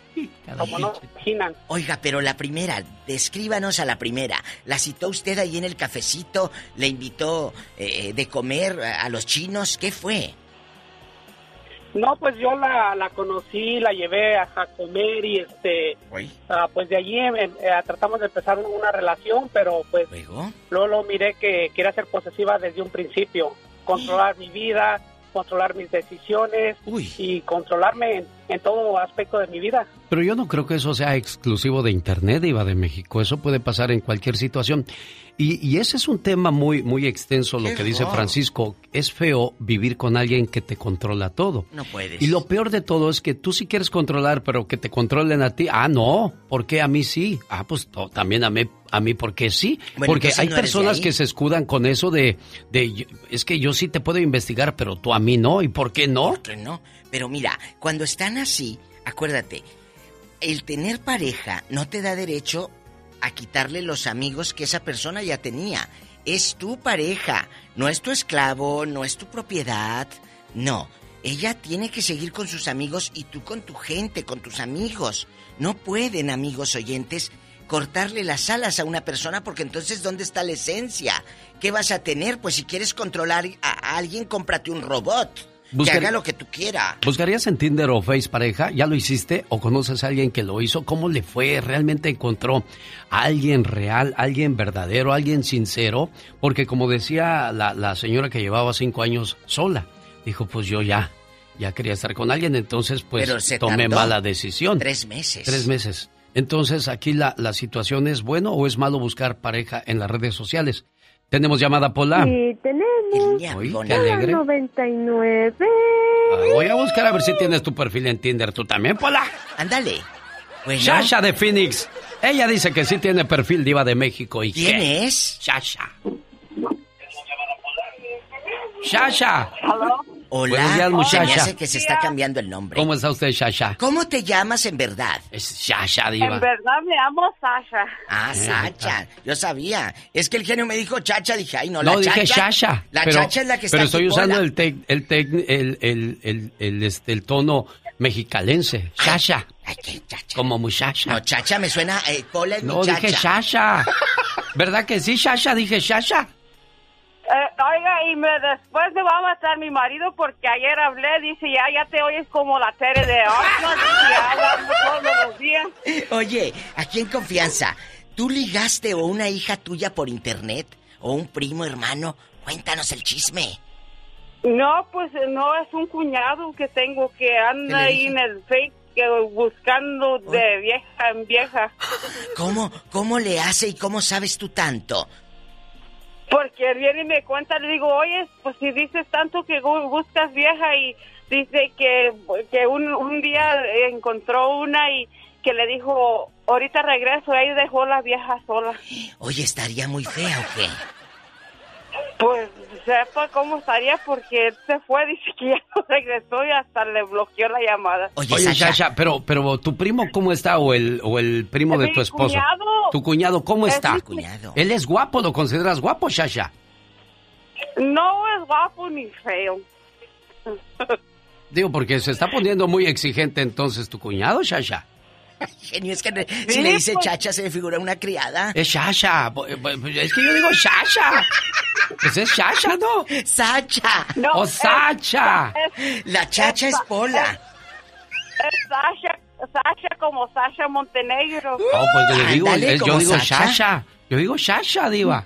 como no imaginan. Oiga, pero la primera, descríbanos a la primera. ¿La citó usted ahí en el cafecito? ¿Le invitó eh, de comer a los chinos? ¿Qué fue? No, pues yo la, la conocí, la llevé a, a comer y este, ah, pues de allí em, em, eh, tratamos de empezar una relación, pero pues ¿Luego? luego lo miré que quería ser posesiva desde un principio, controlar mi vida, controlar mis decisiones y controlarme en, en todo aspecto de mi vida. Pero yo no creo que eso sea exclusivo de Internet, Iba de México. Eso puede pasar en cualquier situación. Y, y ese es un tema muy, muy extenso, lo que dice. Francisco. Es feo vivir con alguien que te controla todo. No puedes. Y lo peor de todo es que tú sí quieres controlar, pero que te controlen a ti. Ah, no, ¿por qué a mí sí? Ah, pues también a mí, a mí, ¿por qué sí? Bueno, Porque hay no personas que se escudan con eso de, de, yo- es que yo sí te puedo investigar, pero tú a mí no. ¿Y por qué no? ¿Por qué no? Pero mira, cuando están así, acuérdate, el tener pareja no te da derecho a quitarle los amigos que esa persona ya tenía. Es tu pareja, no es tu esclavo, no es tu propiedad. No, ella tiene que seguir con sus amigos y tú con tu gente, con tus amigos. No pueden, amigos oyentes, cortarle las alas a una persona porque entonces ¿dónde está la esencia? ¿Qué vas a tener? Pues si quieres controlar a alguien, cómprate un robot. Busca- Que haga lo que tú quieras. ¿Buscarías en Tinder o Face pareja? ¿Ya lo hiciste? ¿O conoces a alguien que lo hizo? ¿Cómo le fue? ¿Realmente encontró a alguien real, alguien verdadero, alguien sincero? Porque como decía la, la señora que llevaba cinco años sola, dijo, pues yo ya, ya quería estar con alguien, entonces pues Pero se tomé mala decisión. Tres meses. Tres meses. Entonces aquí la, la situación es bueno o es malo buscar pareja en las redes sociales. Tenemos llamada Pola. Sí, tenemos. Uy, qué alegre. 99. Ah, Voy a buscar a ver si tienes tu perfil en Tinder. ¿Tú también, Pola? Ándale. Bueno. Shasha de Phoenix. Ella dice que sí tiene perfil diva de México. ¿Y ¿Quién qué? es? Shasha. Shasha. Hola. Buenos días, Se me muchacha. hace que se está cambiando el nombre. ¿Cómo está usted, Shasha? ¿Cómo te llamas en verdad? Es Shasha, diva. En verdad me amo Sasha. Ah, Eh, Sacha. Yo sabía. Es que el genio me dijo chacha. Dije, ay, no, No, la dije chacha. Shasha. La pero, chacha es la que está Pero aquí, estoy usando el, tec- el, tec- el, el, el, el, este, el tono mexicalense. Shasha. Como muchacha. No, chacha me suena. Eh, Pola es No, muchacha. dije Shasha. <laughs> ¿Verdad que sí, Shasha? Dije Shasha. Eh, oiga, y me, después me va a matar mi marido porque ayer hablé, dice, ya, ya te oyes como la Tere de hablamos todos los días. Oye, aquí en confianza, ¿tú ligaste o una hija tuya por internet? ¿O un primo, hermano? Cuéntanos el chisme. No, pues eh, no, es un cuñado que tengo que anda ¿Qué le ahí en el fake que buscando de vieja en vieja. ¿Cómo, cómo le hace y cómo sabes tú tanto? Porque viene y me cuenta, le digo, oye, pues si dices tanto que bu- buscas vieja y dice que, que un, un día encontró una y que le dijo, ahorita regreso, ahí dejó la vieja sola. Oye, ¿estaría muy fea? Pues sepa cómo estaría porque él se fue, <laughs> dice que ya no regresó y hasta le bloqueó la llamada. Oye, Sasha, pero, pero tu primo, ¿cómo está? O el, o el primo de tu esposo. cuñado. Tu cuñado, ¿cómo Es está? mi cuñado. Él es guapo, ¿lo consideras guapo, Sasha? No es guapo ni feo. <laughs> Digo, porque se está poniendo muy exigente entonces tu cuñado, Sasha. <laughs> Genio, es que si le dice chacha se me figura una criada. Es Sasha. bo- bo- Es que yo digo Sasha. Pues es Sasha, ¿no? Sacha. o Sacha. La chacha es Pola. Es Sasha, Sasha como Sasha Montenegro. Oh, pues le digo, yo digo. Sasha. Yo digo Sasha, diva.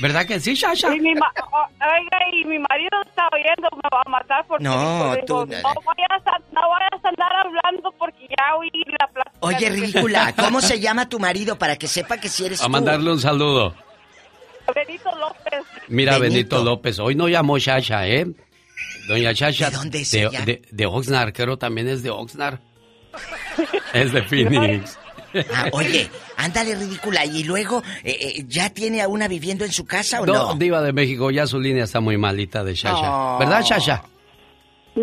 ¿Verdad que sí, Sasha? Y mi, ma- oiga, y mi marido está oyendo, me va a matar porque No, digo, tú- no, vayas a, no vayas a andar hablando porque ya oí la plática. Oye, ridícula, ¿cómo se llama tu marido para que sepa que si eres A tú? mandarle un saludo. Benito López. Mira, Benito, Benito. López, hoy no llamó Sasha, ¿eh? Doña Sasha. ¿De dónde es de, ella? de- de Oxnard, creo también es de Oxnard. <laughs> es de Phoenix. Ah, oye, ándale, ridícula. ¿Y luego eh, eh, ya tiene a una viviendo en su casa o no? No, Diva de México, ya su línea está muy malita de Sasha. No. ¿Verdad, Sasha? No,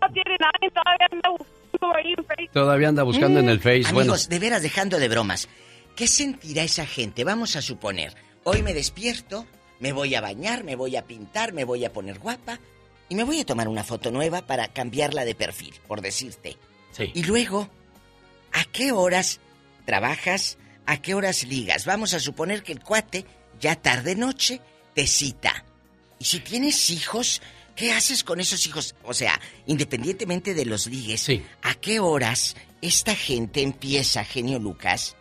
no tiene nadie, todavía anda buscando ahí en Facebook. Todavía anda buscando en el Face. Amigos, Bueno, de veras, dejando de bromas. ¿Qué sentirá esa gente? Vamos a suponer, hoy me despierto, me voy a bañar, me voy a pintar, me voy a poner guapa y me voy a tomar una foto nueva para cambiarla de perfil, por decirte. Sí. Y luego, ¿a qué horas trabajas? ¿A qué horas ligas? Vamos a suponer que el cuate ya tarde noche te cita. Y si tienes hijos, ¿qué haces con esos hijos? O sea, independientemente de los ligues, ¿a qué horas esta gente empieza, genio Lucas,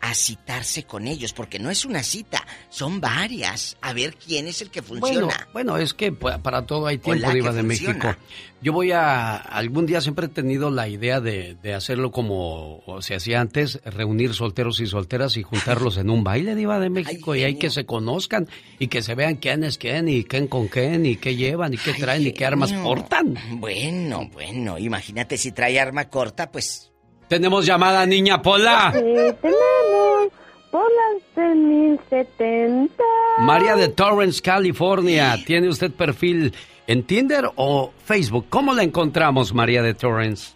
a citarse con ellos? Porque no es una cita, son varias. A ver quién es el que bueno, funciona. bueno, es que pa- para todo hay tiempo, Diva de funciona. México. Yo voy a. Algún día siempre he tenido la idea de, de hacerlo como o se hacía antes: reunir solteros y solteras y juntarlos en un baile, Diva de <laughs> México. y hay que se conozcan y que se vean quién es quién y quién con quién y qué llevan y qué traen y qué armas portan. Bueno, bueno, imagínate si trae arma corta, pues Tenemos llamada, niña Pola. Sí, tenemos por las 1070. María de Torrance, California. ¿Tiene usted perfil en Tinder o Facebook? ¿Cómo la encontramos, María de Torrance?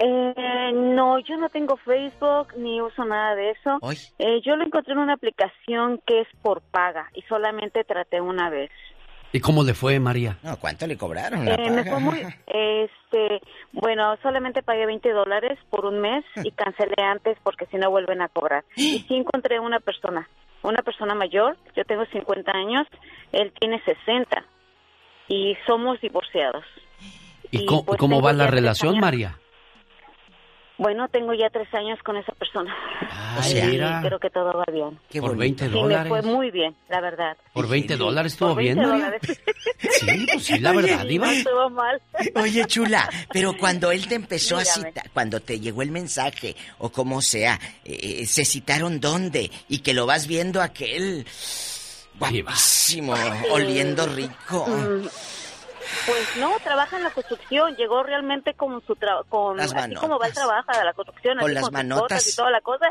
Eh, no, yo no tengo Facebook ni uso nada de eso. Eh, yo lo encontré en una aplicación que es por paga y solamente traté una vez. ¿Y cómo le fue, María? No, ¿cuánto le cobraron? Eh, me fue muy, este, bueno, solamente pagué 20 dólares por un mes y cancelé antes porque si no vuelven a cobrar. Y <gasps> sí encontré una persona, una persona mayor, yo tengo 50 años, él tiene 60 y somos divorciados. ¿Y, Y, cómo, pues, cómo va la relación, años. María? Bueno, tengo ya tres años con esa persona. Y mira. creo que todo va bien. Por 20 Sí, me dólares. fue muy bien, la verdad. ¿Por 20 dólares estuvo Por 20 bien, María? dólares. <laughs> Sí, pues sí, la verdad, Sí, Diva. No estuvo mal. Oye, chula, pero cuando él te empezó a citar, cuando te llegó el mensaje, o como sea, eh, ¿se citaron dónde? Y que lo vas viendo aquel guapísimo, oliendo rico. Mm, Pues no, trabaja en la construcción. Llegó realmente con su trabajo, con Las así como va el trabajo de la construcción, Con así las manotas. y toda la cosa.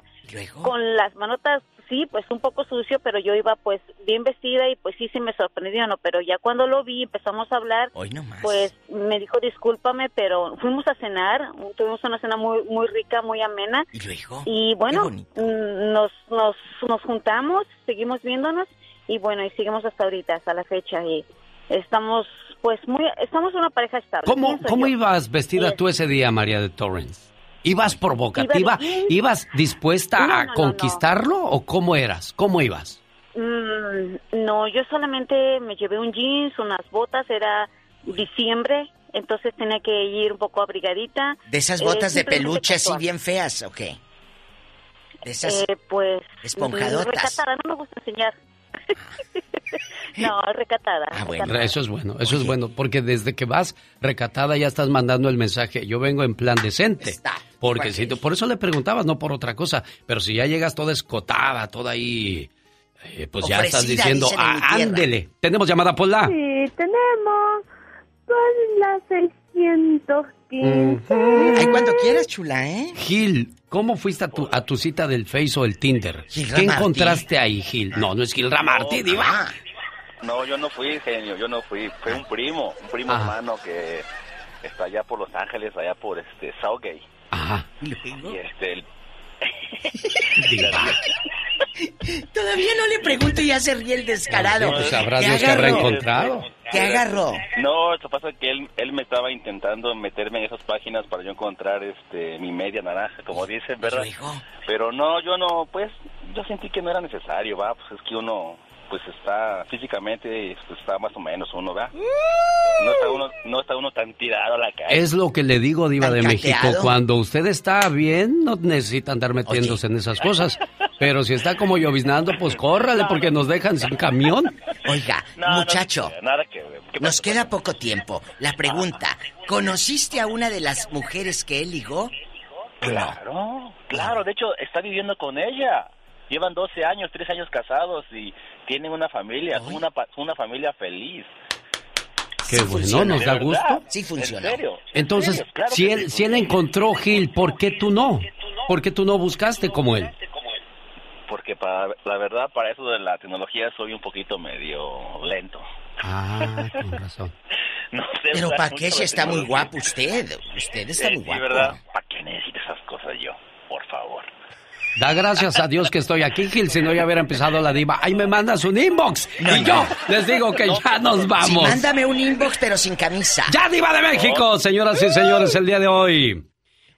Con las manotas, sí, pues un poco sucio, pero yo iba pues bien vestida y pues sí, sí me sorprendió, ¿no? Pero ya cuando lo vi, empezamos a hablar, Hoy pues me dijo discúlpame, pero fuimos a cenar, tuvimos una cena muy muy rica, muy amena. Y luego. Y bueno, mm, nos, nos, nos juntamos, seguimos viéndonos y bueno, y seguimos hasta ahorita, hasta la fecha y estamos pues muy, estamos una pareja estable. ¿Cómo, cómo ibas vestida tú ese día, María de Torrance? ¿Ibas provocativa? Iba. ¿Ibas dispuesta No, no, a no, no. conquistarlo o cómo eras? ¿Cómo ibas? Mm, no, yo solamente me llevé un jeans, unas botas, era diciembre, entonces tenía que ir un poco abrigadita. De esas Eh, botas de peluche así bien feas, ¿o qué? De esas Eh, pues esponjadotas. mm, recatada, no me gusta enseñar. <laughs> <laughs> no, recatada. Ah, recatada. Eso es bueno, eso es bueno, porque desde que vas recatada ya estás mandando el mensaje, yo vengo en plan decente. Porque si, tú- por eso le preguntabas, no por otra cosa, pero si ya llegas toda escotada, toda ahí, eh, pues ya estás diciendo, "Ah, tierra". ándele. Tenemos llamada Pola. Sí, tenemos por las Ay, cuando quieras, chula, ¿eh? Gil, ¿cómo fuiste a tu, a tu cita del Face o el Tinder? Gil ¿Qué encontraste ahí, Gil? No, no es Gil Ramarty, diva. No, yo no fui, genio, yo no fui. Fue un primo, un primo Ajá. hermano que está allá por Los Ángeles, allá por este Southgate. Ajá. Y este, el- <laughs> Todavía no le pregunto y ya se ríe el descarado. Pues sabrá ¿Qué Dios qué habrá encontrado. ¿Qué agarró? No, lo que pasa es que él, él me estaba intentando meterme en esas páginas para yo encontrar este mi media naranja, como dicen, ¿verdad? Pero no, yo no, pues, yo sentí que no era necesario, va, pues es que uno, pues está físicamente, pues, está más o menos uno, ¿va? No está uno, no está uno tan tirado a la calle. Es lo que le digo, Diva de México. Cuando usted está bien, no necesita andar metiéndose en esas cosas. Pero si está como lloviznando, pues córrale, porque nos dejan sin camión. Oiga, muchacho, Nada que ver. ¿Qué nos queda poco tiempo. La pregunta, ¿conociste a una de las mujeres que él ligó? Claro, claro, de hecho está viviendo con ella. Llevan 12 años, 3 años casados y tienen una familia, son una, pa- son una familia feliz. Qué bueno, nos ¿De da verdad? gusto. Sí ¿En serio? Entonces, serio? Claro si él, sí si él encontró Gil, ¿por qué tú no? ¿Por qué tú no buscaste como él? Porque para, la verdad, para eso de la tecnología soy un poquito medio lento. Ah, <laughs> con razón. No sé Pero ¿para qué si está muy guapo usted? Usted está Eh, muy sí, guapo. ¿verdad? ¿Para qué necesito esas cosas yo? Por favor. Da gracias a Dios que estoy aquí, Gil, si no ya hubiera empezado la diva. Ahí me mandas un inbox. y yo les digo que ya nos Sí, vamos. mándame un inbox pero sin camisa. ¡Ya, Diva de México! Señoras y señores, el día de hoy,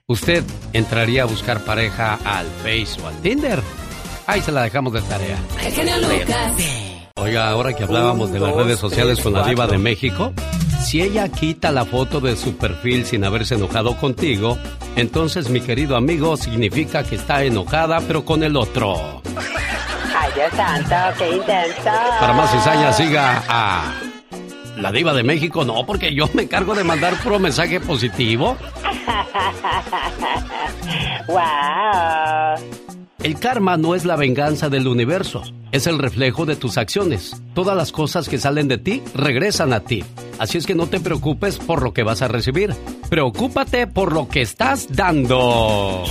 ¿usted entraría a buscar pareja al Face o al Tinder? Ahí se la dejamos de tarea. Lucas. Oiga, ahora que hablábamos de las redes sociales con la Diva de México, si ella quita la foto de su perfil sin haberse enojado contigo, entonces, mi querido amigo, significa que está enojada, pero con el otro. Ay, Dios santo, qué intenso. Para más cizaña, siga a la Diva de México. No, porque yo me encargo de mandar puro mensaje positivo. <laughs> wow. El karma no es la venganza del universo, es el reflejo de tus acciones. Todas las cosas que salen de ti regresan a ti. Así es que no te preocupes por lo que vas a recibir. Preocúpate por lo que estás dando. Oh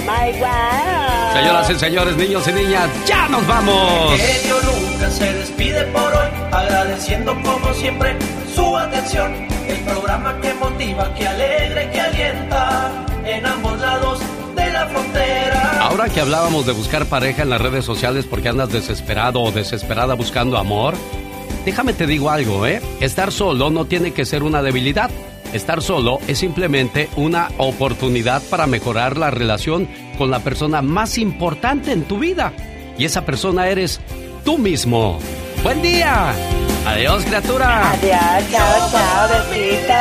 my wow. Señoras y señores, niños y niñas, ya nos vamos. Genio Lucas se despide por hoy, agradeciendo como siempre su atención. El programa que motiva, que alegra y que alienta en ambos lados. Ahora que hablábamos de buscar pareja en las redes sociales porque andas desesperado o desesperada buscando amor, déjame te digo algo, ¿eh? Estar solo no tiene que ser una debilidad. Estar solo es simplemente una oportunidad para mejorar la relación con la persona más importante en tu vida. Y esa persona eres tú mismo. ¡Buen día! Adiós, criatura. Adiós, chao, chao, besitos.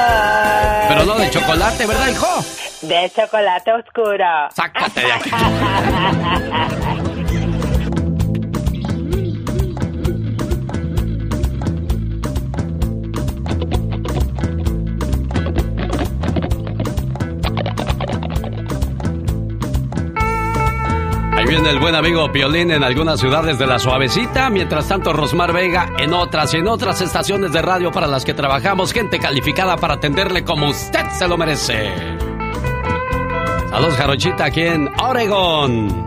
Pero no de chocolate, ¿verdad, hijo? De chocolate oscuro. Sácate de aquí. Ahí viene el buen amigo Violín en algunas ciudades de la suavecita, mientras tanto Rosmar Vega en otras y en otras estaciones de radio para las que trabajamos, gente calificada para atenderle como usted se lo merece. Saludos Jarochita aquí en Oregon.